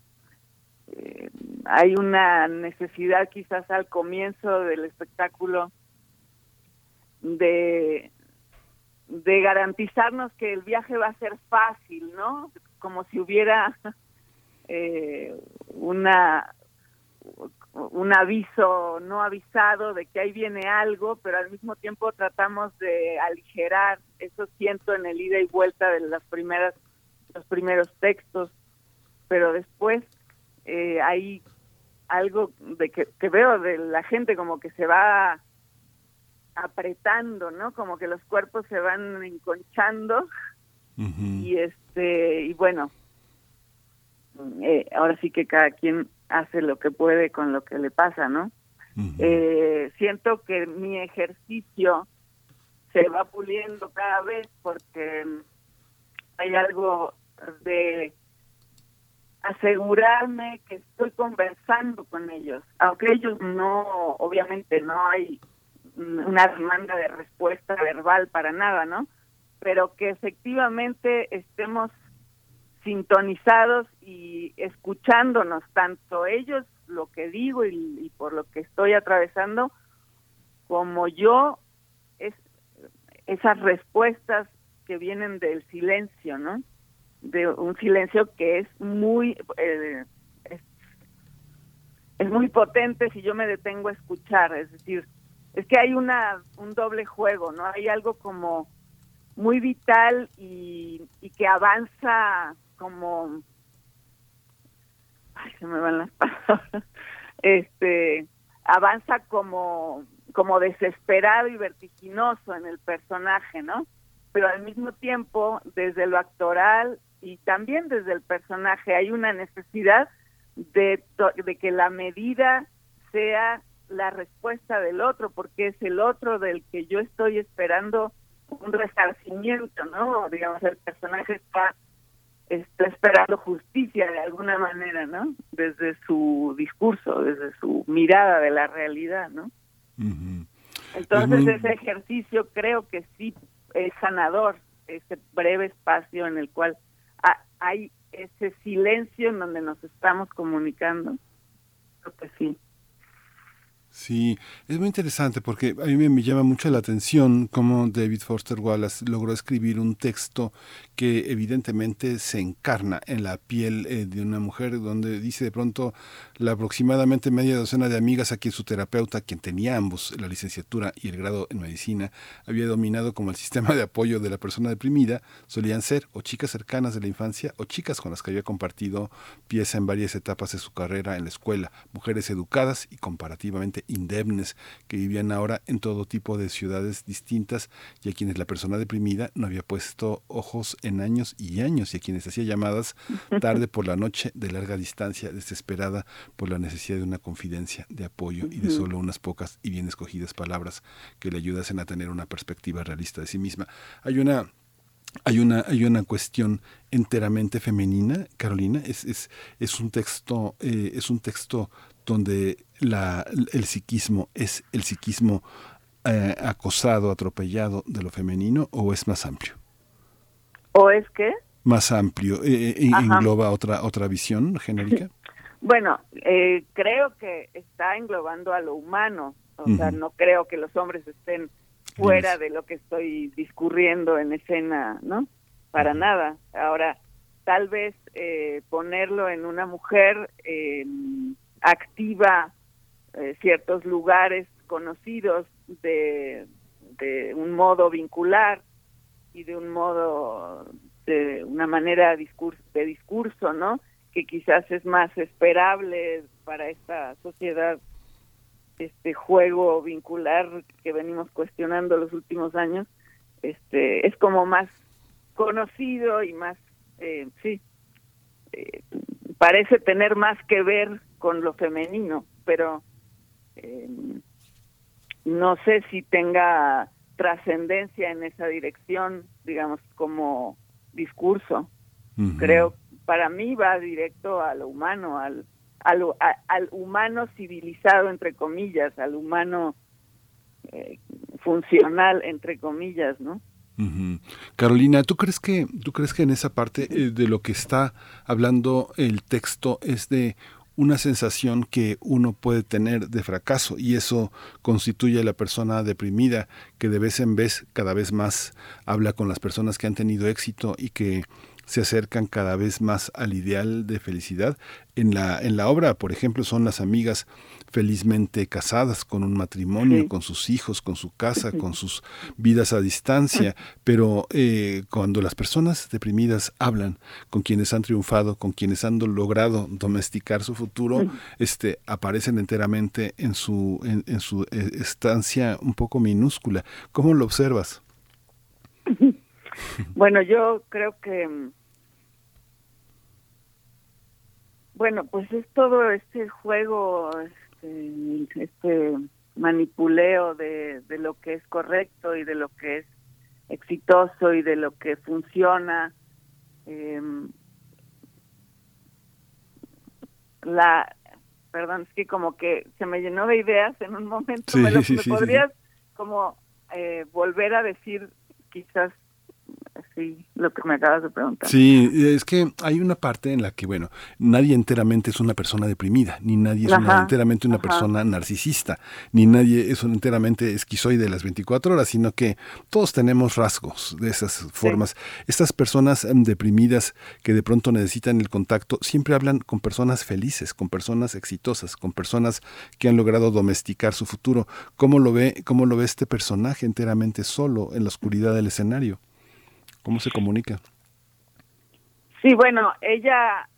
eh, hay una necesidad quizás al comienzo del espectáculo de de garantizarnos que el viaje va a ser fácil, ¿no? Como si hubiera eh, una un aviso no avisado de que ahí viene algo, pero al mismo tiempo tratamos de aligerar, eso siento en el ida y vuelta de las primeras los primeros textos, pero después eh, hay algo de que, que veo de la gente como que se va apretando, ¿no? Como que los cuerpos se van enconchando. Y este y bueno, eh, ahora sí que cada quien hace lo que puede con lo que le pasa, ¿no? eh, siento que mi ejercicio se va puliendo cada vez porque hay algo de asegurarme que estoy conversando con ellos, aunque ellos no, obviamente no hay una demanda de respuesta verbal para nada, ¿no? Pero que efectivamente estemos sintonizados y escuchándonos tanto ellos lo que digo y, por lo que estoy atravesando como yo es esas respuestas que vienen del silencio, ¿no? De un silencio que es muy eh, es, es muy potente si yo me detengo a escuchar, es decir, es que hay una un doble juego, ¿no? Hay algo como muy vital y, y que avanza como ay se me van las palabras este avanza como como desesperado y vertiginoso en el personaje, ¿no? Pero al mismo tiempo, desde lo actoral y también desde el personaje, hay una necesidad de, de que la medida sea la respuesta del otro, porque es el otro del que yo estoy esperando un resarcimiento, ¿no? Digamos, el personaje está está esperando justicia de alguna manera, ¿no? Desde su discurso, desde su mirada de la realidad, ¿no? Entonces ese ejercicio creo que sí es sanador, ese breve espacio en el cual hay ese silencio en donde nos estamos comunicando. Creo que sí. Sí, es muy interesante porque a mí me llama mucho la atención cómo David Foster Wallace logró escribir un texto que evidentemente se encarna en la piel eh, de una mujer, donde dice de pronto la aproximadamente media docena de amigas a quien su terapeuta, quien tenía ambos la licenciatura y el grado en medicina, había dominado como el sistema de apoyo de la persona deprimida, solían ser o chicas cercanas de la infancia o chicas con las que había compartido pieza en varias etapas de su carrera en la escuela, mujeres educadas y comparativamente indemnes que vivían ahora en todo tipo de ciudades distintas y a quienes la persona deprimida no había puesto ojos en años y años y a quienes hacía llamadas tarde por la noche de larga distancia, desesperada por la necesidad de una confidencia, de apoyo y de solo unas pocas y bien escogidas palabras que le ayudasen a tener una perspectiva realista de sí misma. Hay una hay una, hay una cuestión enteramente femenina, Carolina, es, es, es un texto, eh, es un texto donde la, el psiquismo es el psiquismo eh, acosado, atropellado de lo femenino o es más amplio? ¿O es qué? Más amplio, eh, engloba otra, otra visión genérica. Bueno, creo que está englobando a lo humano, o sea, no creo que los hombres estén fuera de lo que estoy discurriendo en escena, ¿no? Para nada. Ahora, tal vez eh, ponerlo en una mujer eh, activa eh, ciertos lugares conocidos de, de un modo vincular y de un modo de una manera discurso, de discurso, ¿no? Que quizás es más esperable para esta sociedad este juego vincular que venimos cuestionando los últimos años este es como más conocido y más eh, sí eh, parece tener más que ver con lo femenino pero eh, no sé si tenga trascendencia en esa dirección digamos como discurso. Creo para mí va directo a lo humano al humano civilizado, entre comillas, al humano eh, funcional, entre comillas, ¿no? Carolina, ¿tú crees que tú crees que en esa parte eh, de lo que está hablando el texto es de una sensación que uno puede tener de fracaso y eso constituye a la persona deprimida que de vez en vez cada vez más habla con las personas que han tenido éxito y que se acercan cada vez más al ideal de felicidad. En la, en la obra, por ejemplo, son las amigas felizmente casadas con un matrimonio, con sus hijos, con su casa, con sus vidas a distancia, pero eh, cuando las personas deprimidas hablan con quienes han triunfado, con quienes han logrado domesticar su futuro, este, aparecen enteramente en su, en, en su eh, estancia un poco minúscula. ¿Cómo lo observas? Bueno, yo creo que Bueno, pues es todo este juego, este, este manipuleo de, de lo que es correcto y de lo que es exitoso y de lo que funciona. Em, la, perdón, es que como que se me llenó de ideas en un momento. ¿Me, lo, podrías como eh, volver a decir quizás sí, lo que me acabas de preguntar. Sí, es que hay una parte en la que, bueno, nadie enteramente es una persona deprimida, ni nadie es una, enteramente una persona narcisista, ni nadie es un enteramente esquizoide de las 24 horas, sino que todos tenemos rasgos de esas formas. Estas personas em, deprimidas que de pronto necesitan el contacto, siempre hablan con personas felices, con personas exitosas, con personas que han logrado domesticar su futuro. ¿Cómo lo ve, cómo lo ve este personaje enteramente solo en la oscuridad del escenario? ¿Cómo se comunica? Sí, bueno, ella,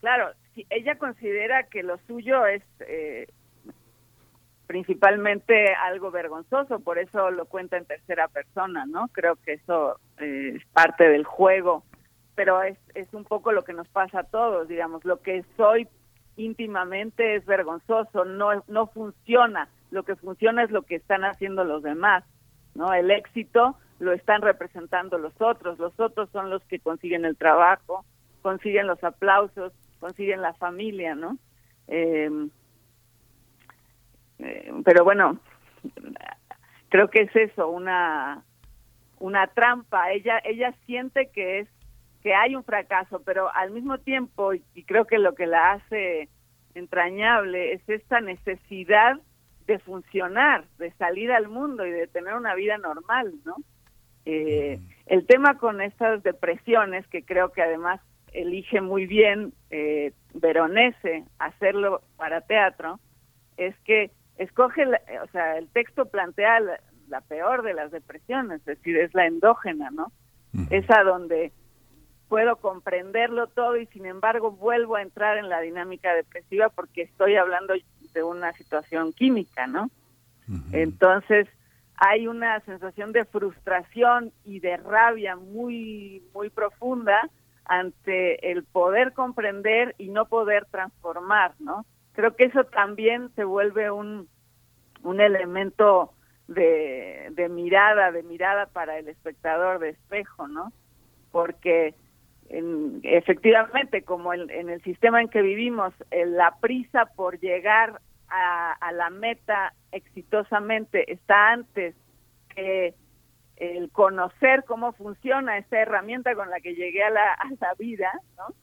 claro, ella considera que lo suyo es eh, principalmente algo vergonzoso, por eso lo cuenta en tercera persona, ¿no? Creo que eso eh, es parte del juego, pero es, es un poco lo que nos pasa a todos, digamos, lo que soy íntimamente es vergonzoso, no, no funciona, lo que funciona es lo que están haciendo los demás, ¿no? El éxito lo están representando los otros, los otros son los que consiguen el trabajo, consiguen los aplausos, consiguen la familia, ¿no? Eh, pero bueno, creo que es eso, una una trampa. Ella ella siente que es que hay un fracaso, pero al mismo tiempo y creo que lo que la hace entrañable es esta necesidad de funcionar, de salir al mundo y de tener una vida normal, ¿no? Eh, el tema con estas depresiones, que creo que además elige muy bien eh, Veronese hacerlo para teatro, es que escoge, o sea, el texto plantea la, peor de las depresiones, es decir, es la endógena, ¿no? Es a donde puedo comprenderlo todo y sin embargo vuelvo a entrar en la dinámica depresiva porque estoy hablando de una situación química, ¿no? Entonces, hay una sensación de frustración y de rabia muy, muy profunda ante el poder comprender y no poder transformar, ¿no? Creo que eso también se vuelve un, un elemento de, de mirada, de mirada para el espectador de espejo, ¿no? Porque en, efectivamente, como en, en, el sistema en que vivimos, la prisa por llegar a, la meta exitosamente está antes que el conocer cómo funciona esta herramienta con la que llegué a la, a la vida, ¿no?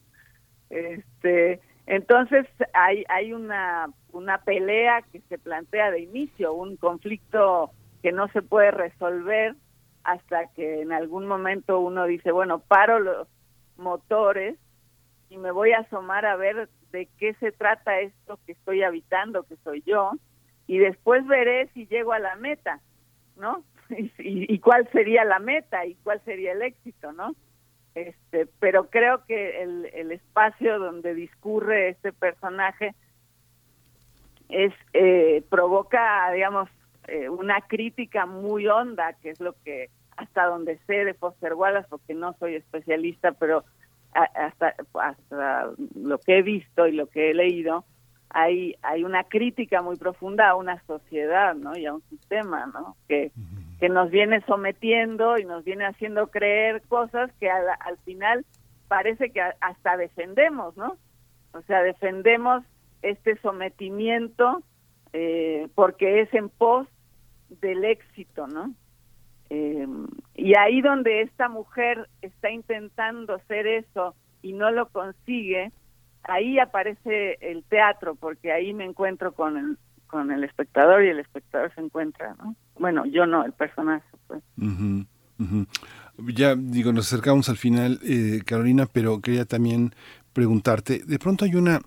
Este, entonces hay, hay una, una pelea que se plantea de inicio, un conflicto que no se puede resolver hasta que en algún momento uno dice, bueno, paro los motores y me voy a asomar a ver de qué se trata esto que estoy habitando, que soy yo, y después veré si llego a la meta, ¿no? Y, cuál sería la meta y cuál sería el éxito, ¿no? Este, pero creo que el, el espacio donde discurre este personaje es eh, provoca, digamos, eh, una crítica muy honda, que es lo que hasta donde sé de Foster Wallace, porque no soy especialista, pero hasta, hasta lo que he visto y lo que he leído, hay, hay una crítica muy profunda a una sociedad ¿no? y a un sistema ¿no? que, que nos viene sometiendo y nos viene haciendo creer cosas que al, al final parece que hasta defendemos, ¿no? O sea, defendemos este sometimiento eh, porque es en pos del éxito, ¿no? Eh, y ahí donde esta mujer está intentando hacer eso y no lo consigue, ahí aparece el teatro, porque ahí me encuentro con el, con el espectador y el espectador se encuentra, ¿no? Bueno, yo no, el personaje. Pues. Ya digo, nos acercamos al final, eh, Carolina, pero quería también preguntarte, de pronto hay una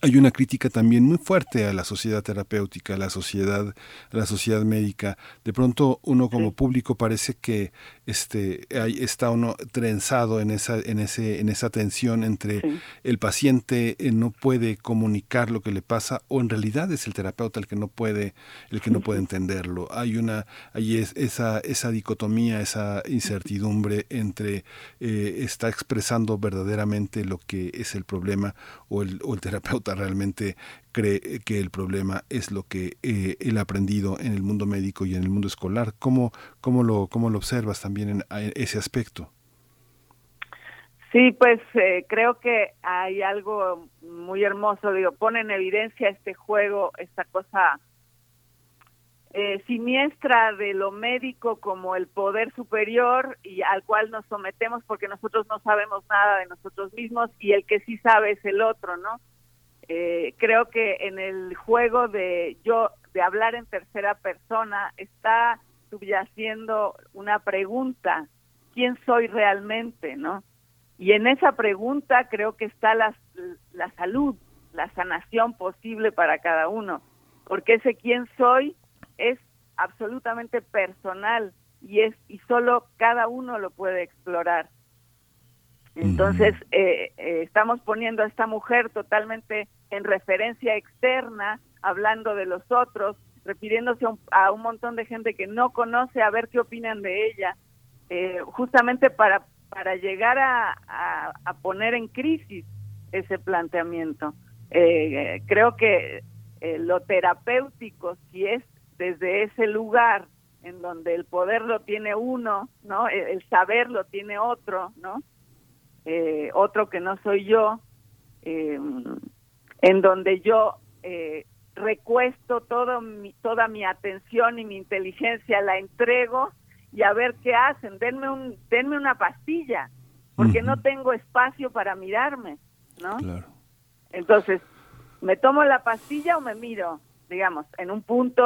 hay una crítica también muy fuerte a la sociedad terapéutica, a la sociedad, a la sociedad médica. De pronto uno como público parece que este está uno trenzado en esa en ese en esa tensión entre el paciente eh, no puede comunicar lo que le pasa o en realidad es el terapeuta el que no puede el que no puede entenderlo. Hay una hay es, esa esa dicotomía, esa incertidumbre entre eh, está expresando verdaderamente lo que es el problema o el, o el terapeuta realmente cree que el problema es lo que eh, él ha aprendido en el mundo médico y en el mundo escolar. ¿Cómo, cómo, lo, cómo lo observas también en, ese aspecto? Sí, pues eh, creo que hay algo muy hermoso, digo, pone en evidencia este juego, esta cosa eh, siniestra de lo médico como el poder superior y al cual nos sometemos porque nosotros no sabemos nada de nosotros mismos y el que sí sabe es el otro, ¿no? Eh, creo que en el juego de yo de hablar en tercera persona está subyaciendo una pregunta quién soy realmente no y en esa pregunta creo que está la, la salud la sanación posible para cada uno porque ese quién soy es absolutamente personal y es y solo cada uno lo puede explorar. Entonces, eh, eh, estamos poniendo a esta mujer totalmente en referencia externa, hablando de los otros, refiriéndose a un, montón de gente que no conoce, a ver qué opinan de ella, eh, justamente para, para llegar a, a, poner en crisis ese planteamiento. creo que lo terapéutico, si es desde ese lugar en donde el poder lo tiene uno, ¿no? el saber lo tiene otro, ¿no? Eh, otro que no soy yo, eh, en donde yo eh, recuesto todo mi, toda mi atención y mi inteligencia, la entrego y a ver qué hacen. Denme, un, denme una pastilla, porque no tengo espacio para mirarme, ¿no? Entonces, ¿me tomo la pastilla o me miro? Digamos, en un punto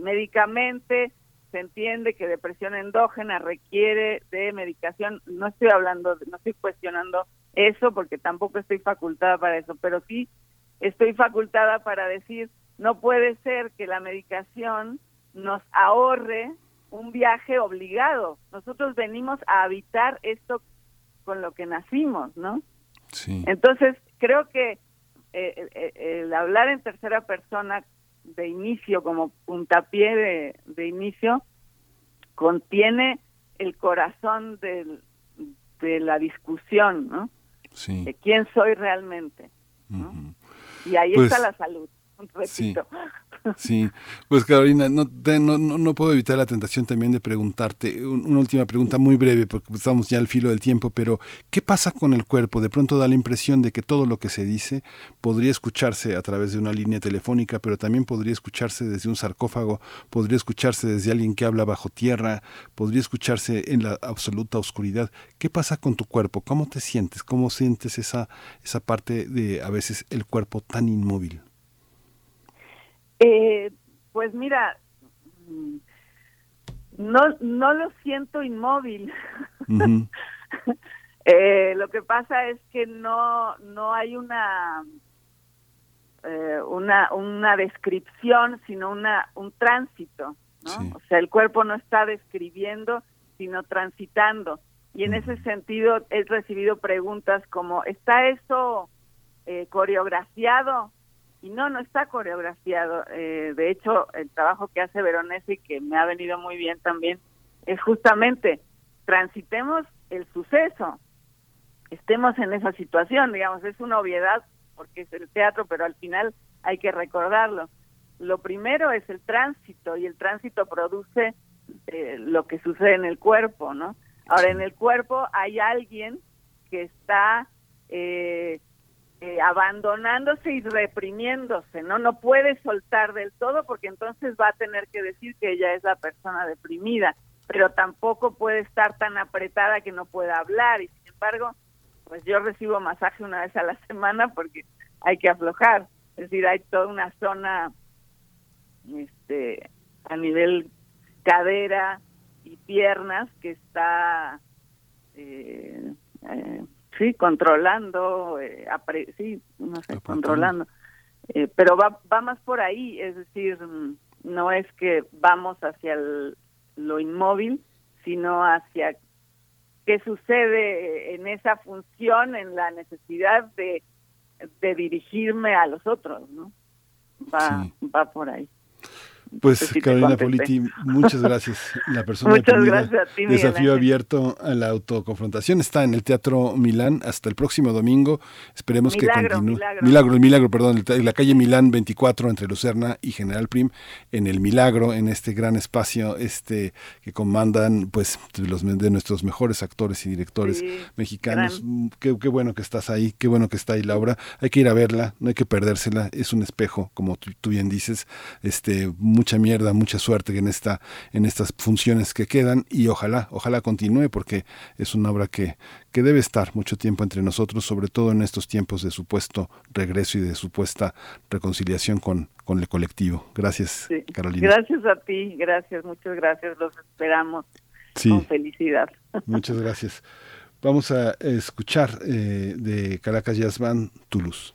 médicamente se entiende que depresión endógena requiere de medicación. No estoy hablando, no estoy cuestionando eso porque tampoco estoy facultada para eso, pero sí estoy facultada para decir, no puede ser que la medicación nos ahorre un viaje obligado. Nosotros venimos a habitar esto con lo que nacimos, ¿no? Sí. Entonces, creo que eh, eh, eh, el hablar en tercera persona de inicio, como puntapié de, de inicio, contiene el corazón del, de la discusión, ¿no? Sí. De quién soy realmente. ¿no? Y ahí Pues, está la salud, repito. Sí, pues Carolina, no, te- no, no, puedo evitar la tentación también de preguntarte un- una última pregunta muy breve, porque estamos ya al filo del tiempo, pero ¿qué pasa con el cuerpo? De pronto da la impresión de que todo lo que se dice podría escucharse a través de una línea telefónica, pero también podría escucharse desde un sarcófago, podría escucharse desde alguien que habla bajo tierra, podría escucharse en la absoluta oscuridad. ¿Qué pasa con tu cuerpo? ¿Cómo te sientes? ¿Cómo sientes esa, esa parte de a veces el cuerpo tan inmóvil? Eh, pues mira, mm, no, no lo siento inmóvil. Eh, lo que pasa es que no, no hay una, eh, una, una descripción, sino una, un tránsito, ¿no? O sea, el cuerpo no está describiendo, sino transitando. Y en ese sentido he recibido preguntas como, ¿está eso eh, coreografiado? Y no, no está coreografiado. Eh, de hecho, el trabajo que hace Veronese y que me ha venido muy bien también es justamente transitemos el suceso, estemos en esa situación, digamos, es una obviedad porque es el teatro, pero al final hay que recordarlo. Lo primero es el tránsito y el tránsito produce eh, lo que sucede en el cuerpo, ¿no? Ahora, en el cuerpo hay alguien que está eh, eh, abandonándose y reprimiéndose, ¿no? No puede soltar del todo porque entonces va a tener que decir que ella es la persona deprimida, pero tampoco puede estar tan apretada que no pueda hablar y sin embargo, pues yo recibo masaje una vez a la semana porque hay que aflojar, es decir, hay toda una zona este a nivel cadera y piernas que está eh, eh, sí controlando eh, apre- sí no sé controlando. Eh, pero va va más por ahí es decir mm, no es que vamos hacia el- lo inmóvil sino hacia qué sucede en esa función en la necesidad de de dirigirme a los otros no va va por ahí Pues sé si te Carolina. Politi, muchas gracias. La persona Muchas gracias a ti, Desafío abierto a la autoconfrontación está en el Teatro Milán hasta el próximo domingo. Esperemos que Milagro, continúe. Milagro. Milagro, el Milagro, perdón, en la calle Milán 24 entre Lucerna y General Prim, en el Milagro, en este gran espacio este que comandan pues de los de nuestros mejores actores y directores Sí, mexicanos. Mm, Qué, qué bueno que estás ahí, qué bueno que está ahí Laura. Hay que ir a verla, no hay que perdérsela, es un espejo, como tú, tú bien dices. Este, muchas mucha mierda, mucha suerte en esta, en estas funciones que quedan y ojalá, ojalá continúe porque es una obra que, que debe estar mucho tiempo entre nosotros, sobre todo en estos tiempos de supuesto regreso y de supuesta reconciliación con, con el colectivo. Gracias, Carolina. Gracias a ti, gracias, muchas gracias, los esperamos con felicidad. Muchas gracias. Vamos a escuchar eh, de Caracas Jazz Band Toulouse.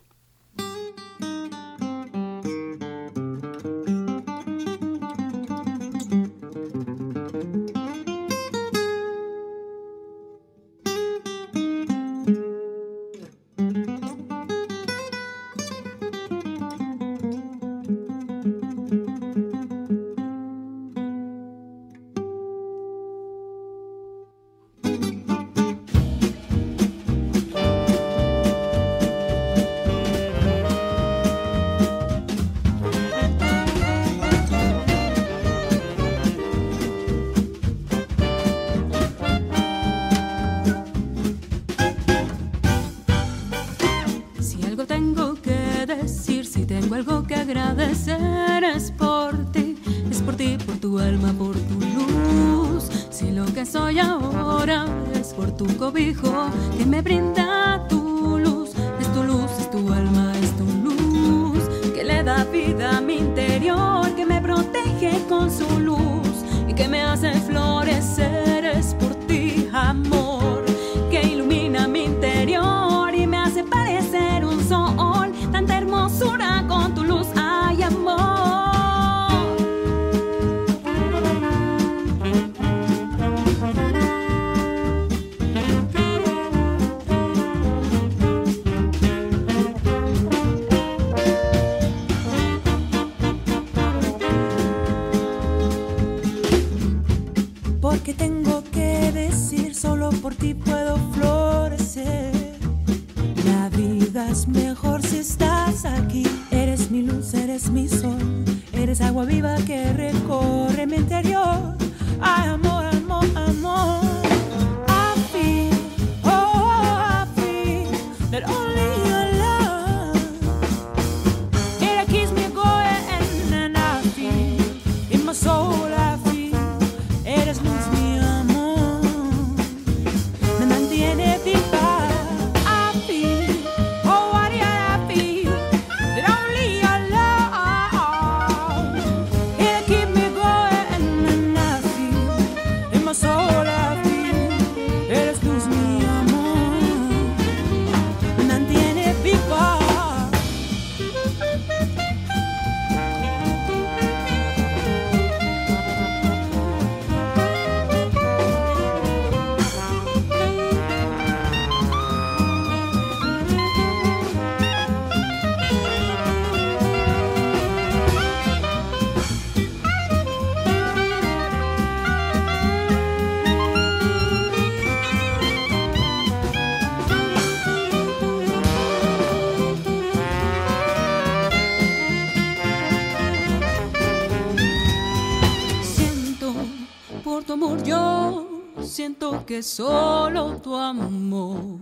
Que solo tu amor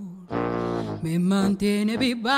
me mantiene viva.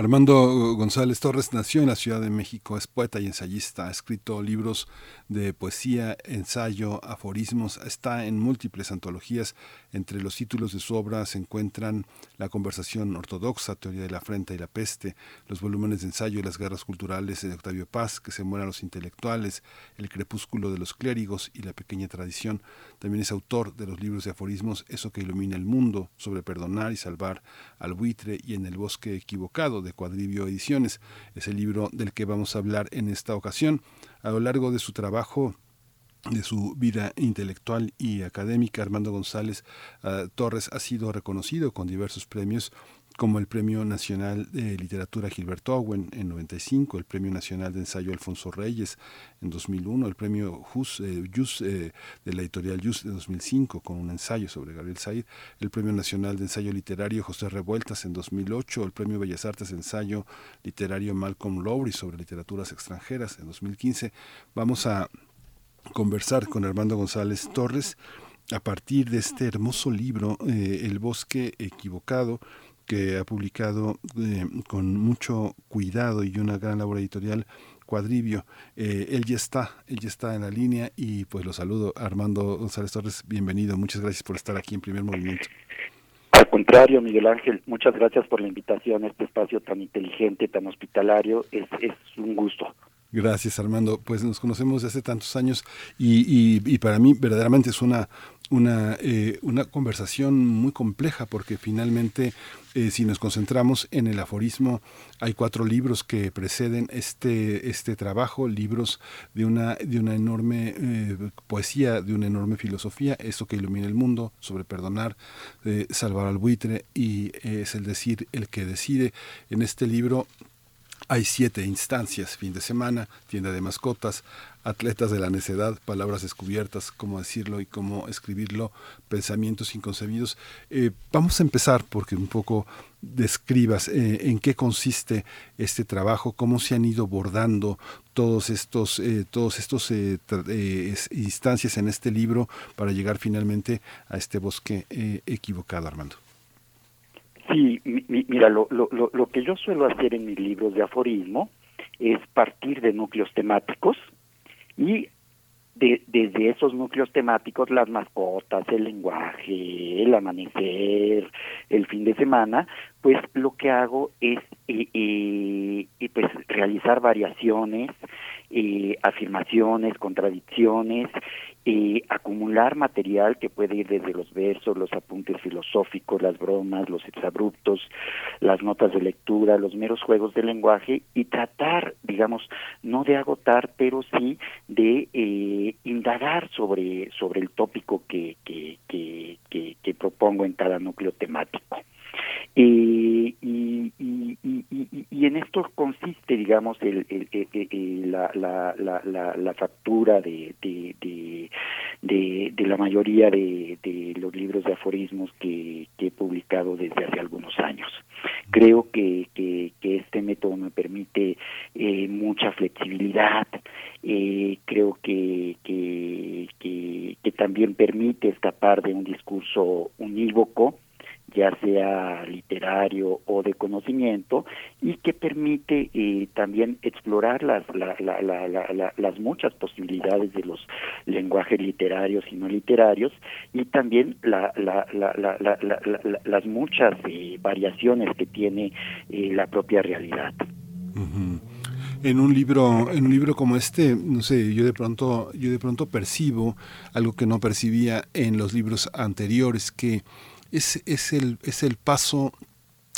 Armando González Torres nació en la Ciudad de México, es poeta y ensayista, ha escrito libros de poesía, ensayo, aforismos, está en múltiples antologías. Entre los títulos de su obra se encuentran La conversación ortodoxa, Teoría de la Frente y la Peste, los volúmenes de ensayo y las guerras culturales de Octavio Paz, Que se mueran los intelectuales, El crepúsculo de los clérigos y La pequeña tradición. También es autor de los libros de aforismos Eso que ilumina el mundo, sobre perdonar y salvar al buitre y En el bosque equivocado de Cuadribio Ediciones. Es el libro del que vamos a hablar en esta ocasión. A lo largo de su trabajo de su vida intelectual y académica, Armando González uh, Torres ha sido reconocido con diversos premios como el Premio Nacional de Literatura Gilberto Owen en 95, el Premio Nacional de Ensayo Alfonso Reyes en 2001, el Premio eh, Jus eh, de la editorial Jus de 2005 con un ensayo sobre Gabriel Said, el Premio Nacional de Ensayo Literario José Revueltas en 2008, el Premio Bellas Artes Ensayo Literario Malcolm Lowry sobre literaturas extranjeras en 2015. Vamos a conversar con Armando González Torres a partir de este hermoso libro, eh, El bosque equivocado, que ha publicado eh, con mucho cuidado y una gran labor editorial Cuadribio. Eh, él ya está, él ya está en la línea y pues lo saludo. Armando González Torres, bienvenido. Muchas gracias por estar aquí en Primer Movimiento. Al contrario, Miguel Ángel, muchas gracias por la invitación a este espacio tan inteligente, tan hospitalario. Es, es un gusto. Gracias, Armando. Pues nos conocemos desde hace tantos años y, y, y para mí verdaderamente es una, una, eh, una conversación muy compleja porque finalmente eh, si nos concentramos en el aforismo hay cuatro libros que preceden este, este trabajo, libros de una, de una enorme eh, poesía, de una enorme filosofía, eso que ilumina el mundo, sobre perdonar, salvar al buitre y es el decir el que decide. En este libro hay siete instancias, fin de semana, tienda de mascotas, atletas de la necedad, palabras descubiertas, cómo decirlo y cómo escribirlo, pensamientos inconcebidos. Eh, vamos a empezar porque un poco describas eh, en qué consiste este trabajo, cómo se han ido bordando todos estos, eh, todos estos eh, instancias en este libro para llegar finalmente a este bosque equivocado, Armando. Sí, mi, mira, lo, lo, lo que yo suelo hacer en mis libros de aforismo es partir de núcleos temáticos y de, desde esos núcleos temáticos, las mascotas, el lenguaje, el amanecer, el fin de semana, pues lo que hago es eh, eh, pues realizar variaciones, eh, afirmaciones, contradicciones, acumular material que puede ir desde los versos, los apuntes filosóficos, las bromas, los exabruptos, las notas de lectura, los meros juegos de lenguaje y tratar, digamos, no de agotar, pero sí de eh, indagar sobre, sobre el tópico que, que, que, que, que propongo en cada núcleo temático. Y, y, y, en esto consiste, digamos, el, el, el, la, la, la, la, factura de, de, de, la mayoría de, los libros de aforismos que, que, he publicado desde hace algunos años. Creo que, que, este método me permite eh, mucha flexibilidad, eh, creo que, que también permite escapar de un discurso unívoco, ya sea literario o de conocimiento, y que permite eh, también explorar las, la, la, la, las muchas posibilidades de los lenguajes literarios y no literarios, y también las muchas eh, variaciones que tiene eh, la propia realidad. Uh en un libro en un libro como este no sé yo de pronto yo de pronto percibo algo que no percibía en los libros anteriores que es, es, el, es el paso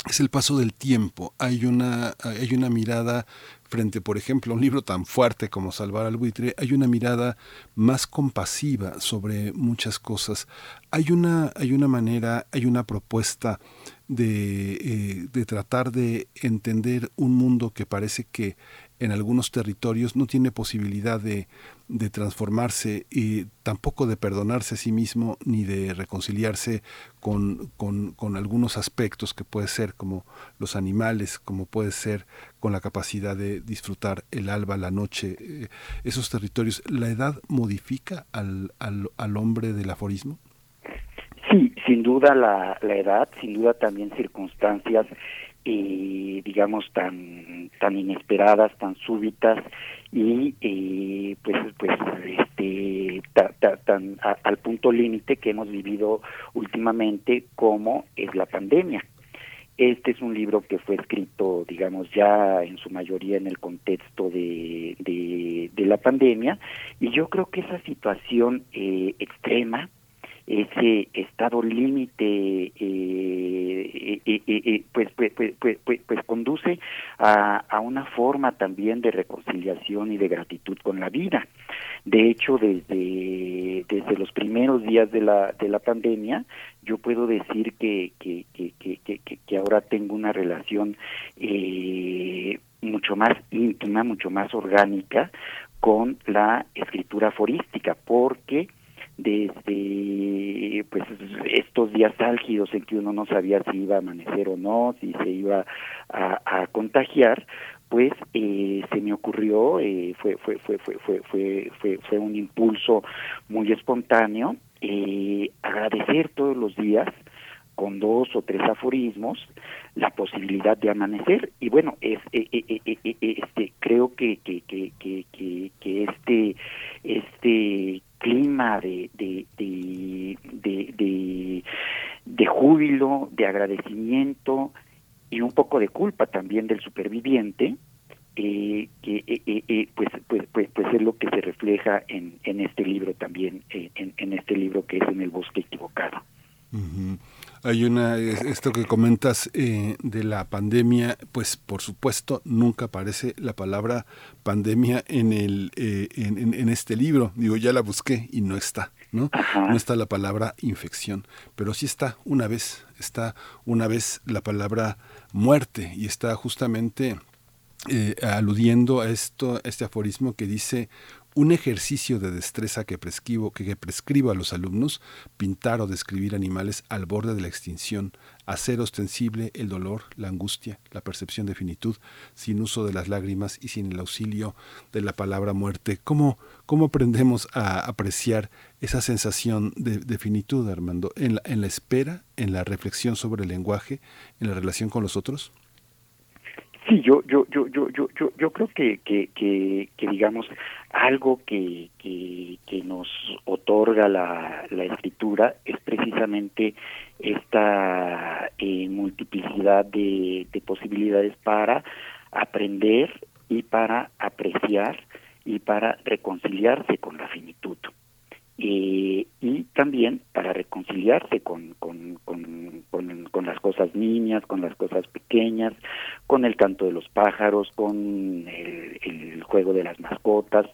es el paso del tiempo. Hay una, hay una mirada frente, por ejemplo, a un libro tan fuerte como Salvar al buitre, hay una mirada más compasiva sobre muchas cosas. Hay una, hay una manera, hay una propuesta de, eh, de tratar de entender un mundo que parece que en algunos territorios no tiene posibilidad de, de, transformarse y tampoco de perdonarse a sí mismo ni de reconciliarse con, con, algunos aspectos que puede ser como los animales, como puede ser con la capacidad de disfrutar el alba, la noche, eh, esos territorios. ¿La edad modifica al, al, al hombre del aforismo? Sí sin duda la, la edad, sin duda también circunstancias eh, digamos tan tan inesperadas tan súbitas y eh, pues pues este tan al punto límite que hemos vivido últimamente como es la pandemia. Este es un libro que fue escrito, digamos, ya en su mayoría en el contexto de, de, la pandemia, y yo creo que esa situación eh, extrema, ese estado límite eh, eh, pues, pues, pues, pues, pues, conduce a, a, una forma también de reconciliación y de gratitud con la vida. De hecho, desde, desde los primeros días de la, de la pandemia, yo puedo decir que, que, que, que, ahora tengo una relación eh, mucho más íntima, mucho más orgánica con la escritura aforística, porque desde pues estos días álgidos en que uno no sabía si iba a amanecer o no, si se iba a, contagiar, pues eh, se me ocurrió, eh, fue, fue, fue, fue, fue, fue, fue, fue un impulso muy espontáneo, eh, agradecer todos los días con dos o tres aforismos la posibilidad de amanecer. Y bueno es eh, eh, eh, este creo que que, que, que, que este este clima de de, de, de, de, júbilo, de agradecimiento y un poco de culpa también del superviviente, eh, que eh, eh, pues, pues, pues, pues es lo que se refleja en, en este libro también, en, en este libro que es En el bosque equivocado. Hay una, esto que comentas eh, de la pandemia, pues por supuesto nunca aparece la palabra pandemia en, el, eh, en, en, este libro. Digo, ya la busqué y no está, ¿no? No está la palabra infección, pero sí está una vez, está una vez la palabra muerte y está justamente eh, aludiendo a esto, este aforismo que dice un ejercicio de destreza que prescribo, que, prescribo a los alumnos, pintar o describir animales al borde de la extinción, hacer ostensible el dolor, la angustia, la percepción de finitud, sin uso de las lágrimas y sin el auxilio de la palabra muerte. ¿Cómo, cómo aprendemos a apreciar esa sensación de, finitud, Armando? ¿En la, ¿En la espera, en la reflexión sobre el lenguaje, en la relación con los otros? Sí, yo, yo, yo, yo, yo, yo, yo creo que, que, que, digamos algo que, que, que nos otorga la, la escritura es precisamente esta eh, multiplicidad de posibilidades para aprender y para apreciar y para reconciliarse con la finitud. Eh, y también para reconciliarse con, con, con, con, las cosas niñas, con las cosas pequeñas, con el canto de los pájaros, con el, el juego de las mascotas,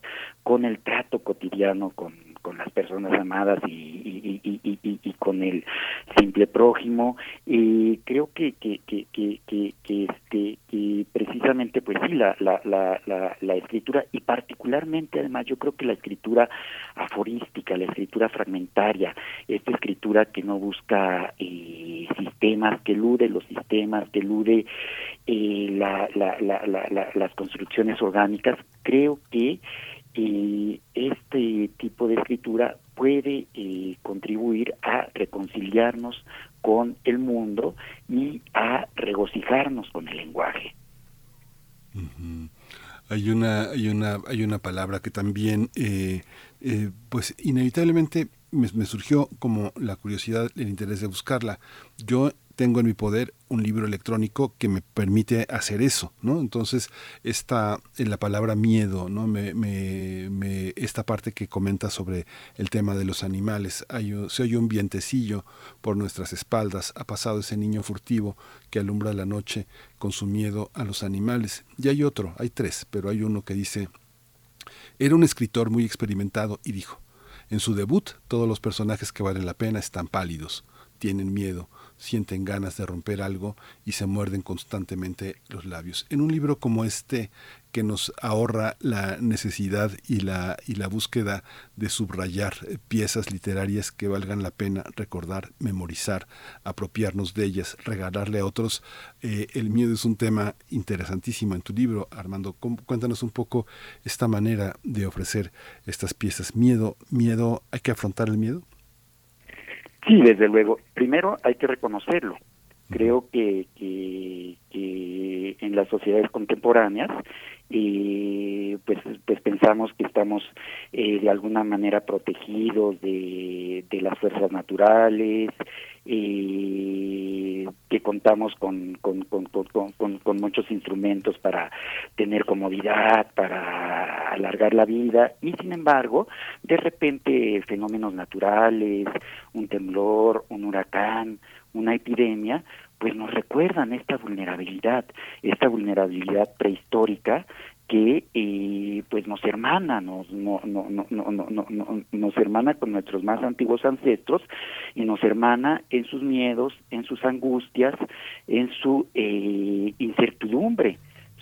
con el trato cotidiano con, con las personas amadas y, y, con el simple prójimo. Y creo que que, que, que, que, este que precisamente pues sí la, la, la, la, la escritura y particularmente además yo creo que la escritura aforística la escritura fragmentaria esta escritura que no busca eh, sistemas que elude los sistemas que elude eh, la, la, la, la, las construcciones orgánicas creo que eh, este tipo de escritura puede eh, contribuir a reconciliarnos con el mundo y a regocijarnos con el lenguaje. Hay una, hay una, hay una palabra que también, eh, eh, pues inevitablemente me, me, surgió como la curiosidad, el interés de buscarla. Yo tengo en mi poder un libro electrónico que me permite hacer eso, ¿no? Entonces, esta, en la palabra miedo, ¿no? Me, me, esta parte que comenta sobre el tema de los animales, se oye un vientecillo por nuestras espaldas, ha pasado ese niño furtivo que alumbra la noche con su miedo a los animales. Y hay otro, hay tres, pero hay uno que dice, era un escritor muy experimentado y dijo, en su debut todos los personajes que valen la pena están pálidos, tienen miedo, sienten ganas de romper algo y se muerden constantemente los labios. En un libro como este que nos ahorra la necesidad y la, y la búsqueda de subrayar piezas literarias que valgan la pena recordar, memorizar, apropiarnos de ellas, regalarle a otros. Eh, el miedo es un tema interesantísimo en tu libro, Armando. Cuéntanos un poco esta manera de ofrecer estas piezas. Miedo, miedo, ¿hay que afrontar el miedo? Sí, desde luego. Primero hay que reconocerlo. Creo que, que, que en las sociedades contemporáneas eh, pues, pues pensamos que estamos eh, de alguna manera protegidos de, de las fuerzas naturales, eh, que contamos con, con, con, con, con muchos instrumentos para tener comodidad, para alargar la vida, y sin embargo, de repente fenómenos naturales, un temblor, un huracán, una epidemia, pues nos recuerdan esta vulnerabilidad, esta vulnerabilidad prehistórica que eh, pues nos hermana, nos, no, no, no, no, no, no, nos hermana con nuestros más antiguos ancestros y nos hermana en sus miedos, en sus angustias, en su eh, incertidumbre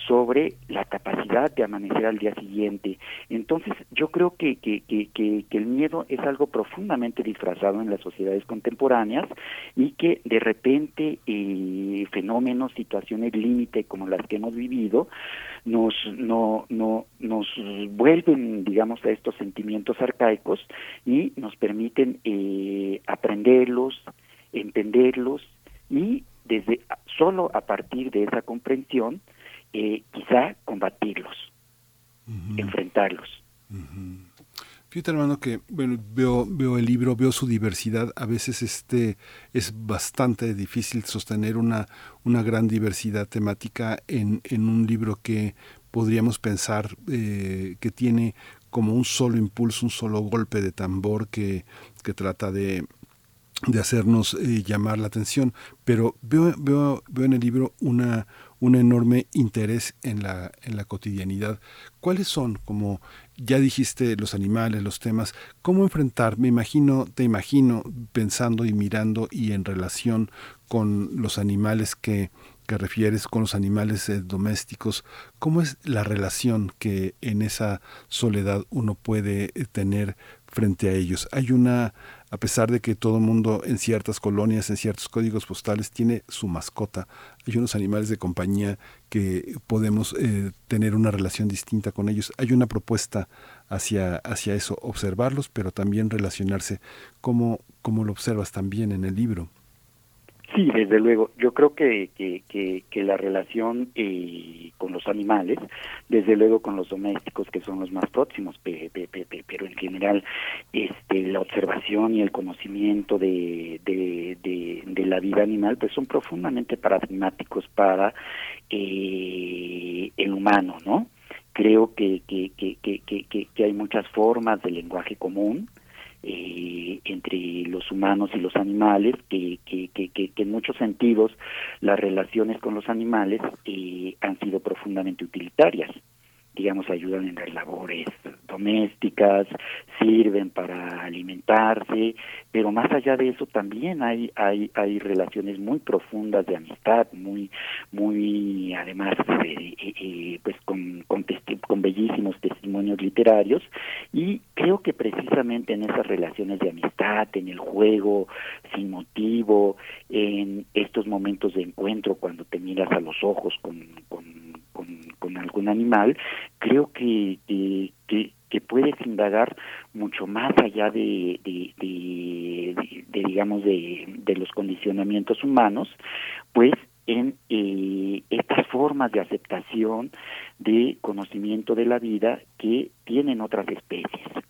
sobre la capacidad de amanecer al día siguiente. Entonces, yo creo que, que, que, que, el miedo es algo profundamente disfrazado en las sociedades contemporáneas y que de repente eh, fenómenos, situaciones límite como las que hemos vivido, nos, no, no, nos vuelven, digamos, a estos sentimientos arcaicos y nos permiten eh, aprenderlos, entenderlos y desde solo a partir de esa comprensión eh, quizá combatirlos, enfrentarlos. Fíjate hermano que bueno, veo, veo el libro, veo su diversidad, a veces este es bastante difícil sostener una, una gran diversidad temática en, en un libro que podríamos pensar eh, que tiene como un solo impulso, un solo golpe de tambor que, que trata de, de hacernos eh, llamar la atención, pero veo, veo, veo en el libro una, un enorme interés en la, en la cotidianidad. ¿Cuáles son, como ya dijiste, los animales, los temas, cómo enfrentar? Me imagino, te imagino pensando y mirando y en relación con los animales que, que refieres, con los animales eh, domésticos, ¿cómo es la relación que en esa soledad uno puede eh, tener frente a ellos? Hay una a pesar de que todo mundo en ciertas colonias, en ciertos códigos postales tiene su mascota, hay unos animales de compañía que podemos eh, tener una relación distinta con ellos. Hay una propuesta hacia, hacia eso, observarlos, pero también relacionarse. como cómo lo observas también en el libro? Sí, desde luego. Yo creo que, que, que, la relación eh, con los animales, desde luego con los domésticos, que son los más próximos, pero en general este, la observación y el conocimiento de, de, la vida animal, pues son profundamente paradigmáticos para eh, el humano, ¿no? Creo que, que, que, que, hay muchas formas de lenguaje común, eh, entre los humanos y los animales, que, que, que, que, en muchos sentidos las relaciones con los animales eh, han sido profundamente utilitarias digamos, ayudan en las labores domésticas, sirven para alimentarse, pero más allá de eso también hay hay hay relaciones muy profundas de amistad, muy muy además eh, eh, pues con con, con bellísimos testimonios literarios. Y creo que precisamente en esas relaciones de amistad, en el juego sin motivo, en estos momentos de encuentro cuando te miras a los ojos con, con con, algún animal, creo que, que, que, puedes indagar mucho más allá de, digamos, de los condicionamientos humanos, pues en eh, estas formas de aceptación, de conocimiento de la vida que tienen otras especies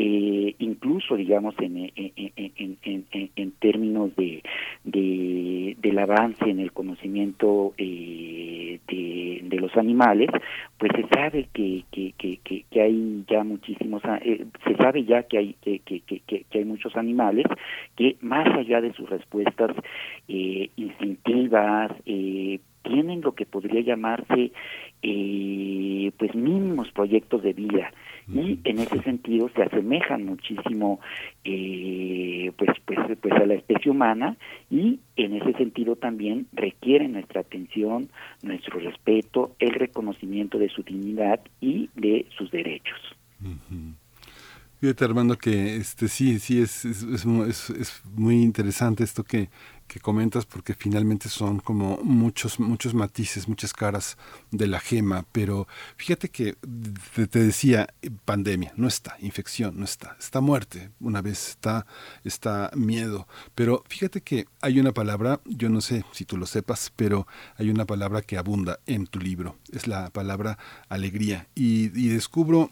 eh, incluso digamos en, en, en, en términos de, de, del avance en el conocimiento eh, de, los animales pues se sabe que, que, hay ya muchísimos eh, se sabe ya que hay que, hay muchos animales que más allá de sus respuestas eh, instintivas eh, tienen lo que podría llamarse pues mínimos proyectos de vida y en ese sentido se asemejan muchísimo eh, pues, pues, pues a la especie humana y en ese sentido también requieren nuestra atención, nuestro respeto, el reconocimiento de su dignidad y de sus derechos. Fíjate, Armando, que este sí, sí, es, es, es, es, muy interesante esto que, que comentas porque finalmente son como muchos muchos matices, muchas caras de la gema, pero fíjate que te, decía pandemia, no está, infección, no está, está muerte, una vez está está miedo, pero fíjate que hay una palabra, yo no sé si tú lo sepas, pero hay una palabra que abunda en tu libro, es la palabra alegría y, y descubro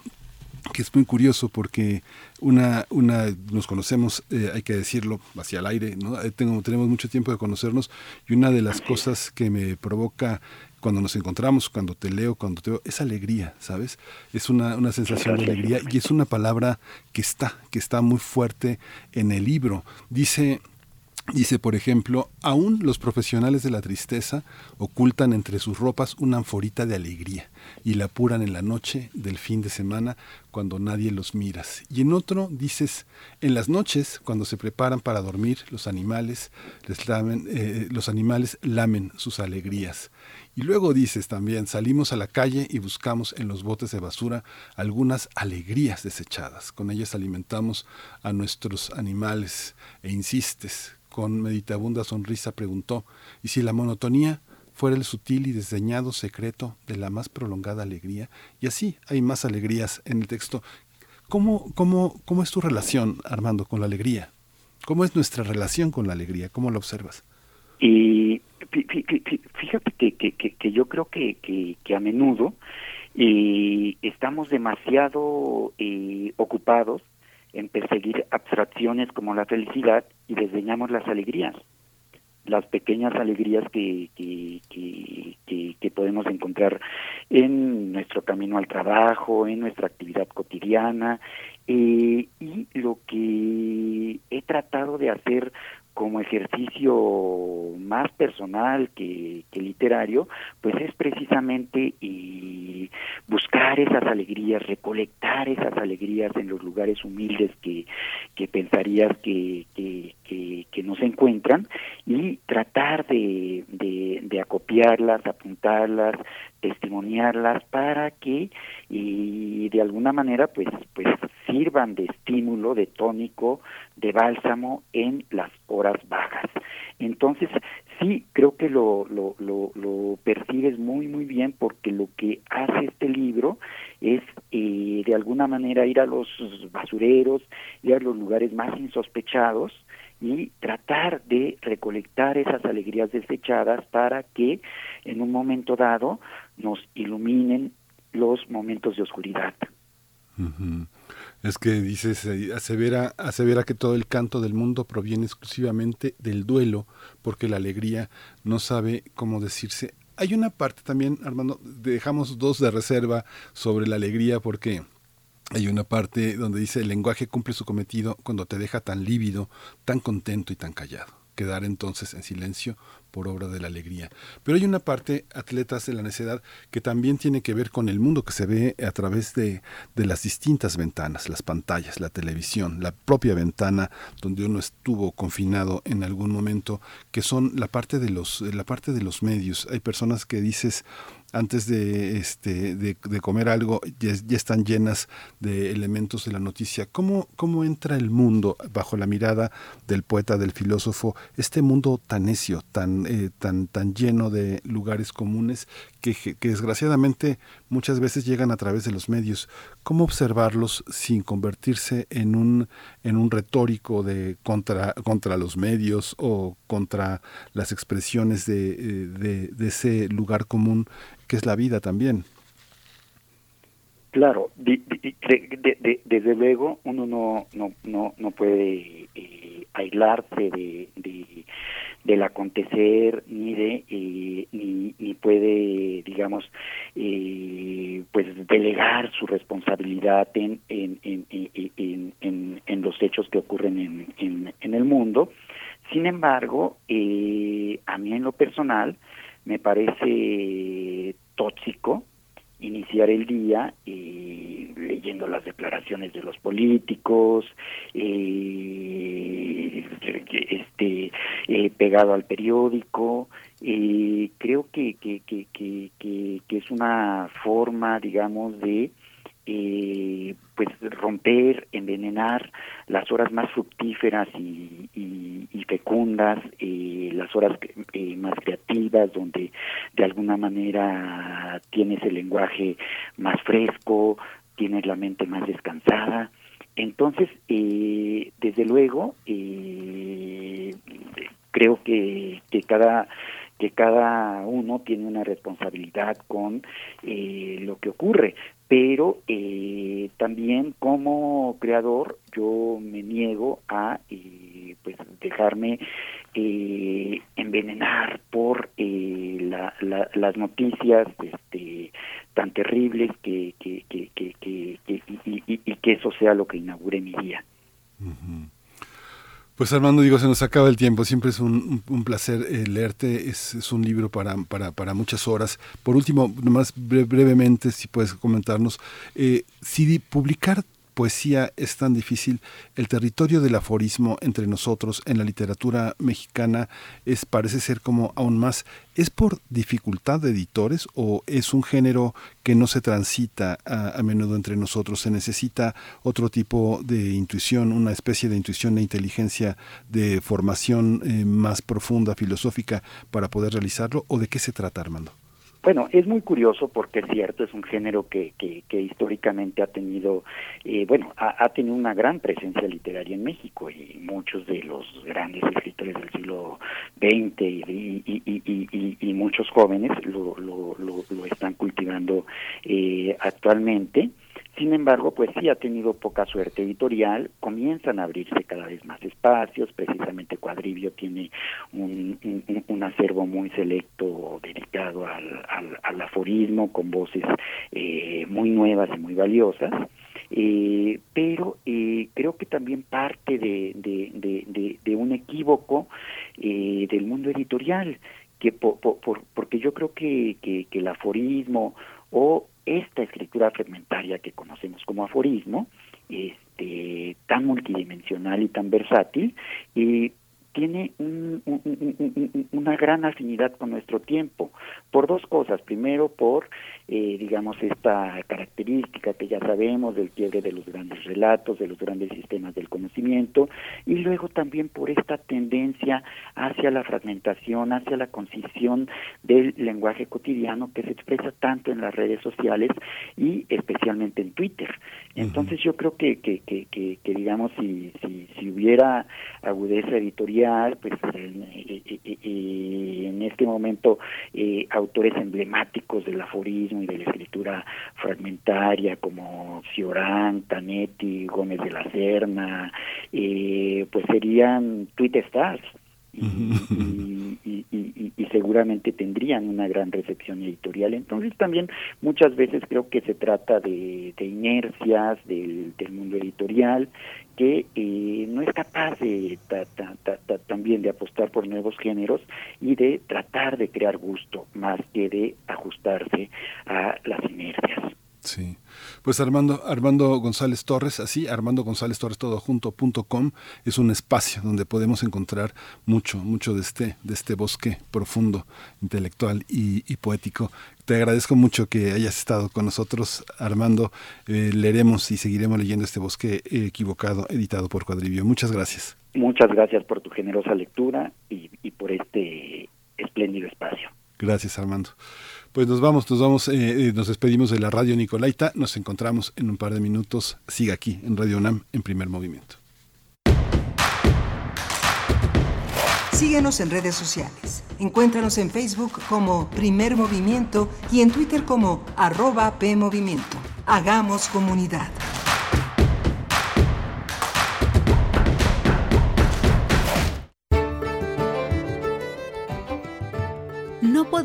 que es muy curioso porque una, una nos conocemos, eh, hay que decirlo, hacia el aire, ¿no? Eh, tengo, tenemos mucho tiempo de conocernos y una de las cosas que me provoca cuando nos encontramos, cuando te leo, cuando te veo, es alegría, ¿sabes? Es una, una sensación de alegría y es una palabra que está, que está muy fuerte en el libro. Dice Dice, por ejemplo, aún los profesionales de la tristeza ocultan entre sus ropas una anforita de alegría y la apuran en la noche del fin de semana cuando nadie los miras. Y en otro dices, en las noches, cuando se preparan para dormir, los animales, les lamen, eh, los animales lamen sus alegrías. Y luego dices también, salimos a la calle y buscamos en los botes de basura algunas alegrías desechadas. Con ellas alimentamos a nuestros animales. E insistes, con meditabunda sonrisa preguntó, ¿y si la monotonía fuera el sutil y desdeñado secreto de la más prolongada alegría? Y así hay más alegrías en el texto. ¿Cómo, cómo, cómo es tu relación, Armando, con la alegría? ¿Cómo es nuestra relación con la alegría? ¿Cómo la observas? Y fíjate que, yo creo que, que, a menudo eh, estamos demasiado eh, ocupados en perseguir abstracciones como la felicidad y desdeñamos las alegrías, las pequeñas alegrías que, que, que, podemos encontrar en nuestro camino al trabajo, en nuestra actividad cotidiana, eh, y lo que he tratado de hacer como ejercicio más personal que, literario, pues es precisamente y buscar esas alegrías, recolectar esas alegrías en los lugares humildes que, que pensarías que, que, que, no se encuentran y tratar de, de, de acopiarlas, apuntarlas, testimoniarlas para que y de alguna manera pues pues sirvan de estímulo, de tónico, de bálsamo en las horas bajas. Entonces, sí, creo que lo, lo, lo, lo percibes muy, muy bien porque lo que hace este libro es eh, de alguna manera ir a los basureros, ir a los lugares más insospechados y tratar de recolectar esas alegrías desechadas para que en un momento dado nos iluminen los momentos de oscuridad. Es que dices, eh, asevera, asevera que todo el canto del mundo proviene exclusivamente del duelo, porque la alegría no sabe cómo decirse. Hay una parte también, Armando, dejamos dos de reserva sobre la alegría, porque hay una parte donde dice, el lenguaje cumple su cometido cuando te deja tan lívido, tan contento y tan callado. Quedar entonces en silencio por obra de la alegría. Pero hay una parte, atletas de la necedad, que también tiene que ver con el mundo que se ve a través de, las distintas ventanas, las pantallas, la televisión, la propia ventana donde uno estuvo confinado en algún momento, que son la parte de los, la parte de los medios. Hay personas que dices, antes de, este, de, comer algo ya, están llenas de elementos de la noticia. ¿Cómo, ¿Cómo entra el mundo bajo la mirada del poeta, del filósofo, este mundo tan necio, tan, eh, tan, tan lleno de lugares comunes que, que, desgraciadamente muchas veces llegan a través de los medios? ¿Cómo observarlos sin convertirse en un, en un retórico de contra, contra los medios o contra las expresiones de, eh, de, de ese lugar común que es la vida también. Claro, desde luego uno no, no, no, no puede eh, aislarse de, del acontecer ni de eh, ni, ni, puede digamos eh, pues delegar su responsabilidad en en, en, en, en, los hechos que ocurren en, en, en el mundo. Sin embargo a mí en lo personal me parece tóxico iniciar el día eh, leyendo las declaraciones de los políticos, eh, este, eh, pegado al periódico. creo que, que, que, que, que, es una forma, digamos, de eh, pues romper, envenenar las horas más fructíferas y, y, fecundas, eh, las horas eh, más creativas, donde de alguna manera tienes el lenguaje más fresco, tienes la mente más descansada. Entonces, eh, desde luego, eh, creo que, que cada que cada uno tiene una responsabilidad con eh, lo que ocurre, pero eh, también como creador yo me niego a eh, pues dejarme eh, envenenar por eh, la, la, las noticias este, tan terribles que, que, que, que, y, y, y, que eso sea lo que inaugure mi día. Pues Armando, digo, se nos acaba el tiempo. Siempre es un, placer eh, leerte. Es, un libro para, para, para, muchas horas. Por último, nomás brevemente, si puedes comentarnos, eh, si publicar poesía es tan difícil, el territorio del aforismo entre nosotros en la literatura mexicana es parece ser como aún más. ¿Es por dificultad de editores o es un género que no se transita a, menudo entre nosotros? ¿Se necesita otro tipo de intuición, una especie de intuición e inteligencia de formación eh, más profunda, filosófica, para poder realizarlo? ¿O de qué se trata, Armando? Bueno, es muy curioso porque es cierto, es un género que, que, que históricamente ha tenido, eh, bueno, ha, tenido una gran presencia literaria en México y muchos de los grandes escritores del siglo XX y, y muchos jóvenes lo, lo, lo, lo están cultivando eh, actualmente. Sin embargo, pues sí ha tenido poca suerte editorial, comienzan a abrirse cada vez más espacios, precisamente Cuadrivio tiene un, un, acervo muy selecto dedicado al, al, aforismo con voces eh, muy nuevas y muy valiosas. Eh, pero eh, creo que también parte de, de, de, un equívoco eh, del mundo editorial, que por, por, porque yo creo que, que, que el aforismo o esta escritura fragmentaria que conocemos como aforismo, este, tan multidimensional y tan versátil, eh, tiene un, un, un, una gran afinidad con nuestro tiempo, por dos cosas. Primero, por, eh, digamos, esta característica que ya sabemos del quiebre de los grandes relatos, de los grandes sistemas del conocimiento, y luego también por esta tendencia hacia la fragmentación, hacia la concisión del lenguaje cotidiano que se expresa tanto en las redes sociales y especialmente en Twitter. Entonces, uh -huh. yo creo que, que, que, que, que digamos, si, si, si hubiera agudeza editorial, pues en, este momento eh, autores emblemáticos del aforismo y de la escritura fragmentaria como Ciorán, Tanetti, Gómez de la Serna, eh, pues serían tweet stars. Y, seguramente tendrían una gran recepción editorial. Entonces también muchas veces creo que se trata de, de inercias del, mundo editorial que eh, no es capaz de ta, ta, ta, también de apostar por nuevos géneros y de tratar de crear gusto más que de ajustarse a las inercias. Sí. Pues Armando, Armando González Torres, así, Armando González Torres todo junto.com es un espacio donde podemos encontrar mucho, mucho de este, de este bosque profundo, intelectual y, y poético. Te agradezco mucho que hayas estado con nosotros, Armando. Eh, leeremos y seguiremos leyendo este bosque equivocado, editado por Cuadrivio. Muchas gracias. Muchas gracias por tu generosa lectura y, y por este espléndido espacio. Gracias, Armando. Pues nos vamos, nos vamos, eh, nos despedimos de la radio Nicolaita. Nos encontramos en un par de minutos. Siga aquí en Radio UNAM en primer movimiento. Síguenos en redes sociales. Encuéntranos en Facebook como Primer Movimiento y en Twitter como arroba PMovimiento. Hagamos comunidad.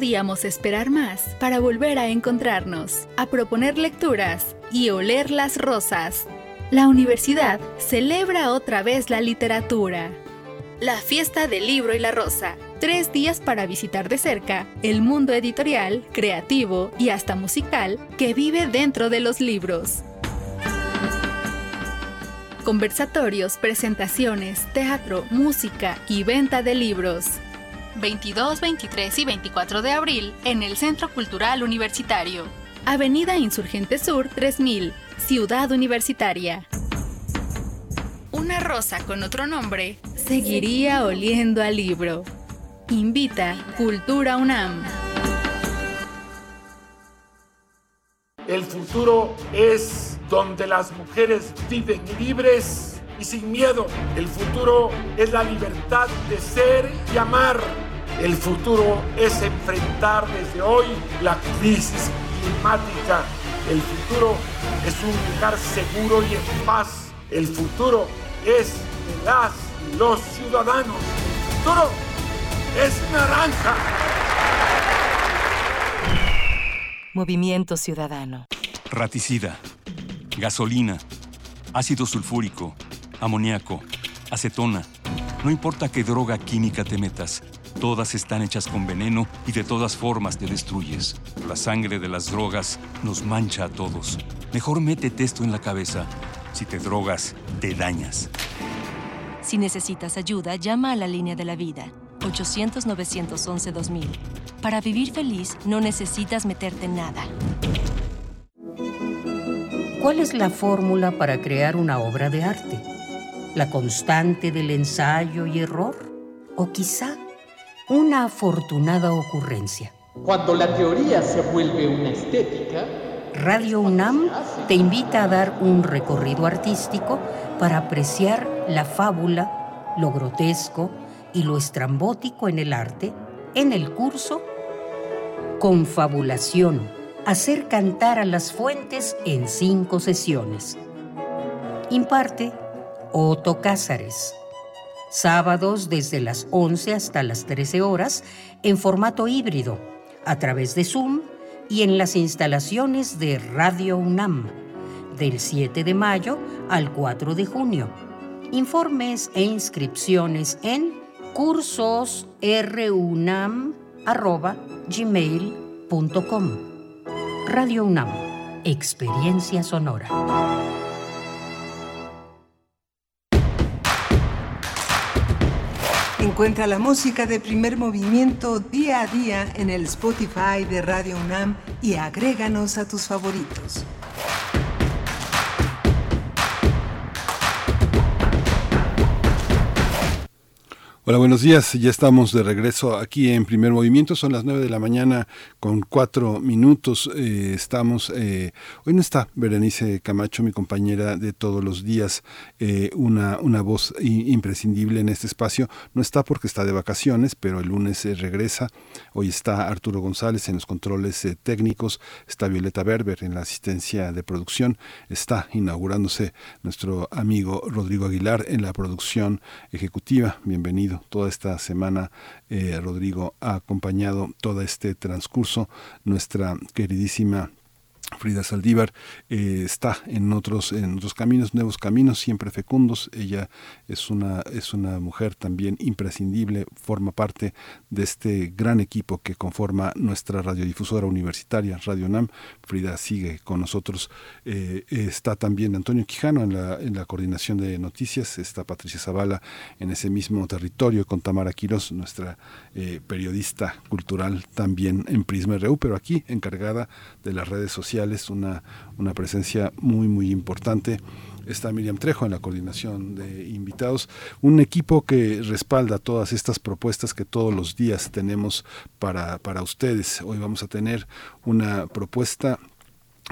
Podíamos esperar más para volver a encontrarnos, a proponer lecturas y oler las rosas. La universidad celebra otra vez la literatura. La fiesta del libro y la rosa. Tres días para visitar de cerca el mundo editorial, creativo y hasta musical que vive dentro de los libros. Conversatorios, presentaciones, teatro, música y venta de libros. 22, 23 y 24 de abril en el Centro Cultural Universitario. Avenida Insurgente Sur 3000, Ciudad Universitaria. Una rosa con otro nombre seguiría oliendo al libro. Invita Cultura UNAM. El futuro es donde las mujeres viven libres y sin miedo. El futuro es la libertad de ser y amar. El futuro es enfrentar desde hoy la crisis climática. El futuro es un lugar seguro y en paz. El futuro es de las y los ciudadanos. El futuro es naranja. Movimiento Ciudadano. Raticida, gasolina, ácido sulfúrico, amoníaco, acetona. No importa qué droga química te metas, todas están hechas con veneno y de todas formas te destruyes. La sangre de las drogas nos mancha a todos. Mejor métete esto en la cabeza. Si te drogas, te dañas. Si necesitas ayuda, llama a la línea de la vida, 800-911-2000. Para vivir feliz, no necesitas meterte en nada. ¿Cuál es la fórmula para crear una obra de arte? ¿La constante del ensayo y error? ¿O quizá una afortunada ocurrencia? Cuando la teoría se vuelve una estética, Radio UNAM te invita a dar un recorrido artístico para apreciar la fábula, lo grotesco y lo estrambótico en el arte en el curso Confabulación, hacer cantar a las fuentes en cinco sesiones. Imparte Otto Cázares. Sábados desde las 11 hasta las 13 horas en formato híbrido, a través de Zoom y en las instalaciones de Radio UNAM, del 7 de mayo al 4 de junio. Informes e inscripciones en cursosrunam.gmail.com Radio UNAM, Experiencia Sonora. Encuentra la música de primer movimiento día a día en el Spotify de Radio UNAM y agréganos a tus favoritos. Hola, buenos días. Ya estamos de regreso aquí en Primer Movimiento. Son las 9 de la mañana con cuatro minutos. Eh, estamos. Eh, hoy no está Berenice Camacho, mi compañera de todos los días, eh, una, una voz imprescindible en este espacio. No está porque está de vacaciones, pero el lunes regresa. Hoy está Arturo González en los controles técnicos. Está Violeta Berber en la asistencia de producción. Está inaugurándose nuestro amigo Rodrigo Aguilar en la producción ejecutiva. Bienvenido toda esta semana. Eh, Rodrigo ha acompañado todo este transcurso. Nuestra queridísima Frida Saldívar eh, está en otros en otros caminos, nuevos caminos, siempre fecundos. Ella es una es una mujer también imprescindible, forma parte de este gran equipo que conforma nuestra radiodifusora universitaria Radio NAM. Frida sigue con nosotros. Eh, está también Antonio Quijano en la en la coordinación de noticias. Está Patricia Zavala en ese mismo territorio con Tamara Quiroz, nuestra eh, periodista cultural también en Prisma RU, pero aquí encargada de las redes sociales una, una presencia muy, muy importante. Está Miriam Trejo en la coordinación de invitados, un equipo que respalda todas estas propuestas que todos los días tenemos para, para ustedes. Hoy vamos a tener una propuesta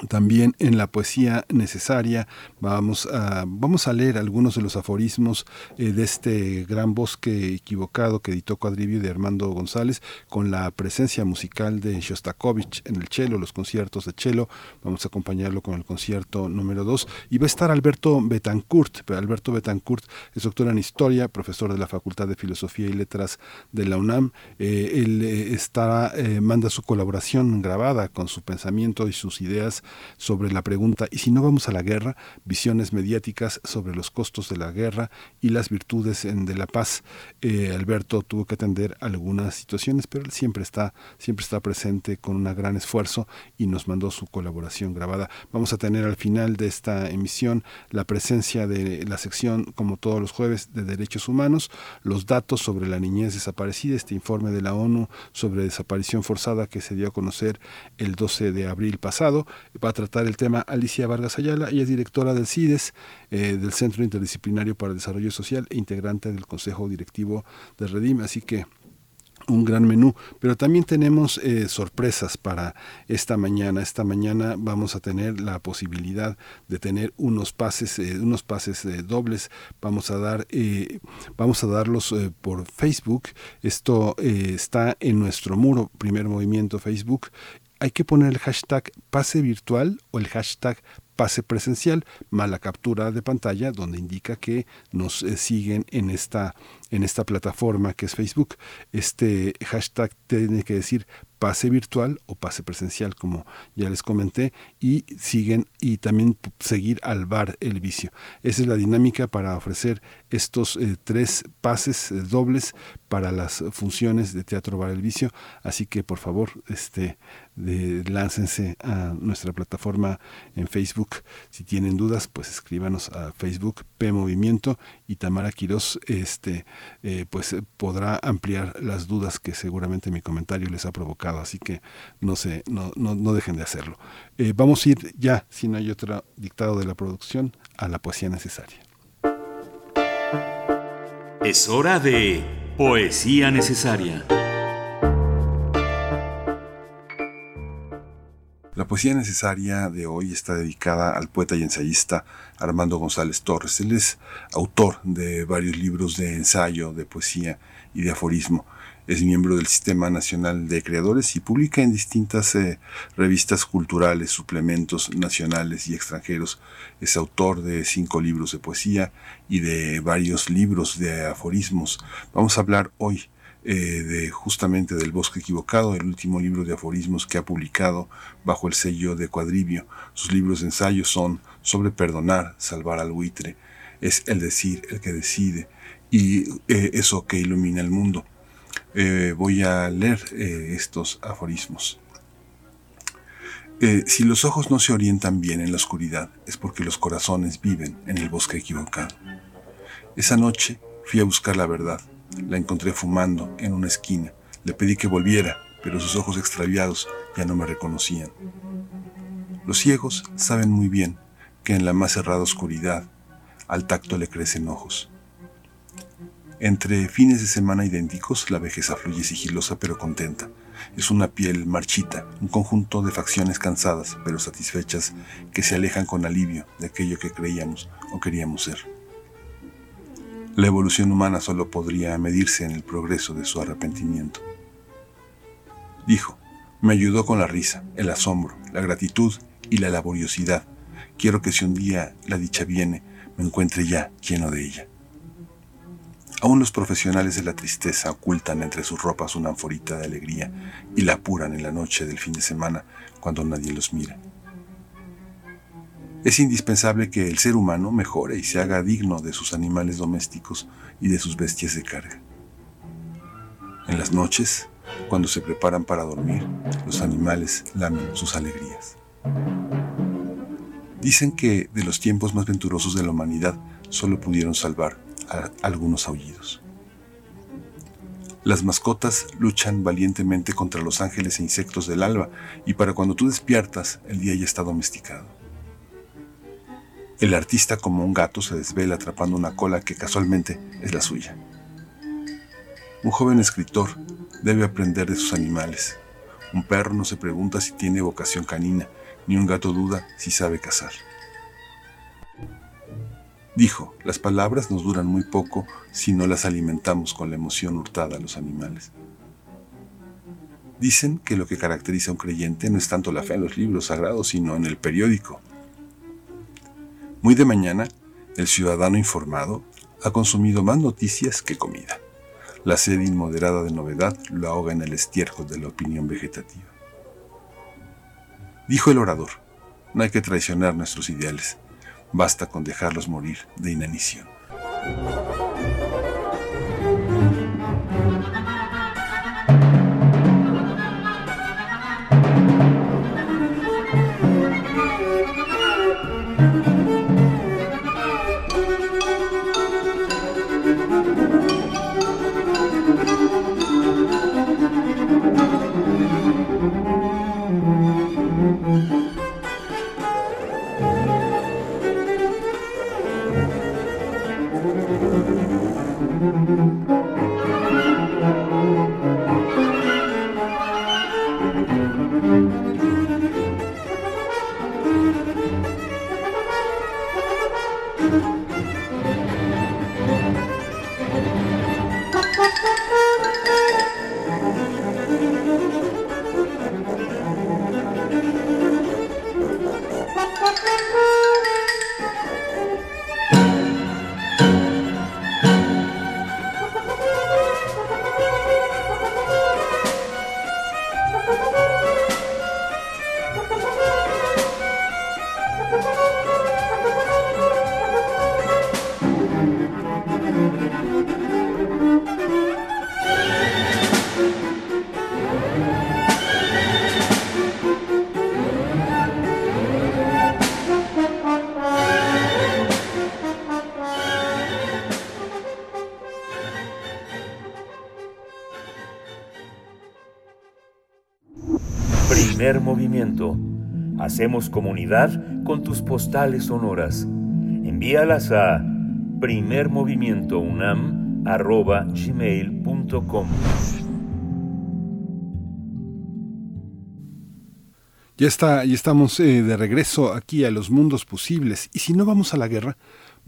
también en la poesía necesaria vamos a, vamos a leer algunos de los aforismos eh, de este gran bosque equivocado que editó Cuadrivio de Armando González con la presencia musical de Shostakovich en el cello, los conciertos de cello. Vamos a acompañarlo con el concierto número 2 y va a estar Alberto Betancourt. Alberto Betancourt es doctor en historia, profesor de la Facultad de Filosofía y Letras de la UNAM. Eh, él eh, está, manda su colaboración grabada con su pensamiento y sus ideas sobre la pregunta ¿y si no vamos a la guerra? Visiones mediáticas sobre los costos de la guerra y las virtudes de la paz. Eh, Alberto tuvo que atender algunas situaciones, pero él siempre está, siempre está presente con un gran esfuerzo y nos mandó su colaboración grabada. Vamos a tener al final de esta emisión la presencia de la sección, como todos los jueves, de derechos humanos, los datos sobre la niñez desaparecida, este informe de la ONU sobre desaparición forzada que se dio a conocer el 12 de abril pasado, Va a tratar el tema Alicia Vargas Ayala, ella es directora del CIDES, eh, del Centro Interdisciplinario para el Desarrollo Social e integrante del Consejo Directivo de Redim, así que un gran menú, pero también tenemos eh, sorpresas para esta mañana. Esta mañana vamos a tener la posibilidad de tener unos pases, eh, unos pases dobles. Vamos a dar, vamos a darlos por Facebook. Esto está en nuestro muro, primer movimiento Facebook. Hay que poner el hashtag pase virtual o el hashtag pase presencial, mala captura de pantalla donde indica que nos siguen en esta en esta plataforma que es Facebook. Este hashtag tiene que decir pase virtual o pase presencial, como ya les comenté, y siguen y también seguir al bar el vicio. Esa es la dinámica para ofrecer estos eh, tres pases eh, dobles para las funciones de Teatro Bar el Vicio. Así que por favor, este, de, láncense a nuestra plataforma en Facebook. Si tienen dudas, pues escríbanos a Facebook P Movimiento y Tamara Quiroz este, eh, pues podrá ampliar las dudas que seguramente mi comentario les ha provocado. Así que no, se, no, no, no dejen de hacerlo. Vamos a ir ya, si no hay otro dictado de la producción, a la poesía necesaria. Es hora de poesía necesaria. La poesía necesaria de hoy está dedicada al poeta y ensayista Armando González Torres. Él es autor de varios libros de ensayo, de poesía y de aforismo. Es miembro del Sistema Nacional de Creadores y publica en distintas eh, revistas culturales, suplementos nacionales y extranjeros. Es autor de cinco libros de poesía y de varios libros de aforismos. Vamos a hablar hoy eh, de justamente del Bosque Equivocado, el último libro de aforismos que ha publicado bajo el sello de Cuadribio. Sus libros de ensayo son sobre perdonar, salvar al buitre, es el decir, el que decide, y eh, eso que ilumina el mundo. Eh, voy a leer estos aforismos. si los ojos no se orientan bien en la oscuridad, es porque los corazones viven en el bosque equivocado. Esa noche fui a buscar la verdad la encontré fumando en una esquina. Le pedí que volviera, pero sus ojos extraviados ya no me reconocían. Los ciegos saben muy bien que en la más cerrada oscuridad al tacto le crecen ojos. Entre fines de semana idénticos, la vejez fluye sigilosa pero contenta. Es una piel marchita, un conjunto de facciones cansadas pero satisfechas que se alejan con alivio de aquello que creíamos o queríamos ser. La evolución humana solo podría medirse en el progreso de su arrepentimiento. Dijo, me ayudó con la risa, el asombro, la gratitud y la laboriosidad. Quiero que si un día la dicha viene, me encuentre ya lleno de ella. Aún los profesionales de la tristeza ocultan entre sus ropas una anforita de alegría y la apuran en la noche del fin de semana cuando nadie los mira. Es indispensable que el ser humano mejore y se haga digno de sus animales domésticos y de sus bestias de carga. En las noches, cuando se preparan para dormir, los animales lamen sus alegrías. Dicen que de los tiempos más venturosos de la humanidad solo pudieron salvar algunos aullidos. Las mascotas luchan valientemente contra los ángeles e insectos del alba y para cuando tú despiertas el día ya está domesticado. El artista como un gato se desvela atrapando una cola que casualmente es la suya. Un joven escritor debe aprender de sus animales. Un perro no se pregunta si tiene vocación canina, ni un gato duda si sabe cazar. Dijo, las palabras nos duran muy poco si no las alimentamos con la emoción hurtada a los animales. Dicen que lo que caracteriza a un creyente no es tanto la fe en los libros sagrados, sino en el periódico, muy de mañana, el ciudadano informado ha consumido más noticias que comida. La sed inmoderada de novedad lo ahoga en el estiércol de la opinión vegetativa. Dijo el orador, no hay que traicionar nuestros ideales, basta con dejarlos morir de inanición. Primer Hacemos comunidad con tus postales sonoras. Envíalas a primermovimientounam.gmail.com Ya está, y estamos eh, de regreso aquí a los mundos posibles. Y si no vamos a la guerra,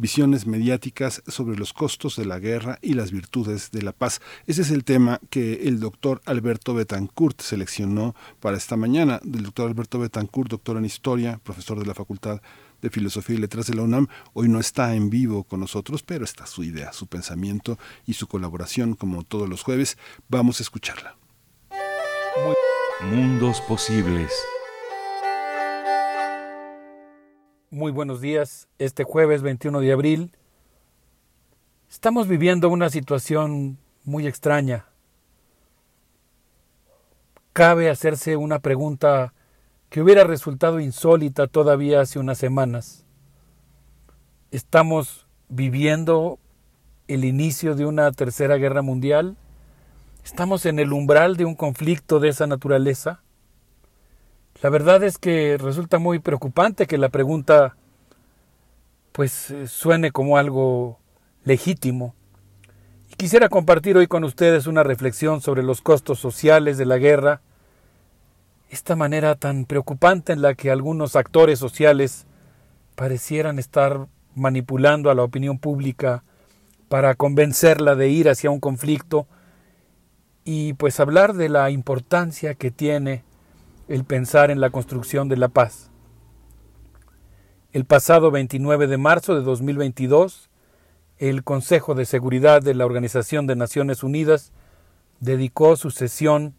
visiones mediáticas sobre los costos de la guerra y las virtudes de la paz. Ese es el tema que el doctor Alberto Betancourt seleccionó para esta mañana. El doctor Alberto Betancourt, doctor en historia, profesor de la Facultad de Filosofía y Letras de la UNAM, hoy no está en vivo con nosotros, pero está su idea, su pensamiento y su colaboración como todos los jueves. Vamos a escucharla. Mundos posibles. Muy buenos días. Este jueves 21 de abril estamos viviendo una situación muy extraña. Cabe hacerse una pregunta que hubiera resultado insólita todavía hace unas semanas. ¿Estamos viviendo el inicio de una tercera guerra mundial? ¿Estamos en el umbral de un conflicto de esa naturaleza? La verdad es que resulta muy preocupante que la pregunta pues eh, suene como algo legítimo. Y quisiera compartir hoy con ustedes una reflexión sobre los costos sociales de la guerra, esta manera tan preocupante en la que algunos actores sociales parecieran estar manipulando a la opinión pública para convencerla de ir hacia un conflicto y pues hablar de la importancia que tiene el pensar en la construcción de la paz. El pasado 29 de marzo de 2022, el Consejo de Seguridad de la Organización de Naciones Unidas dedicó su sesión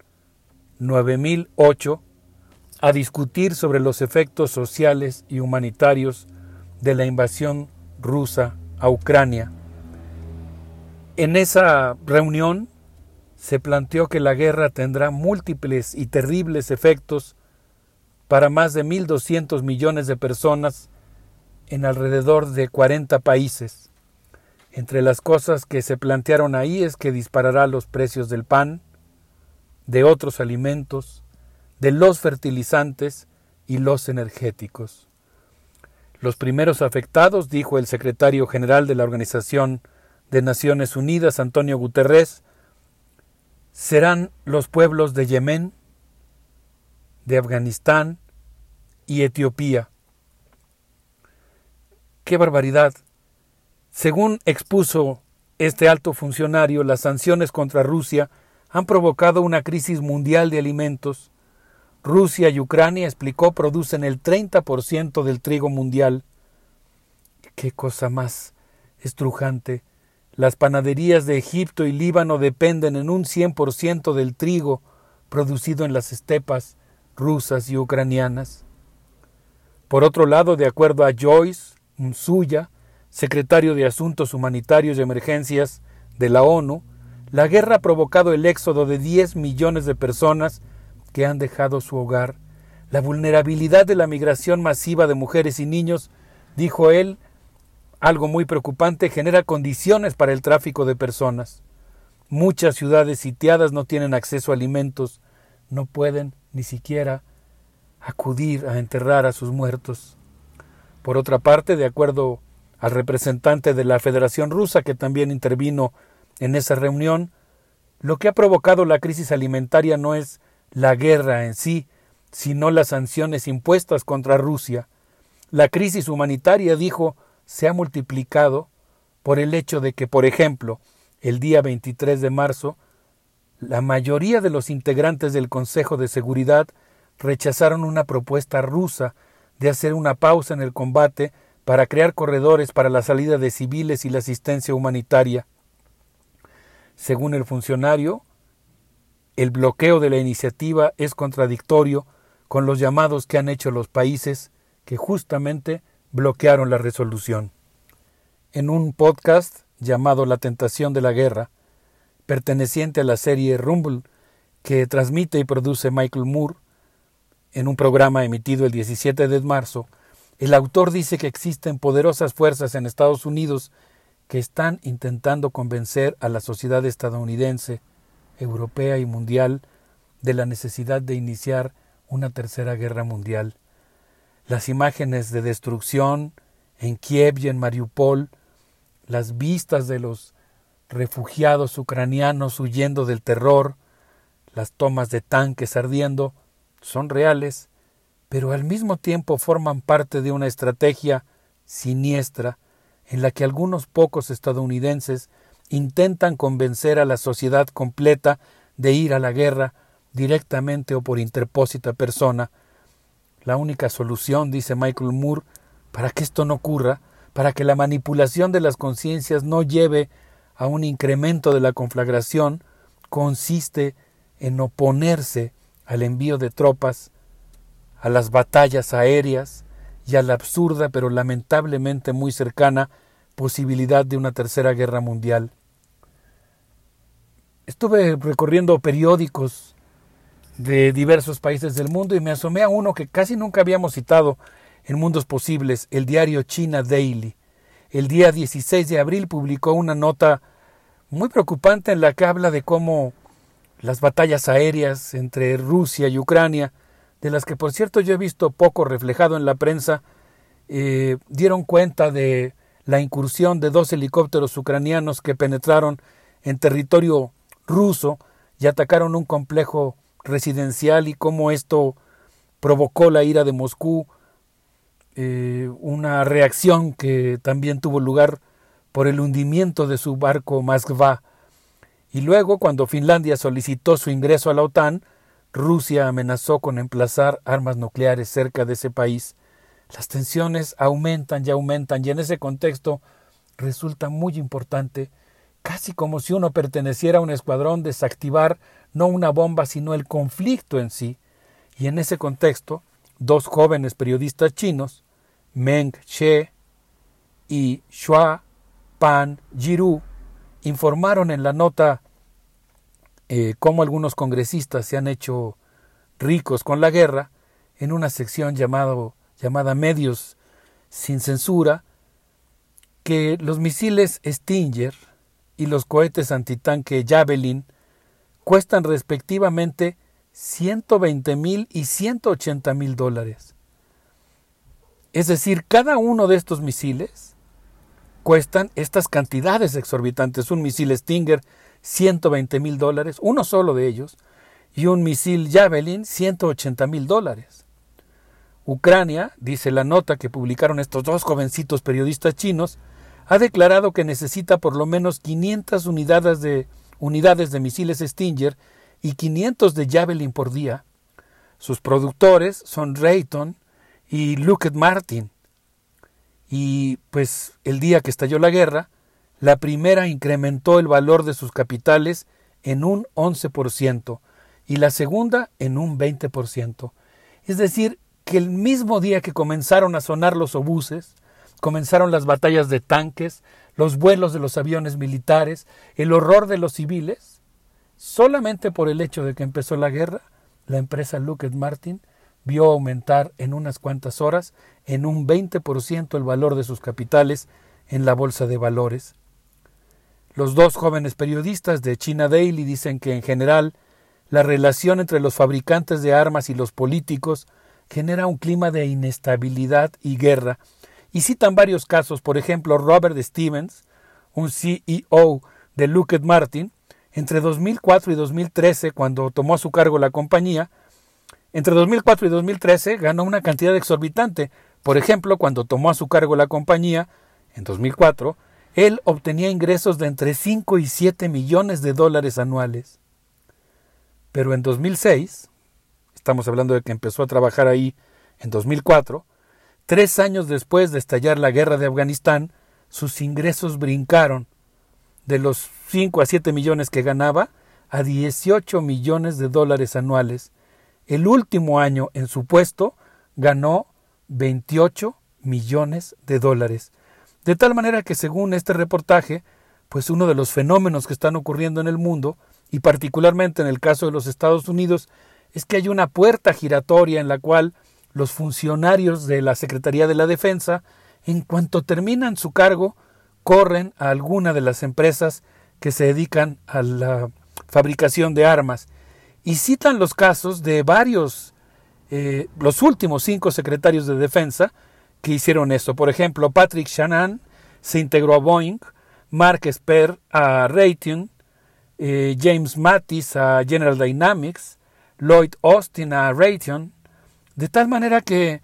9008 a discutir sobre los efectos sociales y humanitarios de la invasión rusa a Ucrania. En esa reunión se planteó que la guerra tendrá múltiples y terribles efectos para más de 1.200 millones de personas en alrededor de 40 países. Entre las cosas que se plantearon ahí es que disparará los precios del pan, de otros alimentos, de los fertilizantes y los energéticos. Los primeros afectados, dijo el secretario general de la Organización de Naciones Unidas, Antonio Guterres, serán los pueblos de Yemen, de Afganistán y Etiopía. ¡Qué barbaridad! Según expuso este alto funcionario, las sanciones contra Rusia han provocado una crisis mundial de alimentos. Rusia y Ucrania, explicó, producen el 30% del trigo mundial. Qué cosa más estrujante. Las panaderías de Egipto y Líbano dependen en un 100% del trigo producido en las estepas rusas y ucranianas. Por otro lado, de acuerdo a Joyce Msuya, secretario de Asuntos Humanitarios y Emergencias de la ONU, la guerra ha provocado el éxodo de 10 millones de personas que han dejado su hogar. La vulnerabilidad de la migración masiva de mujeres y niños, dijo él, algo muy preocupante, genera condiciones para el tráfico de personas. Muchas ciudades sitiadas no tienen acceso a alimentos, no pueden ni siquiera acudir a enterrar a sus muertos. Por otra parte, de acuerdo al representante de la Federación Rusa que también intervino en esa reunión, lo que ha provocado la crisis alimentaria no es la guerra en sí, sino las sanciones impuestas contra Rusia. La crisis humanitaria, dijo, se ha multiplicado por el hecho de que, por ejemplo, el día 23 de marzo, la mayoría de los integrantes del Consejo de Seguridad rechazaron una propuesta rusa de hacer una pausa en el combate para crear corredores para la salida de civiles y la asistencia humanitaria. Según el funcionario, el bloqueo de la iniciativa es contradictorio con los llamados que han hecho los países que justamente bloquearon la resolución. En un podcast llamado La tentación de la guerra, perteneciente a la serie Rumble que transmite y produce Michael Moore, en un programa emitido el 17 de marzo, el autor dice que existen poderosas fuerzas en Estados Unidos que están intentando convencer a la sociedad estadounidense, europea y mundial de la necesidad de iniciar una tercera guerra mundial. Las imágenes de destrucción en Kiev y en Mariupol, las vistas de los refugiados ucranianos huyendo del terror, las tomas de tanques ardiendo, son reales, pero al mismo tiempo forman parte de una estrategia siniestra en la que algunos pocos estadounidenses intentan convencer a la sociedad completa de ir a la guerra directamente o por interpósita persona. La única solución, dice Michael Moore, para que esto no ocurra, para que la manipulación de las conciencias no lleve a un incremento de la conflagración, consiste en oponerse al envío de tropas, a las batallas aéreas y a la absurda pero lamentablemente muy cercana posibilidad de una tercera guerra mundial. Estuve recorriendo periódicos de diversos países del mundo y me asomé a uno que casi nunca habíamos citado en Mundos Posibles, el diario China Daily. El día 16 de abril publicó una nota muy preocupante en la que habla de cómo las batallas aéreas entre Rusia y Ucrania, de las que por cierto yo he visto poco reflejado en la prensa, eh, dieron cuenta de la incursión de dos helicópteros ucranianos que penetraron en territorio ruso y atacaron un complejo residencial y cómo esto provocó la ira de Moscú, eh, una reacción que también tuvo lugar por el hundimiento de su barco Moskva y luego, cuando Finlandia solicitó su ingreso a la OTAN, Rusia amenazó con emplazar armas nucleares cerca de ese país. Las tensiones aumentan y aumentan y en ese contexto resulta muy importante, casi como si uno perteneciera a un escuadrón, desactivar no una bomba sino el conflicto en sí. Y en ese contexto, dos jóvenes periodistas chinos, Meng She y Shua Pan Jiru, informaron en la nota eh, cómo algunos congresistas se han hecho ricos con la guerra en una sección llamado, llamada Medios sin censura, que los misiles Stinger y los cohetes antitanque Javelin cuestan respectivamente 120 mil y 180 mil dólares. Es decir, cada uno de estos misiles cuestan estas cantidades exorbitantes. Un misil Stinger, 120 mil dólares, uno solo de ellos, y un misil Javelin, 180 mil dólares. Ucrania, dice la nota que publicaron estos dos jovencitos periodistas chinos, ha declarado que necesita por lo menos 500 unidades de, unidades de misiles Stinger y 500 de Javelin por día. Sus productores son Rayton y Lockheed Martin. Y pues el día que estalló la guerra, la primera incrementó el valor de sus capitales en un 11% y la segunda en un 20%. Es decir, que el mismo día que comenzaron a sonar los obuses, comenzaron las batallas de tanques, los vuelos de los aviones militares, el horror de los civiles, solamente por el hecho de que empezó la guerra, la empresa Lockheed Martin vio aumentar en unas cuantas horas en un 20% el valor de sus capitales en la bolsa de valores. Los dos jóvenes periodistas de China Daily dicen que en general la relación entre los fabricantes de armas y los políticos genera un clima de inestabilidad y guerra, y citan varios casos, por ejemplo, Robert Stevens, un CEO de Lockheed Martin, entre 2004 y 2013, cuando tomó a su cargo la compañía, entre 2004 y 2013 ganó una cantidad exorbitante. Por ejemplo, cuando tomó a su cargo la compañía, en 2004, él obtenía ingresos de entre 5 y 7 millones de dólares anuales. Pero en 2006, estamos hablando de que empezó a trabajar ahí en 2004, tres años después de estallar la guerra de Afganistán, sus ingresos brincaron de los 5 a 7 millones que ganaba a 18 millones de dólares anuales. El último año en su puesto ganó 28 millones de dólares. De tal manera que según este reportaje, pues uno de los fenómenos que están ocurriendo en el mundo, y particularmente en el caso de los Estados Unidos, es que hay una puerta giratoria en la cual los funcionarios de la Secretaría de la Defensa, en cuanto terminan su cargo, corren a alguna de las empresas que se dedican a la fabricación de armas y citan los casos de varios, eh, los últimos cinco secretarios de defensa que hicieron esto. Por ejemplo, Patrick Shannon se integró a Boeing, Mark Esper a Raytheon, eh, James Mattis a General Dynamics, Lloyd Austin a Raytheon, de tal manera que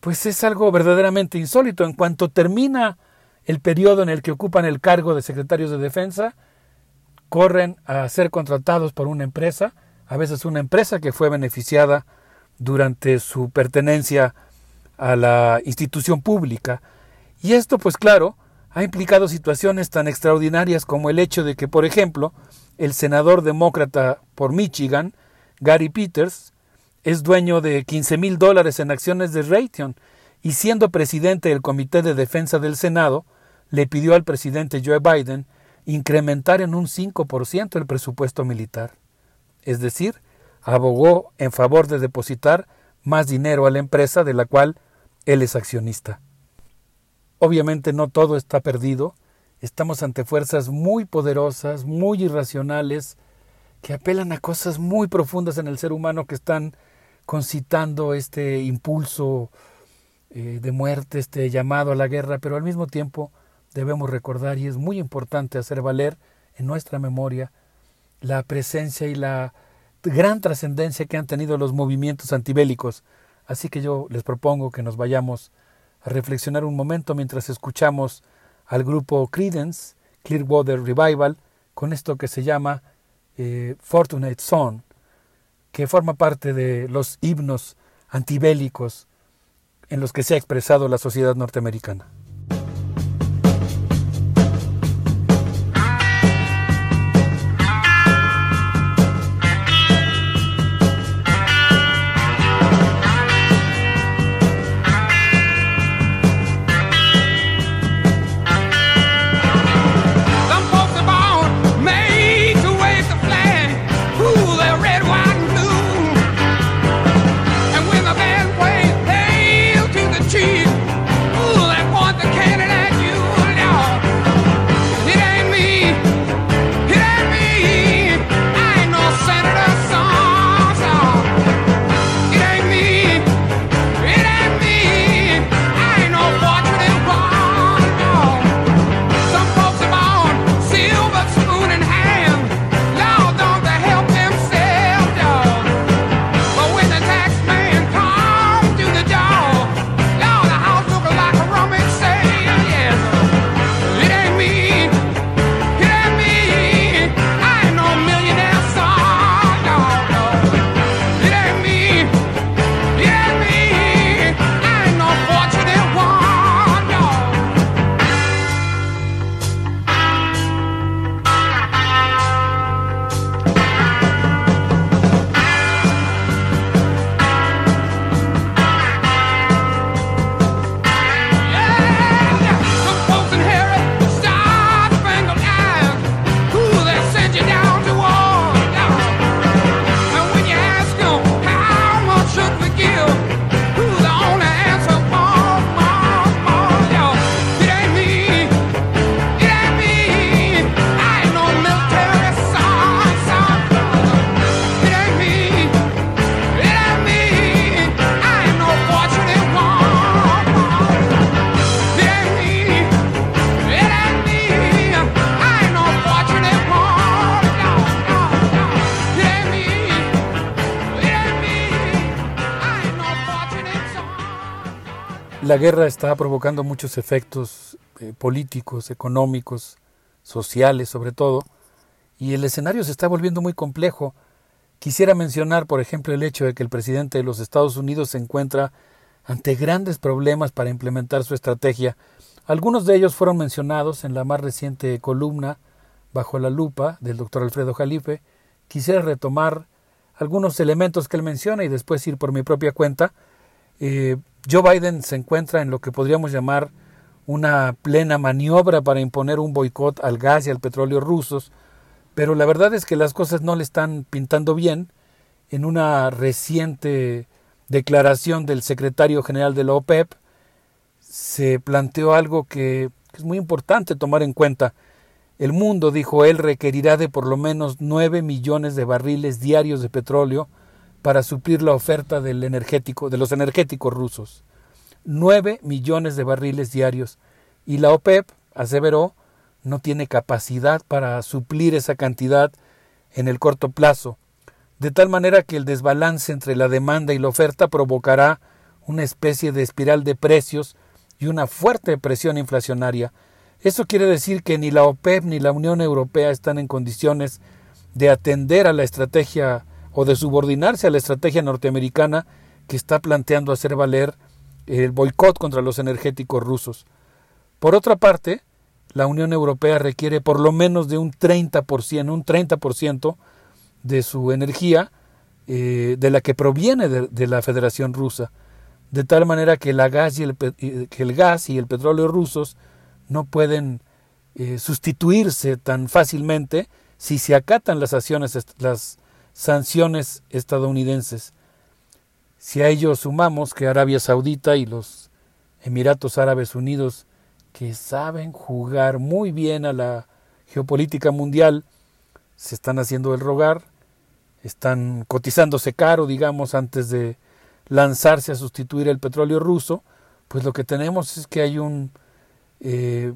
pues es algo verdaderamente insólito. En cuanto termina el periodo en el que ocupan el cargo de secretarios de defensa, corren a ser contratados por una empresa, a veces una empresa que fue beneficiada durante su pertenencia a la institución pública. Y esto, pues claro, ha implicado situaciones tan extraordinarias como el hecho de que, por ejemplo, el senador demócrata por Michigan, Gary Peters, es dueño de 15 mil dólares en acciones de Raytheon y siendo presidente del Comité de Defensa del Senado, le pidió al presidente Joe Biden incrementar en un 5% el presupuesto militar. Es decir, abogó en favor de depositar más dinero a la empresa de la cual él es accionista. Obviamente no todo está perdido, estamos ante fuerzas muy poderosas, muy irracionales, que apelan a cosas muy profundas en el ser humano que están concitando este impulso eh, de muerte, este llamado a la guerra, pero al mismo tiempo debemos recordar y es muy importante hacer valer en nuestra memoria la presencia y la gran trascendencia que han tenido los movimientos antibélicos. Así que yo les propongo que nos vayamos a reflexionar un momento mientras escuchamos al grupo Credence, Clearwater Revival, con esto que se llama eh, Fortunate Son, que forma parte de los himnos antibélicos en los que se ha expresado la sociedad norteamericana. La guerra está provocando muchos efectos eh, políticos, económicos, sociales sobre todo, y el escenario se está volviendo muy complejo. Quisiera mencionar, por ejemplo, el hecho de que el presidente de los Estados Unidos se encuentra ante grandes problemas para implementar su estrategia. Algunos de ellos fueron mencionados en la más reciente columna Bajo la lupa del doctor Alfredo Jalife. Quisiera retomar algunos elementos que él menciona y después ir por mi propia cuenta. Eh, Joe Biden se encuentra en lo que podríamos llamar una plena maniobra para imponer un boicot al gas y al petróleo rusos, pero la verdad es que las cosas no le están pintando bien. En una reciente declaración del secretario general de la OPEP se planteó algo que es muy importante tomar en cuenta. El mundo, dijo él, requerirá de por lo menos nueve millones de barriles diarios de petróleo para suplir la oferta del energético, de los energéticos rusos. Nueve millones de barriles diarios. Y la OPEP, aseveró, no tiene capacidad para suplir esa cantidad en el corto plazo, de tal manera que el desbalance entre la demanda y la oferta provocará una especie de espiral de precios y una fuerte presión inflacionaria. Eso quiere decir que ni la OPEP ni la Unión Europea están en condiciones de atender a la estrategia o de subordinarse a la estrategia norteamericana que está planteando hacer valer el boicot contra los energéticos rusos. Por otra parte, la Unión Europea requiere por lo menos de un 30%, un 30% de su energía eh, de la que proviene de, la Federación Rusa, de tal manera que, gas y el gas y el petróleo rusos no pueden eh, sustituirse tan fácilmente si se acatan las acciones, las sanciones estadounidenses. Si a ello sumamos que Arabia Saudita y los Emiratos Árabes Unidos, que saben jugar muy bien a la geopolítica mundial, se están haciendo el rogar, están cotizándose caro, digamos, antes de lanzarse a sustituir el petróleo ruso, pues lo que tenemos es que hay un eh,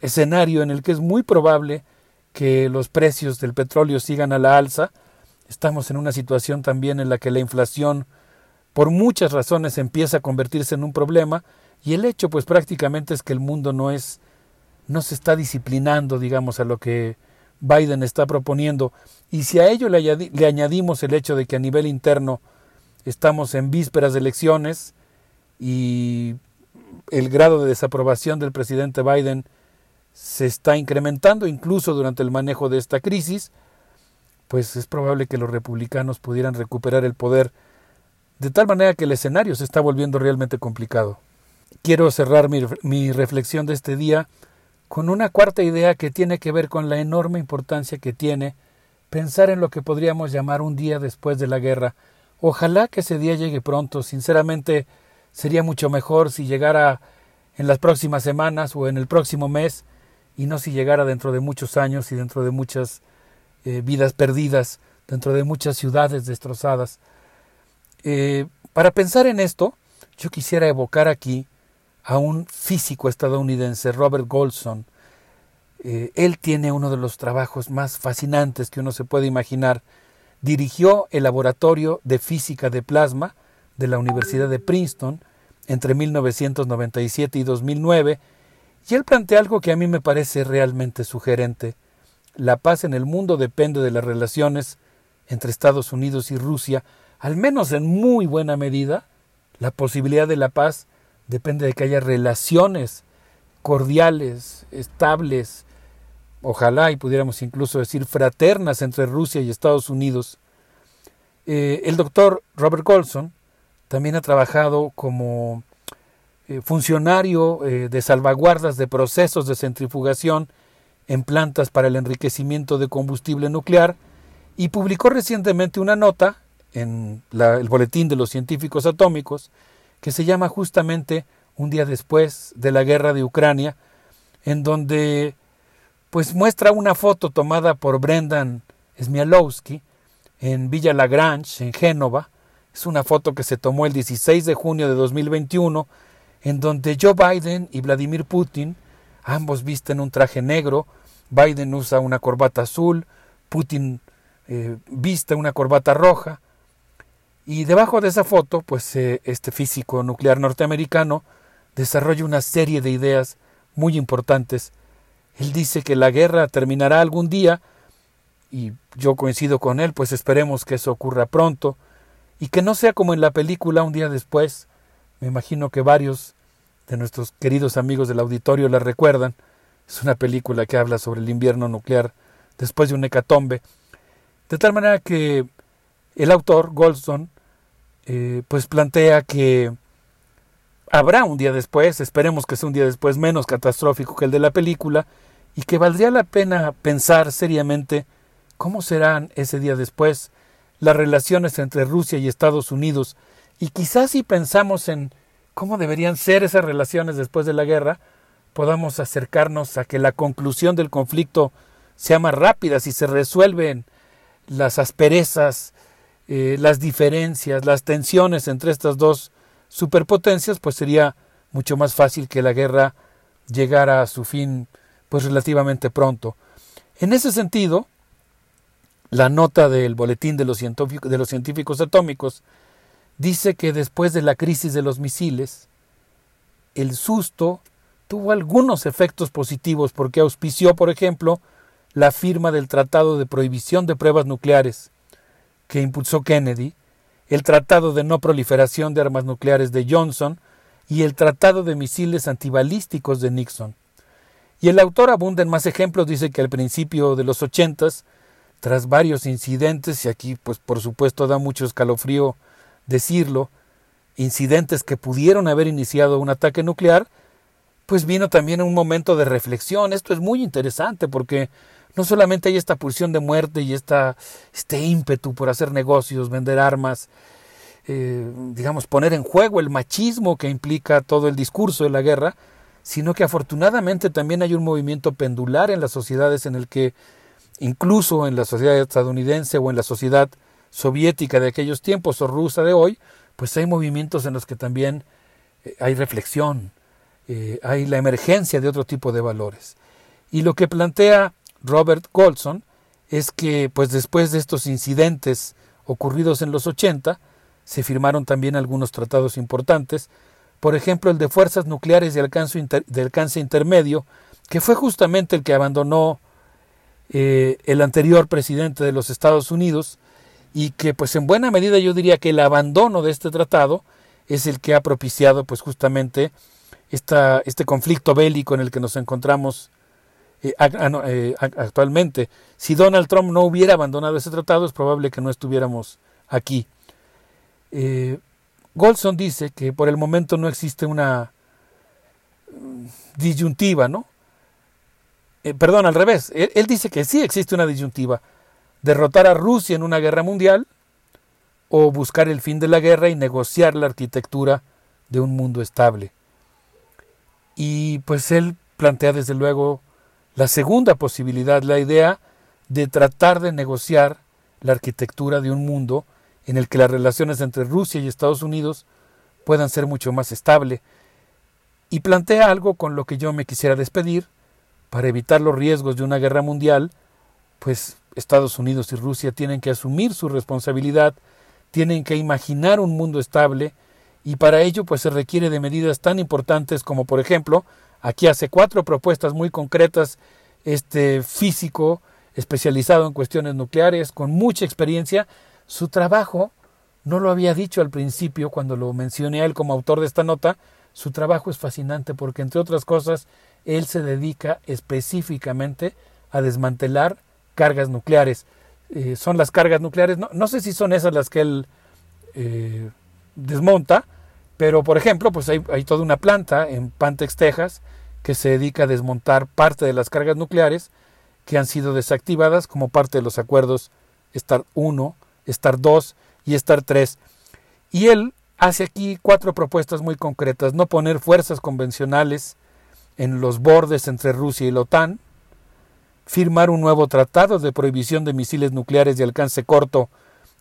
escenario en el que es muy probable que los precios del petróleo sigan a la alza, Estamos en una situación también en la que la inflación, por muchas razones, empieza a convertirse en un problema y el hecho, pues prácticamente es que el mundo no es, no se está disciplinando, digamos, a lo que Biden está proponiendo. Y si a ello le, le añadimos el hecho de que a nivel interno estamos en vísperas de elecciones y el grado de desaprobación del presidente Biden se está incrementando incluso durante el manejo de esta crisis, pues es probable que los republicanos pudieran recuperar el poder de tal manera que el escenario se está volviendo realmente complicado. Quiero cerrar mi, reflexión de este día con una cuarta idea que tiene que ver con la enorme importancia que tiene pensar en lo que podríamos llamar un día después de la guerra. Ojalá que ese día llegue pronto. Sinceramente, sería mucho mejor si llegara en las próximas semanas o en el próximo mes y no si llegara dentro de muchos años y dentro de muchas eh, vidas perdidas, dentro de muchas ciudades destrozadas. Eh, para pensar en esto, yo quisiera evocar aquí a un físico estadounidense, Robert Goldson. Eh, él tiene uno de los trabajos más fascinantes que uno se puede imaginar. Dirigió el laboratorio de física de plasma de la Universidad de Princeton entre 1997 y 2009, y él plantea algo que a mí me parece realmente sugerente. La paz en el mundo depende de las relaciones entre Estados Unidos y Rusia, al menos en muy buena medida. La posibilidad de la paz depende de que haya relaciones cordiales, estables, ojalá y pudiéramos incluso decir fraternas entre Rusia y Estados Unidos. Eh, el doctor Robert Colson también ha trabajado como eh, funcionario eh, de salvaguardas de procesos de centrifugación en plantas para el enriquecimiento de combustible nuclear y publicó recientemente una nota en el Boletín de los Científicos Atómicos que se llama justamente Un día después de la guerra de Ucrania, en donde pues muestra una foto tomada por Brendan Smialowski en Villa Lagrange, en Génova. Es una foto que se tomó el 16 de junio de 2021, en donde Joe Biden y Vladimir Putin, ambos visten un traje negro, Biden usa una corbata azul, Putin eh, viste una corbata roja, Y debajo de esa foto, pues eh, este físico nuclear norteamericano desarrolla una serie de ideas muy importantes. Él dice que la guerra terminará algún día, y yo coincido con él, pues esperemos que eso ocurra pronto, y que no sea como en la película un día después. Me imagino que varios de nuestros queridos amigos del auditorio la recuerdan. Es una película que habla sobre el invierno nuclear después de un hecatombe. De tal manera que el autor, Goldstone, eh, pues plantea que habrá un día después, esperemos que sea un día después menos catastrófico que el de la película, y que valdría la pena pensar seriamente cómo serán ese día después las relaciones entre Rusia y Estados Unidos, y quizás si pensamos en cómo deberían ser esas relaciones después de la guerra, podamos acercarnos a que la conclusión del conflicto sea más rápida si se resuelven las asperezas, eh, las diferencias, las tensiones entre estas dos superpotencias, pues sería mucho más fácil que la guerra llegara a su fin pues relativamente pronto. En ese sentido, la nota del boletín de los, de los científicos atómicos dice que después de la crisis de los misiles, el susto tuvo algunos efectos positivos porque auspició, por ejemplo, la firma del Tratado de Prohibición de Pruebas Nucleares que impulsó Kennedy, el Tratado de No Proliferación de Armas Nucleares de Johnson y el Tratado de Misiles Antibalísticos de Nixon. Y el autor abunda en más ejemplos, dice que al principio de los ochentas, tras varios incidentes, y aquí pues por supuesto da mucho escalofrío decirlo, incidentes que pudieron haber iniciado un ataque nuclear, pues vino también un momento de reflexión. Esto es muy interesante porque no solamente hay esta pulsión de muerte y esta, este ímpetu por hacer negocios, vender armas, eh, digamos, poner en juego el machismo que implica todo el discurso de la guerra, sino que afortunadamente también hay un movimiento pendular en las sociedades en el que, incluso en la sociedad estadounidense o en la sociedad soviética de aquellos tiempos o rusa de hoy, pues hay movimientos en los que también eh, hay reflexión, eh, hay la emergencia de otro tipo de valores. Y lo que plantea Robert Goldson es que pues después de estos incidentes ocurridos en los 80 se firmaron también algunos tratados importantes, por ejemplo el de fuerzas nucleares de alcance, de alcance intermedio, que fue justamente el que abandonó eh, el anterior presidente de los Estados Unidos y que pues en buena medida yo diría que el abandono de este tratado es el que ha propiciado pues justamente esta, este conflicto bélico en el que nos encontramos eh, ah, eh, actualmente. Si Donald Trump no hubiera abandonado ese tratado, es probable que no estuviéramos aquí. Eh, Goldson dice que por el momento no existe una mm, disyuntiva, ¿no? perdón, al revés. Él, dice que sí existe una disyuntiva. Derrotar a Rusia en una guerra mundial o buscar el fin de la guerra y negociar la arquitectura de un mundo estable. Y pues él plantea desde luego la segunda posibilidad, la idea de tratar de negociar la arquitectura de un mundo en el que las relaciones entre Rusia y Estados Unidos puedan ser mucho más estable. Y plantea algo con lo que yo me quisiera despedir, para evitar los riesgos de una guerra mundial, pues Estados Unidos y Rusia tienen que asumir su responsabilidad, tienen que imaginar un mundo estable y para ello pues se requiere de medidas tan importantes como por ejemplo Aquí hace cuatro propuestas muy concretas, este físico especializado en cuestiones nucleares, con mucha experiencia. Su trabajo, no lo había dicho al principio cuando lo mencioné a él como autor de esta nota, su trabajo es fascinante porque, entre otras cosas, él se dedica específicamente a desmantelar cargas nucleares. Eh, son las cargas nucleares, no, sé si son esas las que él eh, desmonta, pero, por ejemplo, pues hay, toda una planta en Pantex, Texas, que se dedica a desmontar parte de las cargas nucleares que han sido desactivadas como parte de los acuerdos STAR 1, STAR 2 y STAR 3. Y él hace aquí cuatro propuestas muy concretas. No poner fuerzas convencionales en los bordes entre Rusia y la OTAN, firmar un nuevo tratado de prohibición de misiles nucleares de alcance corto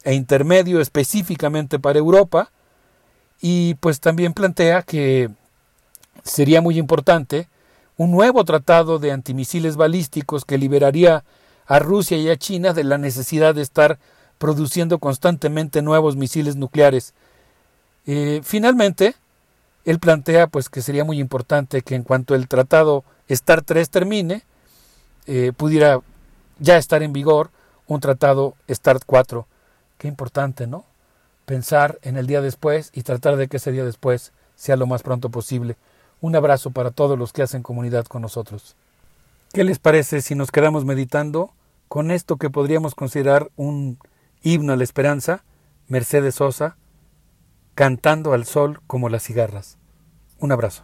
e intermedio específicamente para Europa, y pues también plantea que sería muy importante un nuevo tratado de antimisiles balísticos que liberaría a Rusia y a China de la necesidad de estar produciendo constantemente nuevos misiles nucleares. Eh, finalmente, él plantea pues que sería muy importante que en cuanto el tratado START 3 termine, eh, pudiera ya estar en vigor un tratado START 4. Qué importante, ¿no? Pensar en el día después y tratar de que ese día después sea lo más pronto posible. Un abrazo para todos los que hacen comunidad con nosotros. ¿Qué les parece si nos quedamos meditando con esto que podríamos considerar un himno a la esperanza? Mercedes Sosa, cantando al sol como las cigarras. Un abrazo.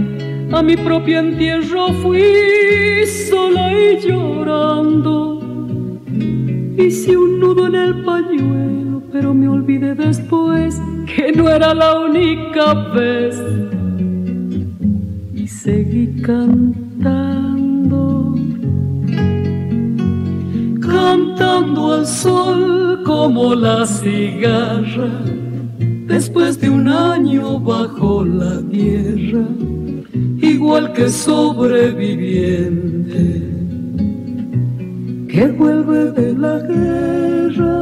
a mi propio entierro fui sola y llorando. Hice un nudo en el pañuelo, pero me olvidé después que no era la única vez. Y seguí cantando, cantando al sol como la cigarra, después de un año bajo la tierra, igual que sobreviviente que vuelve de la guerra.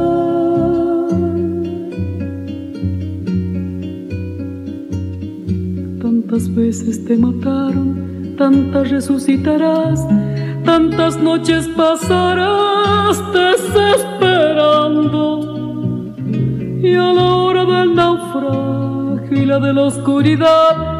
Tantas veces te mataron, tantas resucitarás, tantas noches pasarás desesperando. Y a la hora del naufragio y la de la oscuridad,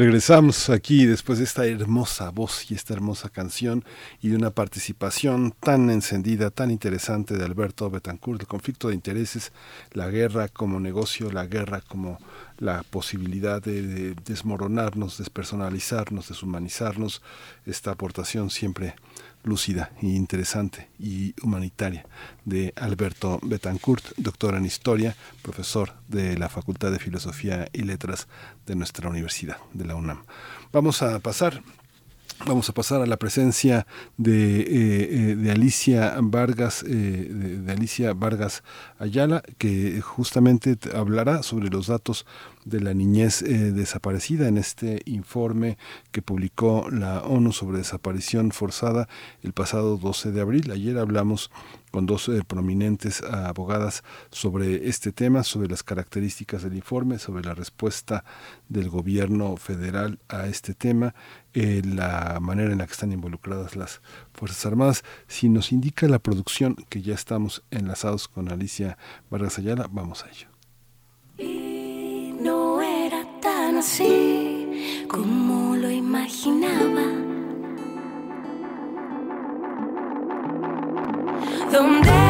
Regresamos aquí después de esta hermosa voz y esta hermosa canción y de una participación tan encendida, tan interesante de Alberto Betancourt, el conflicto de intereses, la guerra como negocio, la guerra como la posibilidad de, desmoronarnos, despersonalizarnos, deshumanizarnos, esta aportación siempre lúcida e interesante y humanitaria de Alberto Betancourt, doctor en historia, profesor de la Facultad de Filosofía y Letras de nuestra universidad, de la UNAM. Vamos a pasar Vamos a pasar a la presencia de, eh, eh, Alicia Vargas, eh, de, Alicia Vargas Ayala, que justamente hablará sobre los datos de la niñez desaparecida en este informe que publicó la ONU sobre desaparición forzada el pasado 12 de abril. Ayer hablamos con dos eh, prominentes abogadas sobre este tema, sobre las características del informe, sobre la respuesta del gobierno federal a este tema, eh, la manera en la que están involucradas las Fuerzas Armadas. Si nos indica la producción que ya estamos enlazados con Alicia Vargas Ayala, vamos a ello. Y no era tan así como lo imaginaba donde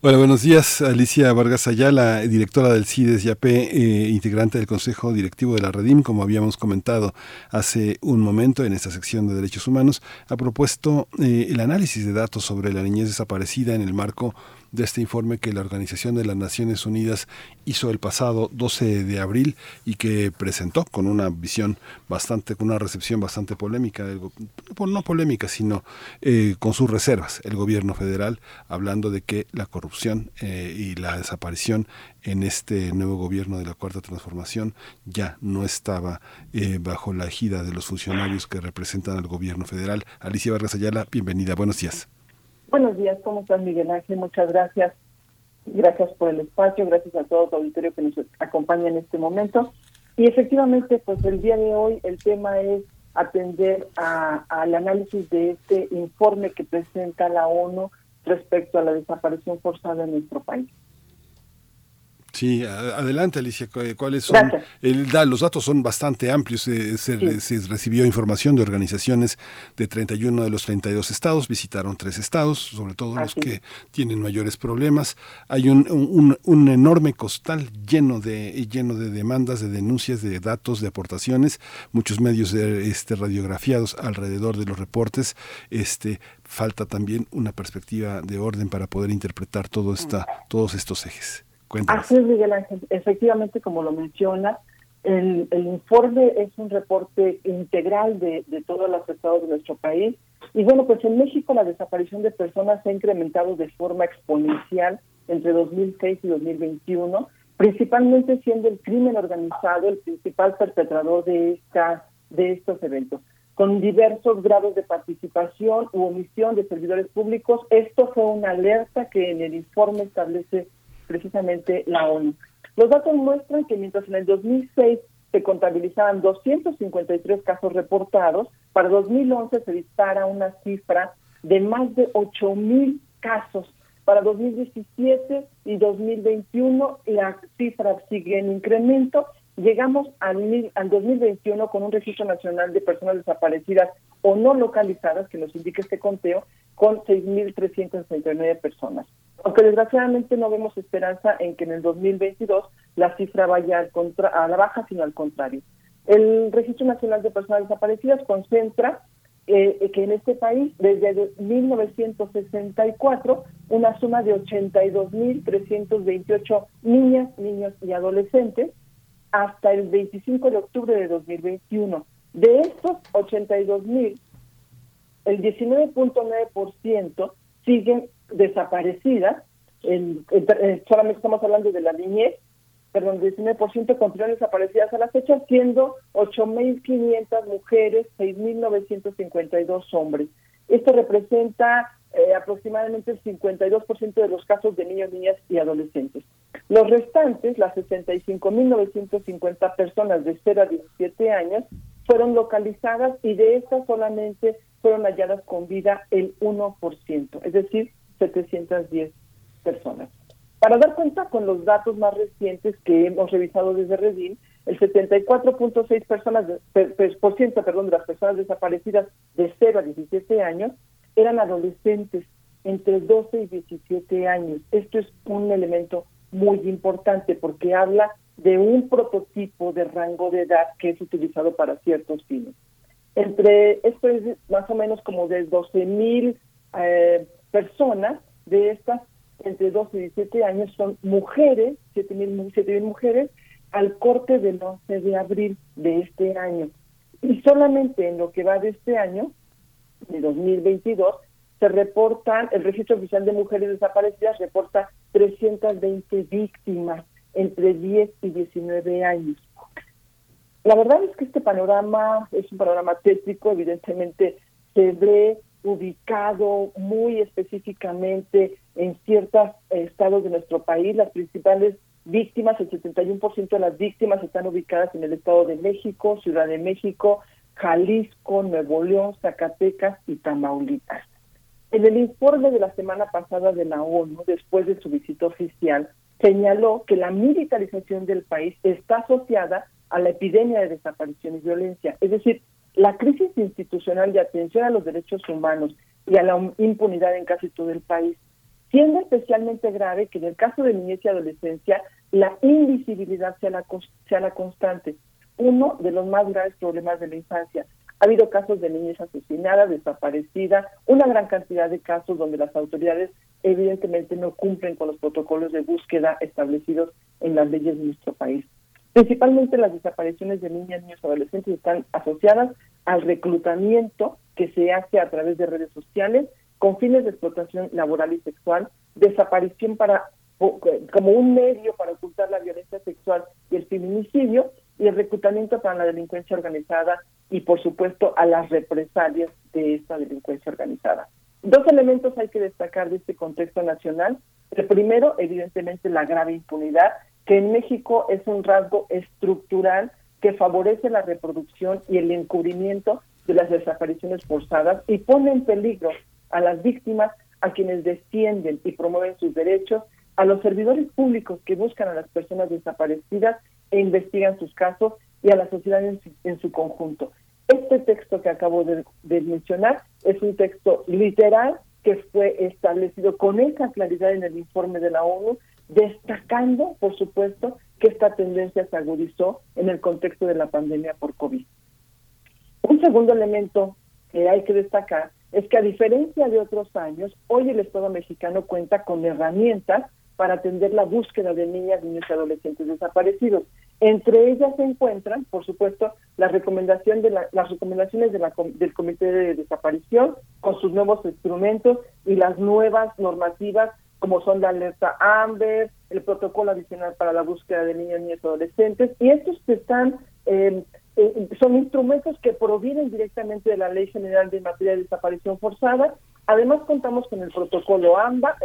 Hola, buenos días. Alicia Vargas Ayala, directora del CIDES YAP, eh, integrante del Consejo Directivo de la Redim, como habíamos comentado hace un momento en esta sección de Derechos Humanos, ha propuesto eh, el análisis de datos sobre la niñez desaparecida en el marco de este informe que la Organización de las Naciones Unidas hizo el pasado 12 de abril y que presentó con una visión bastante, con una recepción bastante polémica, no polémica, sino eh, con sus reservas, el gobierno federal, hablando de que la corrupción eh, y la desaparición en este nuevo gobierno de la Cuarta Transformación ya no estaba eh, bajo la ejida de los funcionarios que representan al gobierno federal. Alicia Vargas Ayala, bienvenida, buenos días. Buenos días, ¿cómo estás Miguel Ángel? Muchas gracias. Gracias por el espacio, gracias a todo tu auditorio que nos acompaña en este momento. Y efectivamente, pues el día de hoy el tema es atender al análisis de este informe que presenta la ONU respecto a la desaparición forzada en nuestro país. Sí, adelante Alicia, ¿cuáles son? El, los datos son bastante amplios, eh, se, recibió información de organizaciones de 31 de los 32 estados, visitaron tres estados, sobre todo los que tienen mayores problemas. Hay un, un, un, enorme costal lleno de, lleno de demandas, de denuncias, de datos, de aportaciones, muchos medios de, este, radiografiados alrededor de los reportes. Este, falta también una perspectiva de orden para poder interpretar todo esta, todos estos ejes. Así es, Miguel Ángel. Efectivamente, como lo menciona, el, informe es un reporte integral de, de todos los estados de nuestro país. Y bueno, pues en México la desaparición de personas se ha incrementado de forma exponencial entre 2006 y 2021, principalmente siendo el crimen organizado el principal perpetrador de, esta, de estos eventos con diversos grados de participación u omisión de servidores públicos. Esto fue una alerta que en el informe establece precisamente la ONU. Los datos muestran que mientras en el 2006 se contabilizaban 253 casos reportados, para 2011 se dispara una cifra de más de 8 mil casos. Para 2017 y 2021 la cifra sigue en incremento. Llegamos al, al 2021 con un registro nacional de personas desaparecidas o no localizadas, que nos indica este conteo, con 6.369 personas. Aunque desgraciadamente no vemos esperanza en que en el 2022 la cifra vaya al contra, a la baja, sino al contrario. El Registro Nacional de Personas Desaparecidas concentra eh, que en este país, desde 1964, una suma de 82.328 niñas, niños y adolescentes hasta el 25 de octubre de 2021. De estos 82.000, el 19.9% siguen desaparecidas, en, solamente estamos hablando de la niñez, perdón, 19% continúan desaparecidas a la fecha, siendo 8.500 mujeres, 6.952 hombres. Esto representa eh, aproximadamente el 52% de los casos de niños, niñas y adolescentes. Los restantes, las 65.950 personas de 0 a 17 años, fueron localizadas y de estas solamente fueron halladas con vida el 1%, es decir, 710 personas. Para dar cuenta con los datos más recientes que hemos revisado desde Redín, el 74.6 personas por ciento, perdón, de las personas desaparecidas de 0 a 17 años eran adolescentes entre 12 y 17 años. Esto es un elemento muy importante porque habla de un prototipo de rango de edad que es utilizado para ciertos fines. Entre esto es más o menos como de 12 mil eh, personas de estas entre 12 y 17 años son mujeres, 7 mil mujeres, al corte del 11 de abril de este año. Y solamente en lo que va de este año, de 2022, se reportan, el registro oficial de mujeres desaparecidas reporta 320 víctimas entre 10 y 19 años. La verdad es que este panorama es un panorama tétrico, evidentemente se ve ubicado muy específicamente en ciertos estados de nuestro país. Las principales víctimas, el 71% de las víctimas están ubicadas en el Estado de México, Ciudad de México, Jalisco, Nuevo León, Zacatecas y Tamaulipas. En el informe de la semana pasada de la ONU, después de su visita oficial, señaló que la militarización del país está asociada a la epidemia de desaparición y violencia. Es decir, la crisis institucional de atención a los derechos humanos y a la impunidad en casi todo el país, siendo especialmente grave que en el caso de niñez y adolescencia la invisibilidad sea la, sea la constante, uno de los más graves problemas de la infancia. Ha habido casos de niñez asesinada, desaparecida, una gran cantidad de casos donde las autoridades evidentemente no cumplen con los protocolos de búsqueda establecidos en las leyes de nuestro país. Principalmente las desapariciones de niñas, niños adolescentes están asociadas al reclutamiento que se hace a través de redes sociales con fines de explotación laboral y sexual, desaparición para como un medio para ocultar la violencia sexual y el feminicidio y el reclutamiento para la delincuencia organizada y por supuesto a las represalias de esta delincuencia organizada. Dos elementos hay que destacar de este contexto nacional. El primero, evidentemente, la grave impunidad, que en México es un rasgo estructural que favorece la reproducción y el encubrimiento de las desapariciones forzadas y pone en peligro a las víctimas, a quienes defienden y promueven sus derechos, a los servidores públicos que buscan a las personas desaparecidas e investigan sus casos y a la sociedad en, en su conjunto. Este texto que acabo de, de mencionar es un texto literal que fue establecido con esa claridad en el informe de la ONU, destacando, por supuesto, que esta tendencia se agudizó en el contexto de la pandemia por COVID. Un segundo elemento que hay que destacar es que a diferencia de otros años, hoy el Estado mexicano cuenta con herramientas para atender la búsqueda de niñas, niños y adolescentes desaparecidos. Entre ellas se encuentran, por supuesto, las recomendaciones de la, del Comité de Desaparición con sus nuevos instrumentos y las nuevas normativas como son la alerta AMBER, el protocolo adicional para la búsqueda de niños, niñas y adolescentes, y estos están eh, eh, son instrumentos que provienen directamente de la Ley General de Materia de Desaparición Forzada. Además contamos con el protocolo AMBA,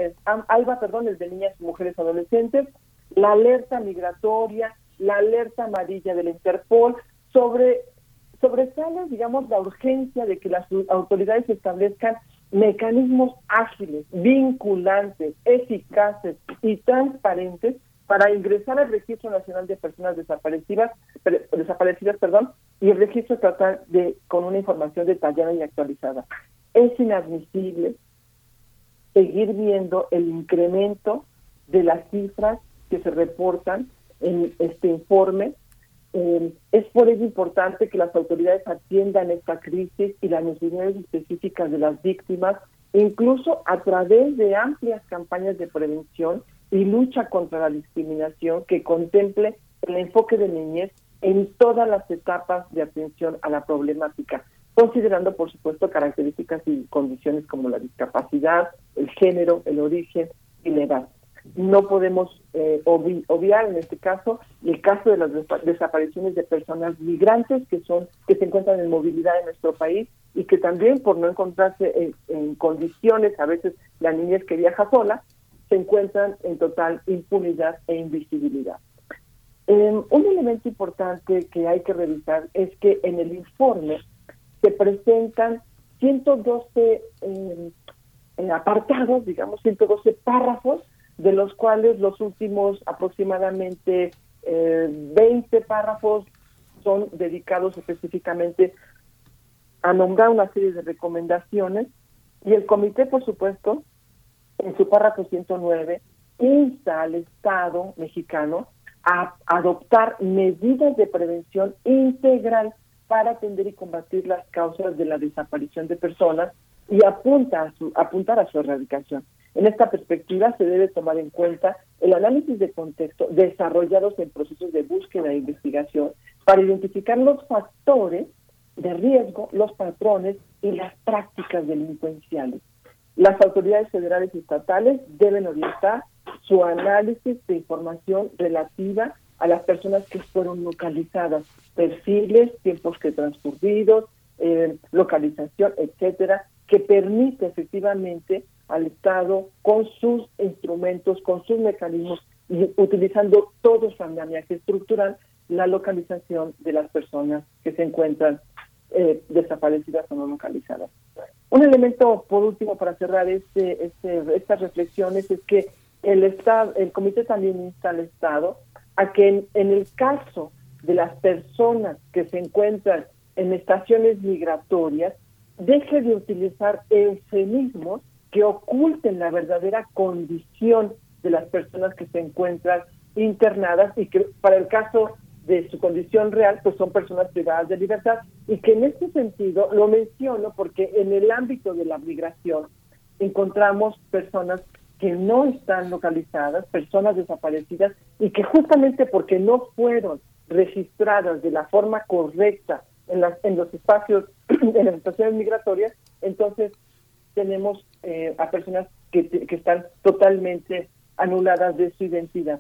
ALBA, perdón, el de niñas y mujeres adolescentes, la alerta migratoria, la alerta amarilla del Interpol, sobre sobresale, digamos, la urgencia de que las autoridades establezcan mecanismos ágiles, vinculantes, eficaces y transparentes para ingresar al Registro Nacional de Personas Desaparecidas, desaparecidas perdón, y el registro tratar de con una información detallada y actualizada. Es inadmisible seguir viendo el incremento de las cifras que se reportan en este informe. Eh, es por ello importante que las autoridades atiendan esta crisis y las necesidades específicas de las víctimas, incluso a través de amplias campañas de prevención y lucha contra la discriminación que contemple el enfoque de niñez en todas las etapas de atención a la problemática, considerando, por supuesto, características y condiciones como la discapacidad, el género, el origen y la edad. No podemos eh, obviar en este caso el caso de las desapariciones de personas migrantes que son que se encuentran en movilidad en nuestro país y que también por no encontrarse en, condiciones, a veces la niñez que viaja sola, se encuentran en total impunidad e invisibilidad. Em, un elemento importante que hay que revisar es que en el informe se presentan 112 em, apartados, digamos 112 párrafos, de los cuales los últimos aproximadamente 20 eh, párrafos son dedicados específicamente a nombrar una serie de recomendaciones y el comité, por supuesto, en su párrafo 109, insta al Estado mexicano a adoptar medidas de prevención integral para atender y combatir las causas de la desaparición de personas y apunta a su, apuntar a su erradicación. En esta perspectiva se debe tomar en cuenta el análisis de contexto desarrollados en procesos de búsqueda e investigación para identificar los factores de riesgo, los patrones y las prácticas delincuenciales. Las autoridades federales y estatales deben orientar su análisis de información relativa a las personas que fueron localizadas, perfiles, tiempos que transcurridos, eh, localización, etcétera, que permite efectivamente al Estado con sus instrumentos, con sus mecanismos y utilizando todo su andamiaje estructural, la localización de las personas que se encuentran eh, desaparecidas o no localizadas. Un elemento, por último, para cerrar este, este, estas reflexiones es que el Estado, el comité también insta al Estado a que en, en el caso de las personas que se encuentran en estaciones migratorias, deje de utilizar eufemismos que oculten la verdadera condición de las personas que se encuentran internadas y que para el caso de su condición real, pues son personas privadas de libertad. Y que en este sentido lo menciono porque en el ámbito de la migración encontramos personas que no están localizadas, personas desaparecidas y que justamente porque no fueron registradas de la forma correcta en, los espacios, en las estaciones migratorias, entonces tenemos eh, a personas que, que están totalmente anuladas de su identidad.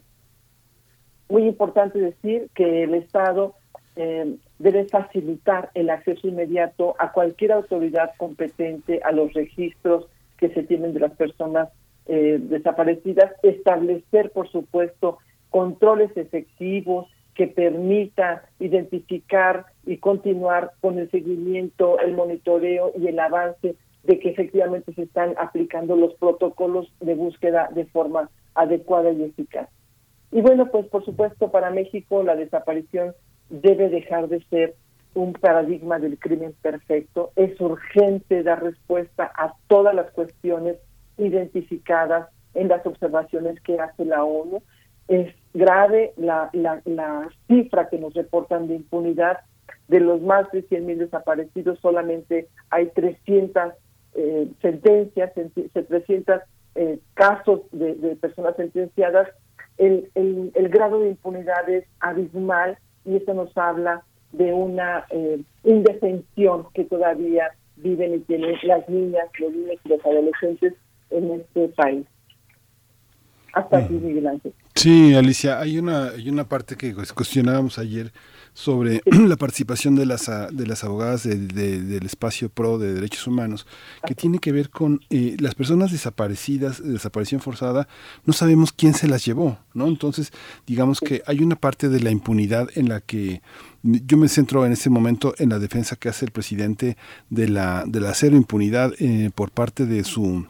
Muy importante decir que el Estado eh, debe facilitar el acceso inmediato a cualquier autoridad competente a los registros que se tienen de las personas eh, desaparecidas, establecer, por supuesto, controles efectivos que permitan identificar y continuar con el seguimiento, el monitoreo y el avance de que efectivamente se están aplicando los protocolos de búsqueda de forma adecuada y eficaz. Y bueno, pues por supuesto para México la desaparición debe dejar de ser un paradigma del crimen perfecto. Es urgente dar respuesta a todas las cuestiones identificadas en las observaciones que hace la ONU. Es grave la, la, la cifra que nos reportan de impunidad. De los más de 100.000 desaparecidos, solamente hay 300 eh, sentencias, 300 eh, casos de, de, personas sentenciadas. El, el, el, grado de impunidad es abismal y eso nos habla de una eh, indefensión que todavía viven y tienen las niñas, los niños y los adolescentes en este país. Hasta aquí, Miguel Ángel. Sí, Alicia, hay una, hay una parte que cuestionábamos ayer sobre la participación de las, de las abogadas del espacio PRO de derechos humanos, que tiene que ver con eh, las personas desaparecidas, desaparición forzada, no sabemos quién se las llevó, ¿no? Entonces, digamos que hay una parte de la impunidad en la que yo me centro en este momento en la defensa que hace el presidente de la, de la cero impunidad eh, por parte de su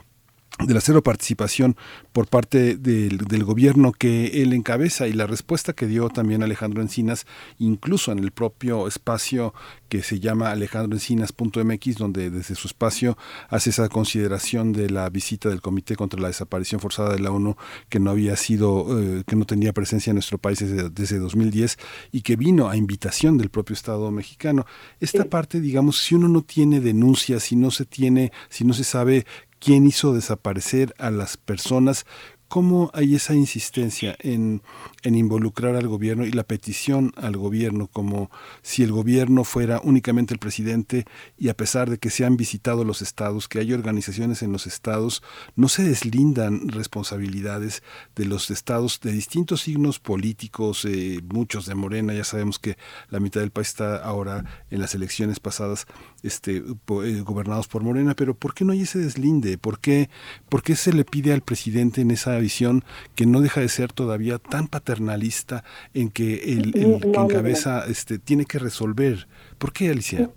de la cero participación por parte del, del, gobierno que él encabeza y la respuesta que dio también Alejandro Encinas, incluso en el propio espacio que se llama alejandroencinas.mx, donde desde su espacio hace esa consideración de la visita del Comité contra la Desaparición Forzada de la ONU, que no había sido, eh, que no tenía presencia en nuestro país desde, desde, 2010 y que vino a invitación del propio Estado mexicano. Esta parte, digamos, si uno no tiene denuncias, si no se tiene, si no se sabe quién hizo desaparecer a las personas ¿Cómo hay esa insistencia en, involucrar al gobierno y la petición al gobierno como si el gobierno fuera únicamente el presidente y a pesar de que se han visitado los estados, que hay organizaciones en los estados, no se deslindan responsabilidades de los estados de distintos signos políticos, eh, muchos de Morena, ya sabemos que la mitad del país está ahora en las elecciones pasadas este, eh, gobernados por Morena, pero ¿por qué no hay ese deslinde? ¿Por qué, ¿Por qué se le pide al presidente en esa visión que no deja de ser todavía tan paternalista en que el, el que encabeza este tiene que resolver. ¿Por qué, Alicia?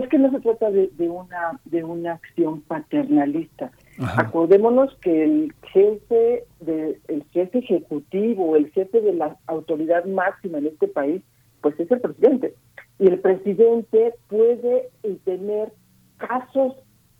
Es que no se trata de, de una de una acción paternalista. Ajá. Acordémonos que el jefe de el jefe ejecutivo, el jefe de la autoridad máxima en este país, pues es el presidente. Y el presidente puede tener casos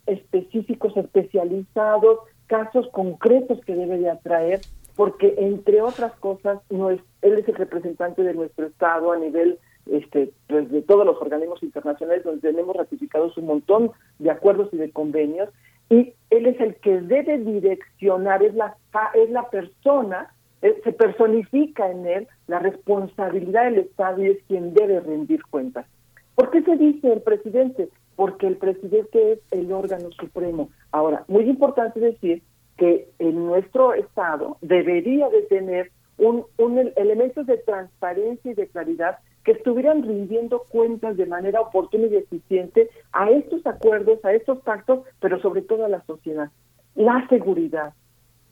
específicos, especializados, casos concretos que debe de atraer, porque entre otras cosas, no es, él es el representante de nuestro Estado a nivel este, pues, de todos los organismos internacionales donde tenemos ratificados un montón de acuerdos y de convenios, y él es el que debe direccionar, es la, es la persona, se personifica en él la responsabilidad del Estado y es quien debe rendir cuentas. ¿Por qué se dice el presidente? Porque el presidente es el órgano supremo. Ahora, muy importante decir que en nuestro Estado debería de tener un, un elementos de transparencia y de claridad que estuvieran rindiendo cuentas de manera oportuna y eficiente a estos acuerdos, a estos pactos, pero sobre todo a la sociedad. La seguridad,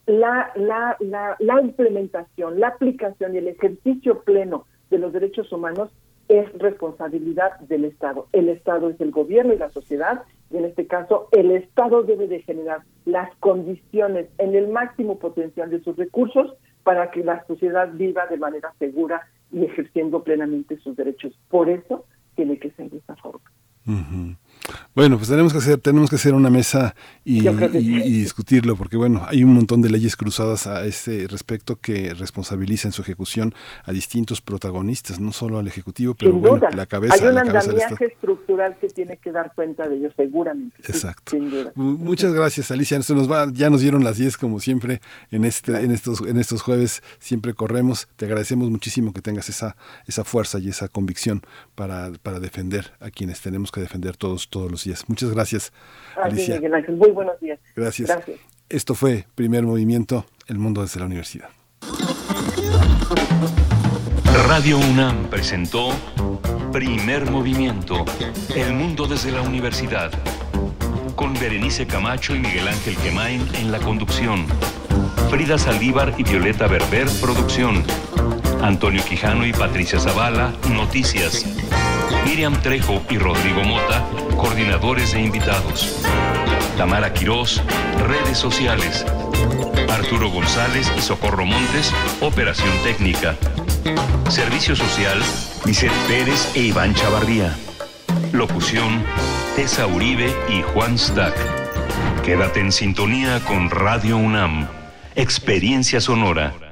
la, la, la, la implementación, la aplicación y el ejercicio pleno de los derechos humanos es responsabilidad del Estado. El Estado es el gobierno y la sociedad, y en este caso el Estado debe de generar las condiciones en el máximo potencial de sus recursos para que la sociedad viva de manera segura y ejerciendo plenamente sus derechos. Por eso tiene que ser de esta forma. Bueno, pues tenemos que hacer, tenemos que hacer una mesa y, y, y, discutirlo, porque bueno, hay un montón de leyes cruzadas a este respecto que responsabilizan su ejecución a distintos protagonistas, no solo al ejecutivo, pero Sin bueno, duda. la cabeza. Hay un andamiaje estructural que tiene que dar cuenta de ello, seguramente. Exacto. Sin duda. Muchas gracias, Alicia. Se nos va, ya nos dieron las 10 como siempre en este, en estos, en estos jueves. Siempre corremos. Te agradecemos muchísimo que tengas esa, esa fuerza y esa convicción para, para defender a quienes tenemos que defender todos, todos los días. Muchas gracias, Alicia. Miguel Ángel. Muy buenos días. Gracias. Gracias. Esto fue Primer Movimiento, El Mundo desde la Universidad. Radio UNAM presentó Primer Movimiento, El Mundo desde la Universidad. Con Berenice Camacho y Miguel Ángel Quemain en la conducción. Frida Saldívar y Violeta Berber, producción. Antonio Quijano y Patricia Zavala, noticias. Miriam Trejo y Rodrigo Mota, coordinadores e invitados. Tamara Quirós, redes sociales. Arturo González y Socorro Montes, operación técnica. Servicio social, Vicente Pérez e Iván Chavarría. Locución, Tessa Uribe y Juan Stack. Quédate en sintonía con Radio UNAM. Experiencia sonora.